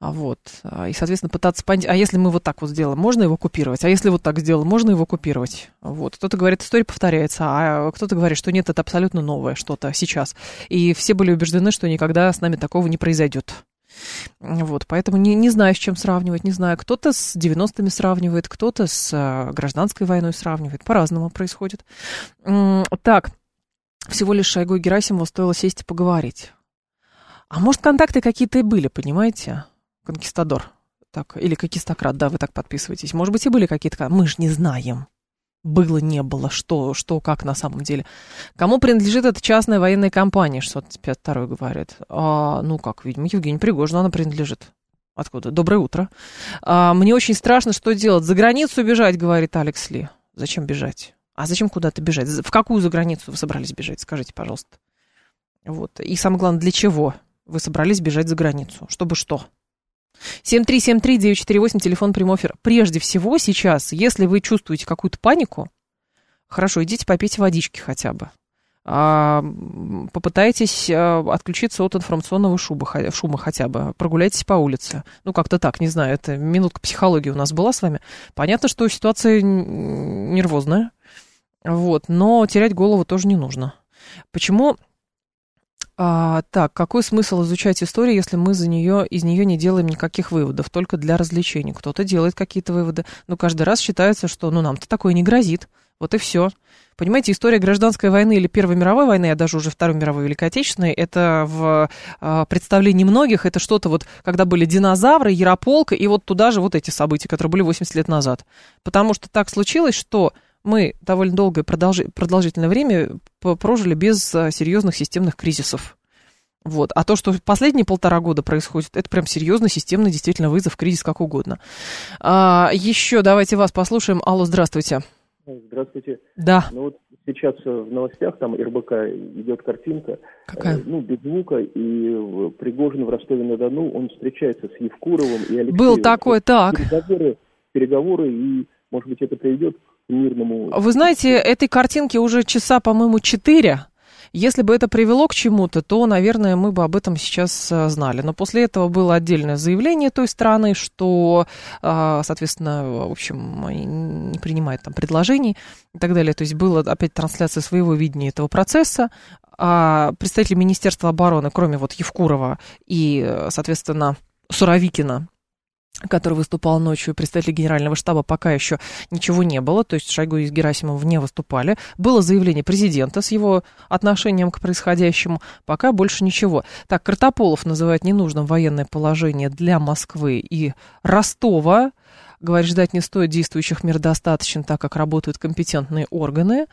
А вот, а, и, соответственно, пытаться понять, а если мы вот так вот сделаем, можно его купировать? А если вот так сделаем, можно его купировать? Вот, кто-то говорит, история повторяется, а кто-то говорит, что нет, это абсолютно новое что-то сейчас. И все были убеждены, что никогда с нами такого не произойдет. Вот, поэтому не, не знаю, с чем сравнивать, не знаю. Кто-то с 90-ми сравнивает, кто-то с а, гражданской войной сравнивает. По-разному происходит. Так, всего лишь Шойгу и Герасимову стоило сесть и поговорить. А может, контакты какие-то и были, понимаете? Конкистадор. Так, или конкистократ, да, вы так подписываетесь. Может быть, и были какие-то... Мы же не знаем. Было, не было, что, что, как на самом деле. Кому принадлежит эта частная военная компания, 652 говорит. А, ну как, видимо, Евгений Пригожину она принадлежит. Откуда? Доброе утро. А, мне очень страшно, что делать. За границу бежать, говорит Алекс Ли. Зачем бежать? А зачем куда-то бежать? В какую за границу вы собрались бежать? Скажите, пожалуйста. Вот. И самое главное, для чего вы собрались бежать за границу? Чтобы что? 7373948, телефон прямой эфир. Прежде всего сейчас, если вы чувствуете какую-то панику, хорошо, идите попейте водички хотя бы. А, попытайтесь а, отключиться от информационного шума, шума хотя бы. Прогуляйтесь по улице. Ну, как-то так, не знаю, это минутка психологии у нас была с вами. Понятно, что ситуация нервозная, вот, но терять голову тоже не нужно. Почему а, так, какой смысл изучать историю, если мы за нее, из нее не делаем никаких выводов, только для развлечений? Кто-то делает какие-то выводы, но каждый раз считается, что ну нам-то такое не грозит. Вот и все. Понимаете, история гражданской войны или Первой мировой войны, а даже уже Второй мировой Великой Отечественной, это в а, представлении многих, это что-то вот, когда были динозавры, Ярополка, и вот туда же вот эти события, которые были 80 лет назад. Потому что так случилось, что мы довольно долгое продолжи- продолжительное время прожили без а, серьезных системных кризисов. Вот. А то, что последние полтора года происходит, это прям серьезный, системный, действительно, вызов, кризис, как угодно. А, еще давайте вас послушаем. Алло, здравствуйте. Здравствуйте. Да. Ну вот сейчас э, в новостях там РБК идет картинка. Какая? э, ну, без звука, и Пригожин в Ростове-на-Дону, он встречается с Евкуровым и Алексеевым. Был такой, так. Переговоры, переговоры, и, может быть, это приведет к мирному... Вы знаете, этой картинки уже часа, по-моему, четыре. Если бы это привело к чему-то, то, наверное, мы бы об этом сейчас а, знали. Но после этого было отдельное заявление той страны, что, а, соответственно, в общем, не принимают там предложений и так далее. То есть была опять трансляция своего видения этого процесса. А представители Министерства обороны, кроме вот Евкурова и, э, соответственно, Суровикина, который выступал ночью, представители генерального штаба, пока еще ничего не было, то есть Шойгу и Герасимов не выступали. Было заявление президента с его отношением к происходящему, пока больше ничего. Так, Картополов называет ненужным военное положение для Москвы и Ростова. Говорит, ждать не стоит, действующих мер достаточно, так как работают компетентные органы.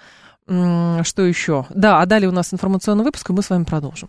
Что еще? Да, а далее у нас информационный выпуск, и мы с вами продолжим.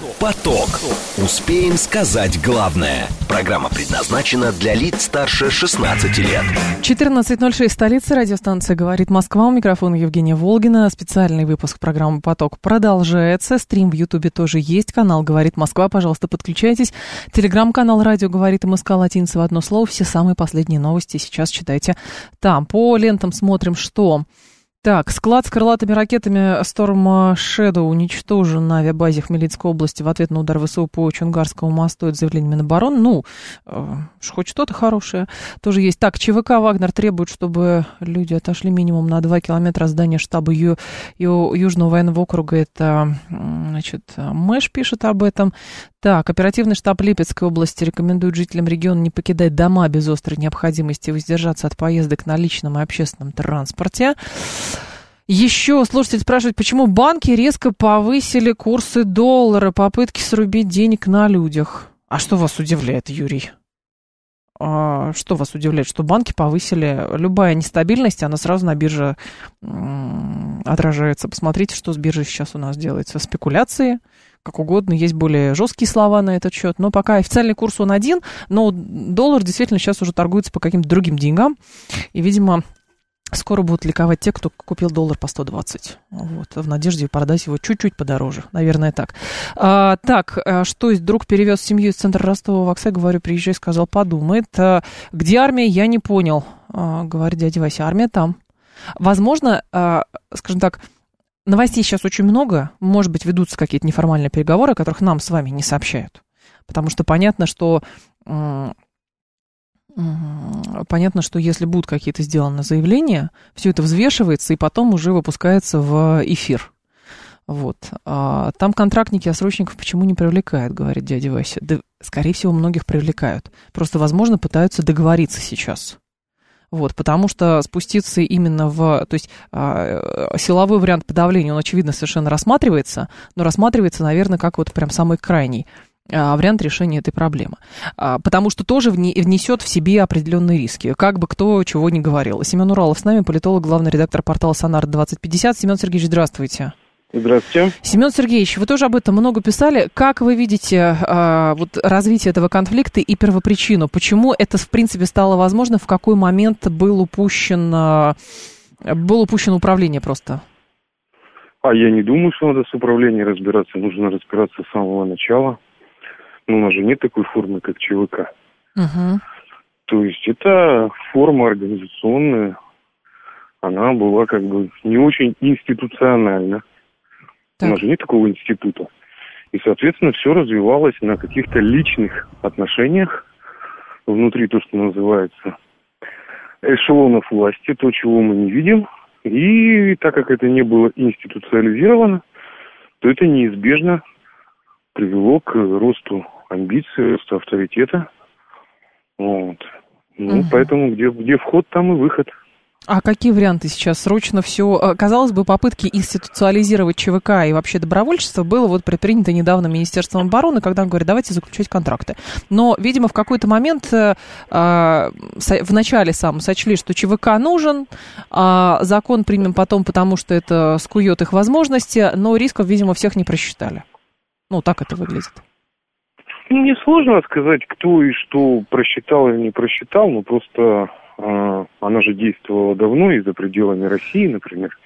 Поток. Успеем сказать главное. Программа предназначена для лиц старше 16 лет. 14.06, столица, радиостанция «Говорит Москва». У микрофона Евгения Волгина. Специальный выпуск программы «Поток» продолжается. Стрим в Ютубе тоже есть. Канал «Говорит Москва». Пожалуйста, подключайтесь. Телеграм-канал «Радио говорит МСК» латиница в одно слово. Все самые последние новости сейчас читайте там. По лентам смотрим, что... Так, склад с крылатыми ракетами Storm Shadow уничтожен на авиабазе Хмельницкой области в ответ на удар ВСУ по Чунгарскому мосту. Это заявление Минобороны. Ну, э, хоть что-то хорошее тоже есть. Так, ЧВК «Вагнер» требует, чтобы люди отошли минимум на 2 километра от здания штаба Ю, Ю- Южного военного округа. Это, значит, Мэш пишет об этом. Так, оперативный штаб Липецкой области рекомендует жителям региона не покидать дома без острой необходимости, воздержаться от поездок на личном и общественном транспорте. Еще слушатель спрашивает, почему банки резко повысили курсы доллара, попытки срубить денег на людях. А что вас удивляет, Юрий? А, что вас удивляет, что банки повысили любая нестабильность, она сразу на бирже отражается. Посмотрите, что с биржей сейчас у нас делается. Спекуляции, как угодно, есть более жесткие слова на этот счет, но пока официальный курс он один, но доллар действительно сейчас уже торгуется по каким-то другим деньгам, и, видимо, Скоро будут ликовать те, кто купил доллар по 120. Вот, в надежде продать его чуть-чуть подороже. Наверное, так. А, так, а что друг перевез семью из центра Ростова в Аксе, говорю, приезжай, сказал, подумает. А, где армия, я не понял. А, говорит дядя Вася, армия там. Возможно, а, скажем так, новостей сейчас очень много. Может быть, ведутся какие-то неформальные переговоры, о которых нам с вами не сообщают. Потому что понятно, что Понятно, что если будут какие-то сделаны заявления, все это взвешивается и потом уже выпускается в эфир. Вот. А там контрактники, а срочников почему не привлекают, говорит дядя Вася. Да, скорее всего, многих привлекают. Просто, возможно, пытаются договориться сейчас. Вот, потому что спуститься именно в... То есть э, силовой вариант подавления, он, очевидно, совершенно рассматривается, но рассматривается, наверное, как вот прям самый крайний. А, вариант решения этой проблемы. А, потому что тоже внесет в себе определенные риски, как бы кто чего ни говорил. Семен Уралов с нами, политолог, главный редактор портала Сонар 2050. Семен Сергеевич, здравствуйте. Здравствуйте. Семен Сергеевич, вы тоже об этом много писали. Как вы видите а, вот, развитие этого конфликта и первопричину? Почему это, в принципе, стало возможно? В какой момент был упущен, а, был упущено управление просто? А я не думаю, что надо с управлением разбираться. Нужно разбираться с самого начала. Ну, у нас же нет такой формы, как ЧВК. Угу. То есть это форма организационная. Она была как бы не очень институциональна. Так. У нас же нет такого института. И, соответственно, все развивалось на каких-то личных отношениях внутри то, что называется эшелонов власти, то, чего мы не видим. И так как это не было институциализировано, то это неизбежно привело к росту амбиций, росту авторитета. Вот. Ну, угу. поэтому где, где вход, там и выход. А какие варианты сейчас? Срочно все. Э, казалось бы, попытки институциализировать ЧВК и вообще добровольчество было вот предпринято недавно Министерством обороны, когда он говорит, давайте заключать контракты. Но, видимо, в какой-то момент э, э в начале сам сочли, что ЧВК нужен, э, закон примем потом, потому что это скует их возможности, но рисков, видимо, всех не просчитали. Ну, так это выглядит. Мне сложно сказать, кто и что просчитал или не просчитал, но просто э, она же действовала давно и за пределами России, например.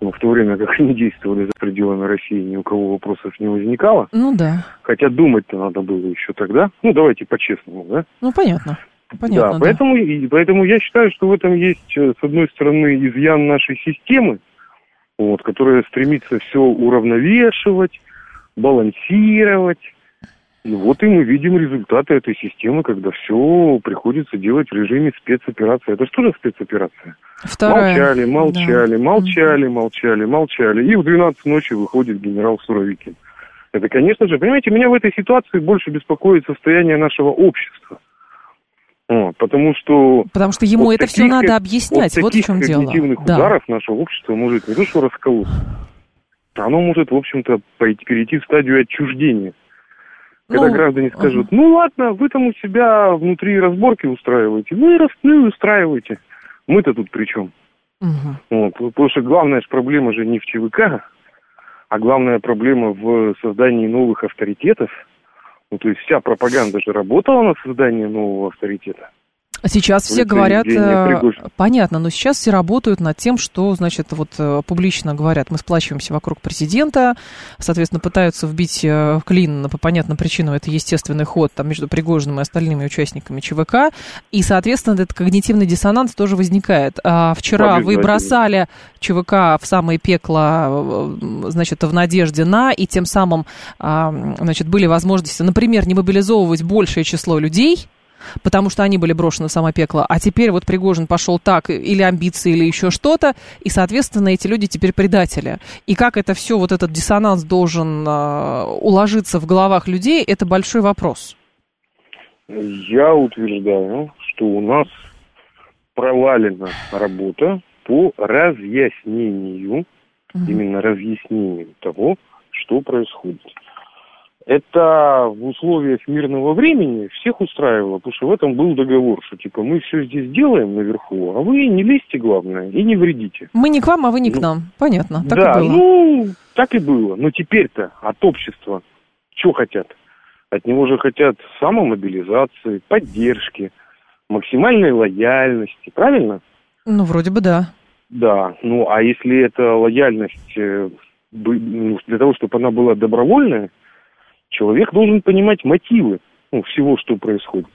Но в то время, как они действовали за пределами России, ни у кого вопросов не возникало. Ну да. Хотя думать-то надо было еще тогда. Ну, давайте по-честному, да? Ну, понятно. Понятно, да, да. Поэтому, и, поэтому я считаю, что в этом есть, э, с одной стороны, изъян нашей системы, вот, которая стремится все уравновешивать, балансировать. И вот и мы видим результаты этой системы, когда все приходится делать в режиме спецоперации. Это что же спецоперация? Вторая. Молчали, молчали, да. молчали, молчали, молчали. И в 12 ночи выходит генерал Суровикин. Это, конечно же, понимаете, меня в этой ситуации больше беспокоит состояние нашего общества. Вот, потому что... Потому что ему это таких, все надо объяснять, вот в чем дело. Да. ударов наше общество может не то что расколоться, оно может, в общем-то, перейти в стадию отчуждения. Когда ну, граждане скажут, uh ну ладно, вы там у себя внутри разборки устраиваете, ну и, раз, ну и устраивайте. Мы-то тут при чем? uh Вот, потому что главная проблема же не в ЧВК, а главная проблема в создании новых авторитетов. Ну, то есть вся пропаганда же работала на создание нового авторитета. А сейчас все говорят, э, понятно, но сейчас все работают над тем, что, значит, вот э, публично говорят, мы сплачиваемся вокруг президента, соответственно, пытаются вбить э, в клин по понятным причинам, это естественный ход там между Пригожиным и остальными участниками ЧВК, и, соответственно, этот когнитивный диссонанс тоже возникает. А вчера вы бросали ЧВК в самое пекло, значит, в надежде на, и тем самым, а, значит, были возможности, например, не мобилизовывать большее число людей, потому что они были брошены в само пекло, а теперь вот Пригожин пошел так, или амбиции, или еще что-то, и, соответственно, эти люди теперь предатели. И как это все, вот этот диссонанс должен э, уложиться в головах людей, это большой вопрос. Я утверждаю, что у нас провалена работа, по разъяснению, угу. именно разъяснению того, что происходит. Это в условиях мирного времени всех устраивало, потому что в этом был договор, что типа мы все здесь делаем наверху, а вы не лезьте, главное, и не вредите. Мы не к вам, а вы не к ну, нам. Понятно, так да, и было. ну, так и было. Но теперь-то от общества что хотят? От него же хотят самомобилизации, поддержки, максимальной лояльности, правильно? Ну, вроде бы да. Да, ну а если эта лояльность э, ну, для того, чтобы она была добровольная, человек должен понимать мотивы ну, всего, что происходит.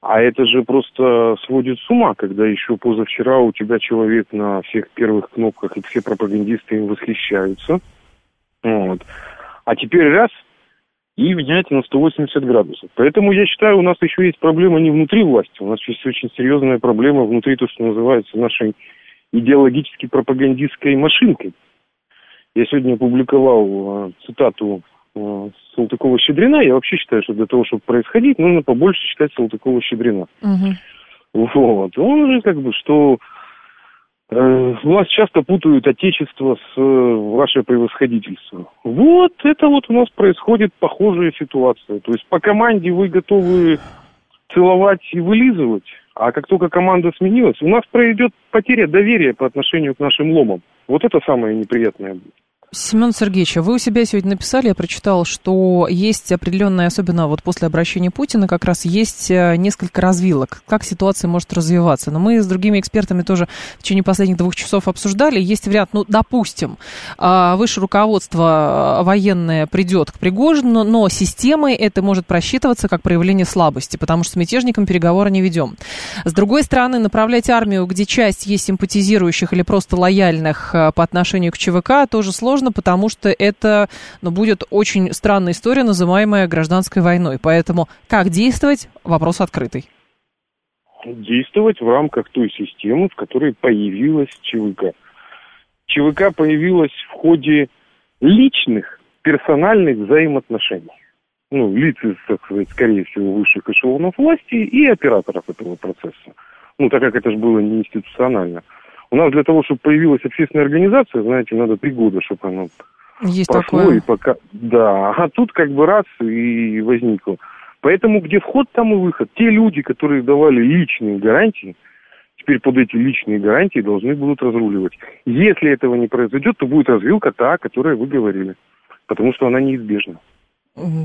А это же просто сводит с ума, когда еще позавчера у тебя человек на всех первых кнопках, и все пропагандисты им восхищаются. Вот. А теперь раз, и меняется на 180 градусов. Поэтому я считаю, у нас еще есть проблема не внутри власти, у нас есть очень серьезная проблема внутри то, что называется нашей идеологически пропагандистской машинкой. Я сегодня опубликовал э, цитату Салтыкова-Щедрина. Я вообще считаю, что для того, чтобы происходить, нужно побольше читать Салтыкова-Щедрина. Угу. Вот. Он же как бы, что э, власть часто путают отечество с э, ваше превосходительство. Вот это вот у нас происходит похожая ситуация. То есть по команде вы готовы целовать и вылизывать, а как только команда сменилась, у нас пройдет потеря доверия по отношению к нашим ломам. Вот это самое неприятное будет. Семен Сергеевич, вы у себя сегодня написали, я прочитал, что есть определенная, особенно вот после обращения Путина, как раз есть э, несколько развилок, как ситуация может развиваться. Но мы с другими экспертами тоже в течение последних двух часов обсуждали. Есть вариант, ну, допустим, а, высшее руководство э, военное придет к Пригожину, но системой это может просчитываться как проявление слабости, потому что с мятежником переговоры не ведем. С другой стороны, направлять армию, где часть есть симпатизирующих или просто лояльных э, по отношению к ЧВК, тоже сложно сложно, потому что это ну, будет очень странная история, называемая гражданской войной. Поэтому как действовать? Вопрос открытый. Действовать в рамках той системы, в которой появилась ЧВК. ЧВК появилась в ходе личных, персональных взаимоотношений. Ну, лиц, так сказать, скорее всего, высших эшелонов власти и операторов этого процесса. Ну, так как это же было не институционально. У нас для того, чтобы появилась общественная организация, знаете, надо три года, чтобы она Есть прошло. Такое. И пока... Да, а тут как бы раз и возникло. Поэтому где вход, там и выход. Те люди, которые давали личные гарантии, теперь под эти личные гарантии должны будут разруливать. Если этого не произойдет, то будет развилка та, о которой вы говорили. Потому что она неизбежна.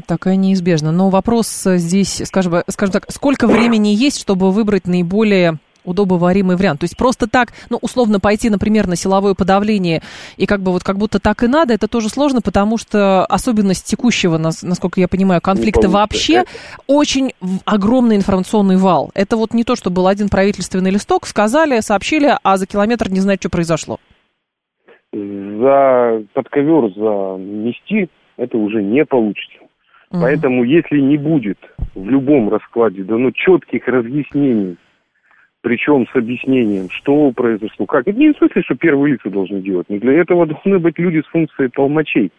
Такая неизбежна. Но вопрос здесь, скажем, скажем так, сколько времени есть, чтобы выбрать наиболее удобоваримый вариант. То есть просто так, ну, условно пойти, например, на силовое подавление и как бы вот как будто так и надо, это тоже сложно, потому что особенность текущего, насколько я понимаю, конфликта вообще очень огромный информационный вал. Это вот не то, что был один правительственный листок, сказали, сообщили, а за километр не знают, что произошло. За подковер занести это уже не получится. Угу. Поэтому, если не будет в любом раскладе дано четких разъяснений причем с объяснением, что произошло, как. Это не в смысле, что первые лица должны делать, но для этого должны быть люди с функцией толмачей,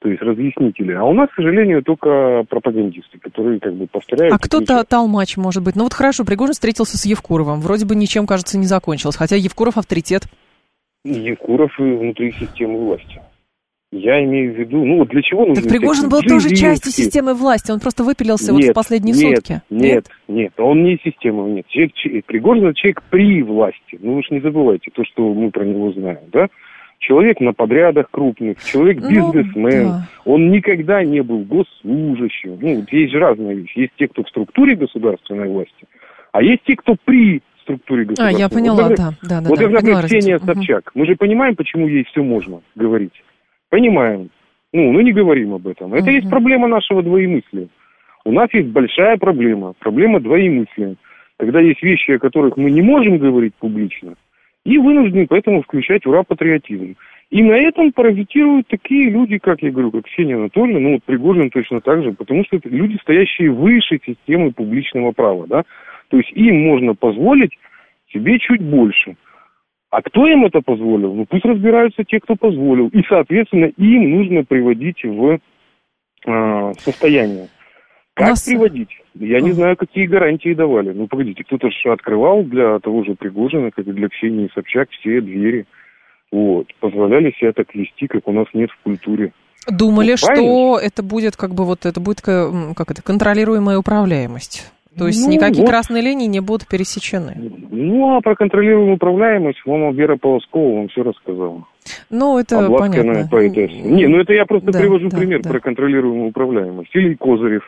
то есть разъяснители. А у нас, к сожалению, только пропагандисты, которые как бы повторяют. А кто-то толмач может быть? Ну вот хорошо, Пригожин встретился с Евкуровым, вроде бы ничем, кажется, не закончилось, хотя Евкуров авторитет. Евкуров внутри системы власти. Я имею в виду, ну вот для чего нужно... Так Пригожин был тоже частью системы власти, он просто выпилился нет, вот в последние нет, сутки. Нет, нет, нет, он не система, нет. Человек, Пригожин человек при власти. Ну вы же не забывайте то, что мы про него знаем, да? Человек на подрядах крупных, человек ну, бизнесмен. Ну, да. Он никогда не был госслужащим. Ну, вот есть же разные вещи. Есть те, кто в структуре государственной власти, а есть те, кто при структуре государства. А, я поняла, вот, да. да, да вот, да, например, Ксения Собчак. Угу. Мы же понимаем, почему ей все можно говорить. Понимаем. Ну, ну не говорим об этом. Это uh-huh. есть проблема нашего двоемыслия. У нас есть большая проблема. Проблема двоемыслия. Когда есть вещи, о которых мы не можем говорить публично, и вынуждены поэтому включать ура-патриотизм. И на этом паразитируют такие люди, как я говорю, как Ксения Анатольевна, ну вот Пригожин точно так же, потому что это люди, стоящие выше системы публичного права, да. То есть им можно позволить себе чуть больше. А кто им это позволил? Ну пусть разбираются те, кто позволил. И, соответственно, им нужно приводить в э, состояние. Как нас... приводить? Я не знаю, какие гарантии давали. Ну, погодите, кто-то же открывал для того же Пригожина, как и для Ксении Собчак, все двери. Вот. Позволяли себя так вести, как у нас нет в культуре. Думали, ну, что это будет как бы вот это будет как это контролируемая управляемость. То есть ну, никакие вот. красные линии не будут пересечены. Ну, а про контролируемую управляемость вам Вера Полоскова вам все рассказала. Ну, это понятно. Поэтесса. Не, ну это я просто да, привожу да, пример да. про контролируемую управляемость. Или Козырев,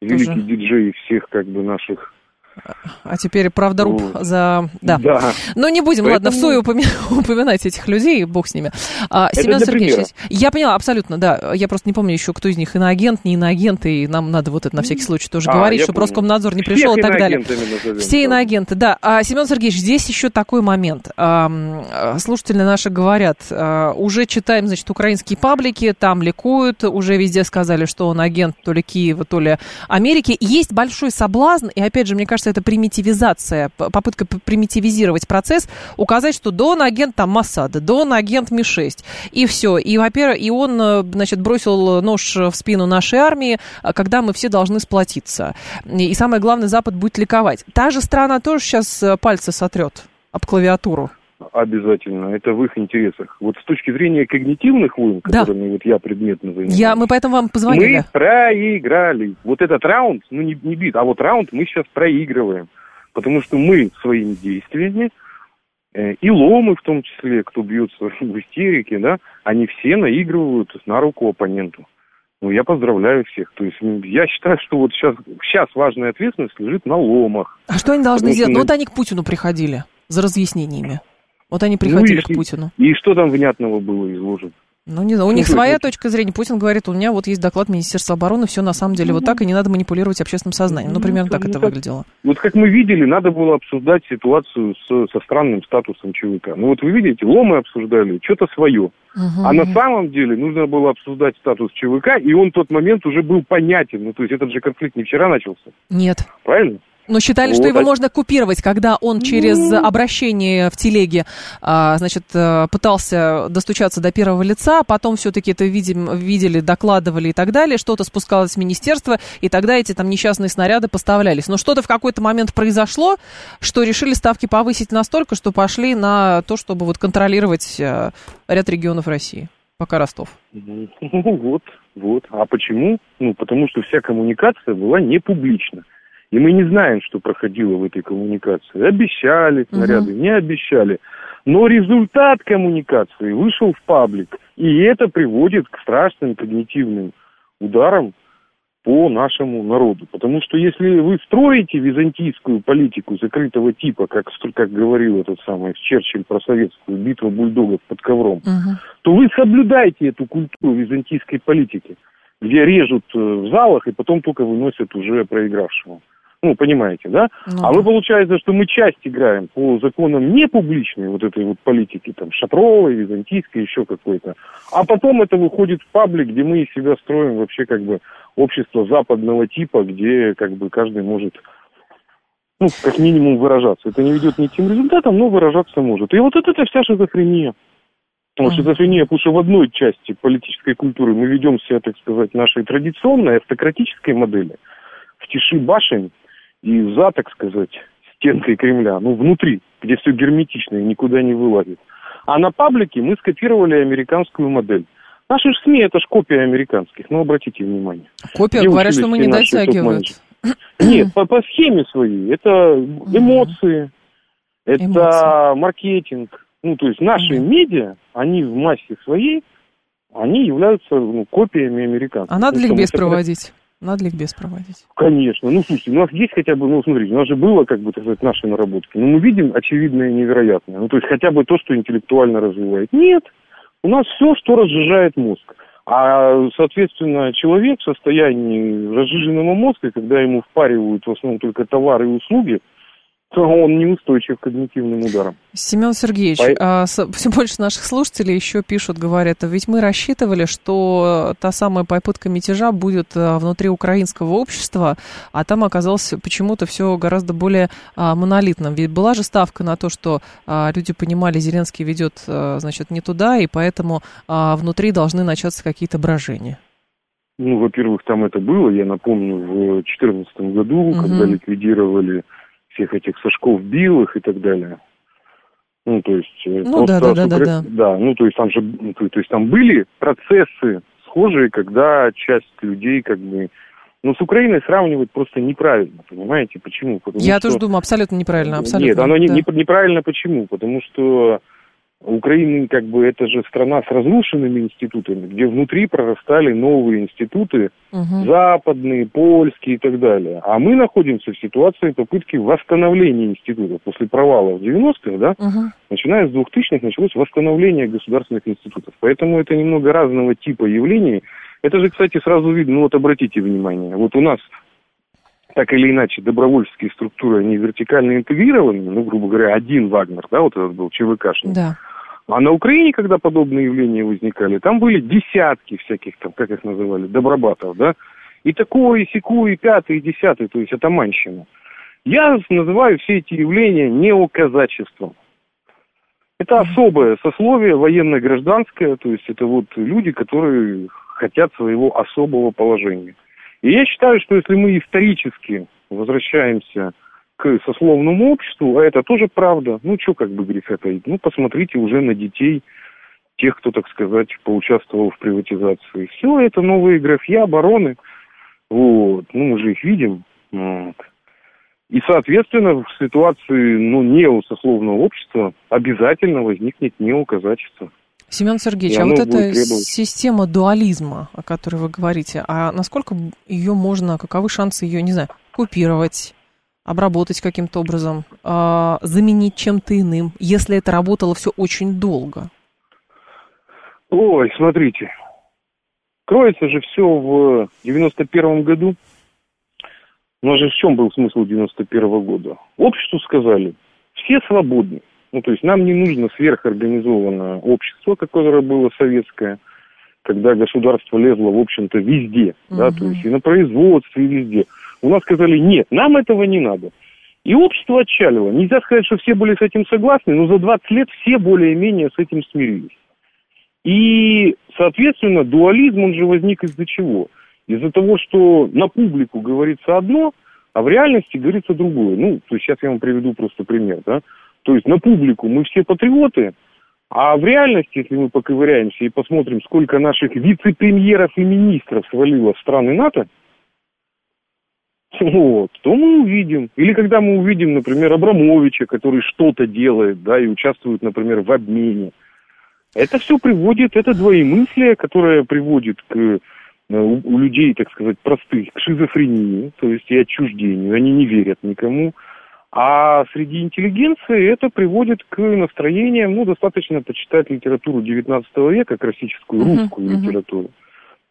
великий Тоже. диджей всех как бы наших а теперь правдоруб ну, за... Да. да. Но не будем, Поэтому... ладно, в суе упоминать этих людей, бог с ними. А, Семен Сергеевич, я поняла, абсолютно, да. Я просто не помню еще, кто из них иноагент, не иноагент, и нам надо вот это на всякий случай тоже а, говорить, чтобы. Роскомнадзор не пришел Всех и так далее. Назовем, Все иноагенты, да. А, Семен Сергеевич, здесь еще такой момент. А, слушатели наши говорят, а, уже читаем, значит, украинские паблики, там ликуют, уже везде сказали, что он агент то ли Киева, то ли Америки. Есть большой соблазн, и опять же, мне кажется, это примитивизация, попытка примитивизировать процесс, указать, что Дон агент там Масада, Дон агент Ми-6, и все. И, во-первых, и он, э, значит, бросил нож в спину нашей армии, э, когда мы все должны сплотиться. И самое главное, Запад будет ликовать. Та же страна тоже сейчас э, пальцы сотрет об клавиатуру. Обязательно. Это в их интересах. Вот с точки зрения когнитивных войн, да. которыми вот я предметно занимаюсь. Я, мы поэтому вам позвонили. Мы проиграли. Вот этот раунд, ну не, не бит, а вот раунд мы сейчас проигрываем. Потому что мы своими действиями, э, и ломы в том числе, кто бьется в истерике, да, они все наигрывают на руку оппоненту. Ну, я поздравляю всех. То есть я считаю, что вот сейчас, сейчас важная ответственность лежит на ломах. А что они должны сделать? Ну, вот они к Путину приходили за разъяснениями. Вот они приходили ну, и, к Путину. И что там внятного было изложено? Ну, не знаю, у них своя это... точка зрения. Путин говорит, у меня вот есть доклад Министерства обороны, все на самом деле вот так, и не надо манипулировать общественным сознанием. Ну, примерно так это выглядело. Вот как мы видели, надо было обсуждать ситуацию с, со странным статусом ЧВК. Ну, вот вы видите, ломы обсуждали, что-то свое. А на самом деле нужно было обсуждать статус ЧВК, и он в тот момент уже был понятен. Ну, то есть этот же конфликт не вчера начался. Нет. Правильно? Но считали, вот. что его можно купировать, когда он через ну... обращение в телеге, а, значит, э, пытался достучаться до первого лица, потом все-таки это видим, видели, докладывали и так далее, что-то спускалось в министерство, и тогда эти там несчастные снаряды поставлялись. Но что-то в какой-то момент произошло, что решили ставки повысить настолько, что пошли на то, чтобы вот контролировать э, ряд регионов России, пока Ростов. Ну вот, вот. А почему? Ну, потому что вся коммуникация была не публична. И мы не знаем, что проходило в этой коммуникации. Обещали снаряды, угу. не обещали. Но результат коммуникации вышел в паблик. И это приводит к страшным когнитивным ударам по нашему народу. Потому что если вы строите византийскую политику закрытого типа, как, как говорил этот самый Черчилль про советскую битву бульдогов под ковром, угу. то вы соблюдаете эту культуру византийской политики, где режут э, в залах и потом только выносят уже проигравшему. Ну, понимаете, да? Ну, а мы, получается, что мы часть играем по законам не публичной вот этой вот политики, там, шатровой, византийской, еще какой-то. А потом это выходит в паблик, где мы из себя строим вообще как бы общество западного типа, где как бы каждый может ну, как минимум выражаться. Это не ведет ни к тем результатам, но выражаться может. И вот это, это вся шизофрения. Потому что шизофрения, потому что в одной части политической культуры мы ведем себя, так сказать, нашей традиционной автократической модели, в тиши башен, и за, так сказать, стенкой Кремля, ну, внутри, где все герметично и никуда не вылазит. А на паблике мы скопировали американскую модель. Наши же СМИ это ж копия американских, ну, обратите внимание. Копия, где говорят, что мы не дотягивают. Нет, по, по схеме своей. Это эмоции, это эмоции. маркетинг. Ну, то есть наши mm медиа, они в массе своей, они являются ну, копиями американцев. А надо ли без проводить? Надо ли их без проводить? Конечно. Ну, слушайте, у нас есть хотя бы, ну, смотрите, у нас же было, как бы, так сказать, наши наработки. Но мы видим очевидное и невероятное. Ну, то есть хотя бы то, что интеллектуально развивает. Нет. У нас все, что разжижает мозг. А, соответственно, человек в состоянии разжиженного мозга, когда ему впаривают в основном только товары и услуги, он неустойчив к когнитивным ударам. Семен Сергеевич, По... а, все больше наших слушателей еще пишут, говорят, «А ведь мы рассчитывали, что та самая попытка мятежа будет а, внутри украинского общества, а там оказалось почему-то все гораздо более а, монолитным. Ведь была же ставка на то, что а, люди понимали, Зеленский ведет, а, значит, не туда, и поэтому а, внутри должны начаться какие-то брожения. Ну, во-первых, там это было, я напомню, в 2014 году, угу. когда ликвидировали всех этих Сашков Билых и так далее. Ну, то есть... Э, ну, да, да, да, да, да. Да, ну, то есть там же, ну, то, то есть там были процессы схожие, когда часть людей как бы... Ну, с Украиной сравнивать просто неправильно, понимаете? Почему? Потому Я что... тоже думаю, абсолютно неправильно, абсолютно. Нет, оно да. не, не, неправильно почему? Потому что Украина, как бы, это же страна с разрушенными институтами, где внутри прорастали новые институты, угу. западные, польские и так далее. А мы находимся в ситуации попытки восстановления институтов. После провала в 90-х, да, угу. начиная с 2000-х, началось восстановление государственных институтов. Поэтому это немного разного типа явлений. Это же, кстати, сразу видно, ну вот обратите внимание, вот у нас так или иначе добровольческие структуры, они вертикально интегрированы, ну, грубо говоря, один Вагнер, да, вот этот был ЧВКшный. Да. А на Украине, когда подобные явления возникали, там были десятки всяких, там, как их называли, добробатов, да, и такое, и секое, и пятое, и десятое, то есть это манщина. Я называю все эти явления неоказачеством. Это особое сословие военно-гражданское, то есть это вот люди, которые хотят своего особого положения. И я считаю, что если мы исторически возвращаемся к сословному обществу, а это тоже правда, ну, что как бы греха таить, ну, посмотрите уже на детей, тех, кто, так сказать, поучаствовал в приватизации. Все это новые графья, бароны, вот, ну, мы же их видим, вот. И, соответственно, в ситуации, ну, неосословного общества обязательно возникнет неоказачество. Семен Сергеевич, а вот эта система дуализма, о которой вы говорите, а насколько ее можно, каковы шансы ее, не знаю, купировать, обработать каким-то образом, э, заменить чем-то иным, если это работало все очень долго? Ой, смотрите, кроется же все в 91 году. Нас же в чем был смысл 91 -го года? Обществу сказали, все свободны. Ну, то есть нам не нужно сверхорганизованное общество, которое было советское, когда государство лезло, в общем-то, везде, угу. да, то есть и на производстве, и везде. У нас сказали, нет, нам этого не надо. И общество отчалило. Нельзя сказать, что все были с этим согласны, но за 20 лет все более-менее с этим смирились. И, соответственно, дуализм, он же возник из-за чего? Из-за того, что на публику говорится одно, а в реальности говорится другое. Ну, то есть сейчас я вам приведу просто пример, да. То есть на публику мы все патриоты, а в реальности, если мы поковыряемся и посмотрим, сколько наших вице-премьеров и министров свалило в страны НАТО, вот, то мы увидим. Или когда мы увидим, например, Абрамовича, который что-то делает, да, и участвует, например, в обмене. Это все приводит, это двоемыслие, которое приводит к э, у, людей, так сказать, простых, к шизофрении, то есть и отчуждению. Они не верят никому. А среди интеллигенции это приводит к настроениям, ну, достаточно почитать литературу XIX века, классическую русскую uh-huh, литературу. Uh-huh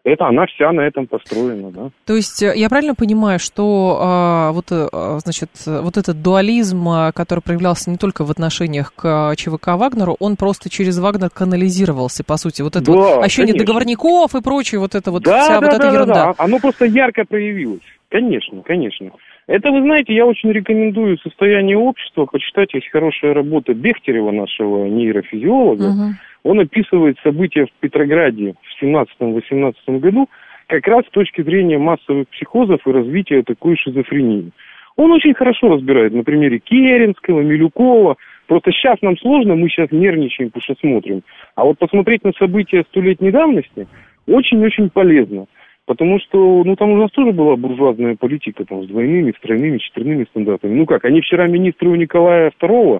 это она вся на этом построена, да. То есть э, я правильно понимаю, что а, вот, а, значит, вот этот дуализм, который проявлялся не только в отношениях к ЧВК Вагнеру, он просто через Вагнер канализировался, по сути, вот это да, вот ощущение конечно. договорников и прочее, вот это вот да, вся да, вот да, эта да, ерунда. Да, оно просто ярко проявилось, конечно, конечно. Это, вы знаете, я очень рекомендую состояние общества, почитать, есть хорошая работа Бехтерева, нашего нейрофизиолога. Угу. Он описывает события в Петрограде в 17-18 году как раз с точки зрения массовых психозов и развития такой шизофрении. Он очень хорошо разбирает на примере Керенского, Милюкова. Просто сейчас нам сложно, мы сейчас нервничаем, потому что смотрим. А вот посмотреть на события столетней давности очень-очень полезно. Потому что, ну, там у нас тоже была буржуазная политика, там, с двойными, с тройными, четверными стандартами. Ну как, они вчера министры у Николая II,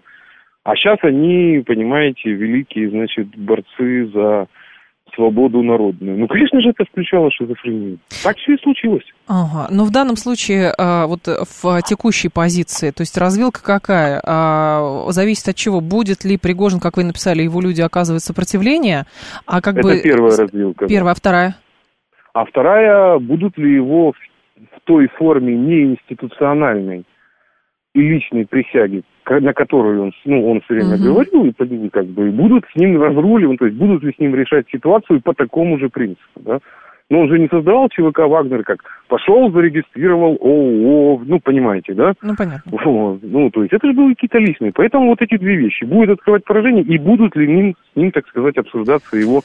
а сейчас они, понимаете, великие, значит, борцы за свободу народную. Ну, конечно же, это включало шизофрению. Так все и случилось. Ага. Но в данном случае, а, вот в текущей позиции, то есть развилка какая? А, зависит от чего? Будет ли Пригожин, как вы написали, его люди оказывать сопротивление? А как это бы... первая развилка. Первая, а вторая? А вторая, будут ли его в той форме неинституциональной и личной присяги, на которую он, ну, он все время угу. говорил, и как бы будут с ним разруливать, то есть будут ли с ним решать ситуацию по такому же принципу, да? Но он же не создавал ЧВК Вагнер, как пошел, зарегистрировал ООО, ну, понимаете, да? Ну, понятно. Ну, то есть это же были какие-то личные. Поэтому вот эти две вещи. Будет открывать поражение, и будут ли ним, с ним, так сказать, обсуждаться его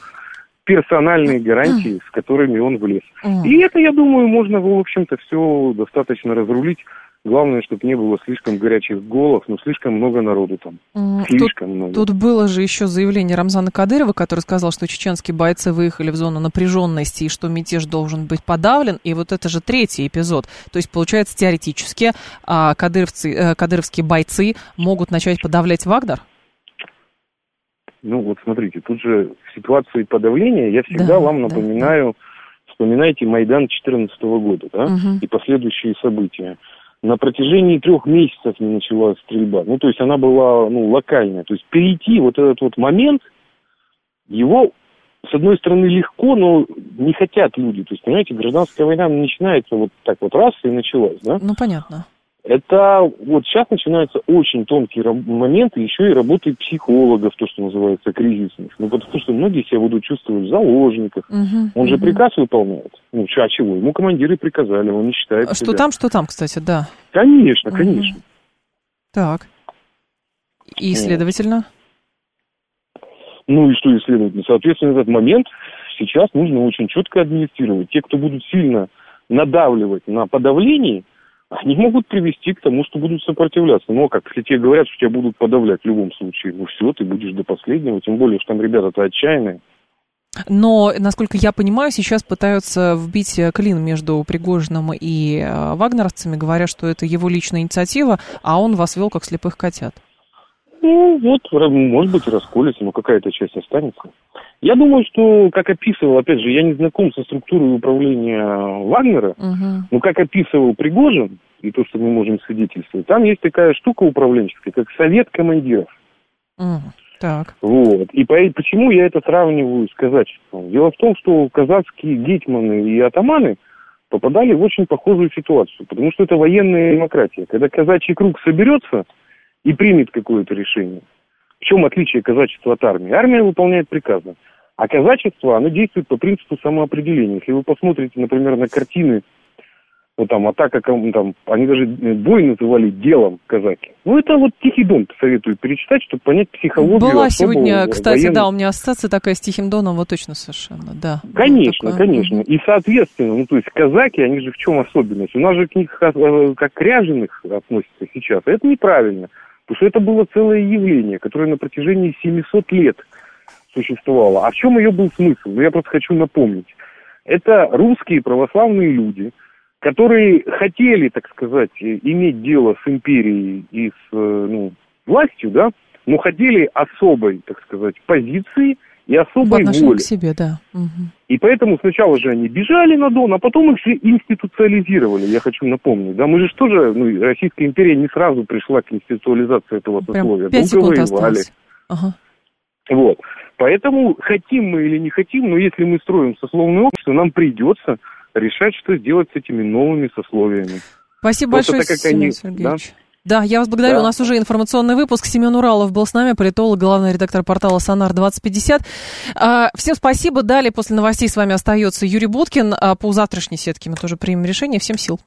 персональные гарантии, с которыми он влез. И это, я думаю, можно, в общем-то, все достаточно разрулить. Главное, чтобы не было слишком горячих голов, но слишком много народу там. Слишком тут, много. Тут было же еще заявление Рамзана Кадырова, который сказал, что чеченские бойцы выехали в зону напряженности и что мятеж должен быть подавлен. И вот это же третий эпизод. То есть, получается, теоретически а, кадыровцы, а, кадыровские бойцы могут начать подавлять Вагнер? Ну вот смотрите, тут же в ситуации подавления я всегда да, вам напоминаю, да. вспоминайте Майдан 2014 года, да, угу. и последующие события на протяжении трех месяцев не началась стрельба. Ну, то есть она была, ну, локальная. То есть перейти вот этот вот момент, его, с одной стороны, легко, но не хотят люди. То есть, понимаете, гражданская война начинается вот так вот раз и началась, да? Ну, понятно. Это вот сейчас начинаются очень тонкие моменты, еще и работы психологов, то, что называется кризисных. Ну, потому что многие себя будут чувствовать в заложниках. Угу, он угу. же приказ выполняет. Ну, а чего? Ему командиры приказали, он не считает Что себя. там, что там, кстати, да. Конечно, угу. конечно. Так. И, следовательно? Ну и что и следовательно? Соответственно, этот момент сейчас нужно очень четко администрировать. Те, кто будут сильно надавливать на подавление, они могут привести к тому, что будут сопротивляться. Но как, если тебе говорят, что тебя будут подавлять в любом случае, ну все, ты будешь до последнего, тем более, что там ребята-то отчаянные. Но, насколько я понимаю, сейчас пытаются вбить клин между Пригожиным и э, вагнеровцами, говоря, что это его личная инициатива, а он вас вел как слепых котят. Ну, вот, может быть, расколется, но какая-то часть останется. Я думаю, что, как описывал, опять же, я не знаком со структурой управления Вагнера, угу. но как описывал Пригожин, и то, что мы можем свидетельствовать, там есть такая штука управленческая, как совет командиров. Угу. Так. Вот. И по, почему я это сравниваю с казачеством? Дело в том, что казацкие гетьманы и атаманы попадали в очень похожую ситуацию, потому что это военная демократия. Когда казачий круг соберется, и примет какое-то решение. В чем отличие казачества от армии? Армия выполняет приказы, а казачество, оно действует по принципу самоопределения. Если вы посмотрите, например, на картины, вот там атака, там, они даже бой называли делом казаки. Ну, это вот «Тихий дон» советую перечитать, чтобы понять психологию. Была сегодня, кстати, военных... да, у меня ассоциация такая с «Тихим доном», вот точно совершенно, да. Конечно, конечно. И, соответственно, ну, то есть казаки, они же в чем особенность? У нас же к них э, как к ряженых относятся сейчас, это неправильно. Потому что это было целое явление, которое на протяжении 700 лет существовало. А в чем ее был смысл? Ну, я просто хочу напомнить. Это русские православные люди, которые хотели, так сказать, иметь дело с империей и с э, ну, властью, да, но хотели особой, так сказать, позиции – и особой воли. к себе, да. Угу. И поэтому сначала же они бежали на Дон, а потом их же институциализировали, я хочу напомнить. Да, мы же тоже, ну, Российская империя не сразу пришла к институализации этого сословия. Прям 5 секунд осталось. Ага. Вот. Поэтому хотим мы или не хотим, но если мы строим сословное общество, нам придется решать, что сделать с этими новыми сословиями. Спасибо Просто большое, Семен Сергеевич. Да? Да, я вас благодарю. Да. У нас уже информационный выпуск. Семен Уралов был с нами, политолог, главный редактор портала «Сонар-2050». А, всем спасибо. Далее после новостей с вами остается Юрий Буткин. А по завтрашней сетке мы тоже примем решение. Всем сил.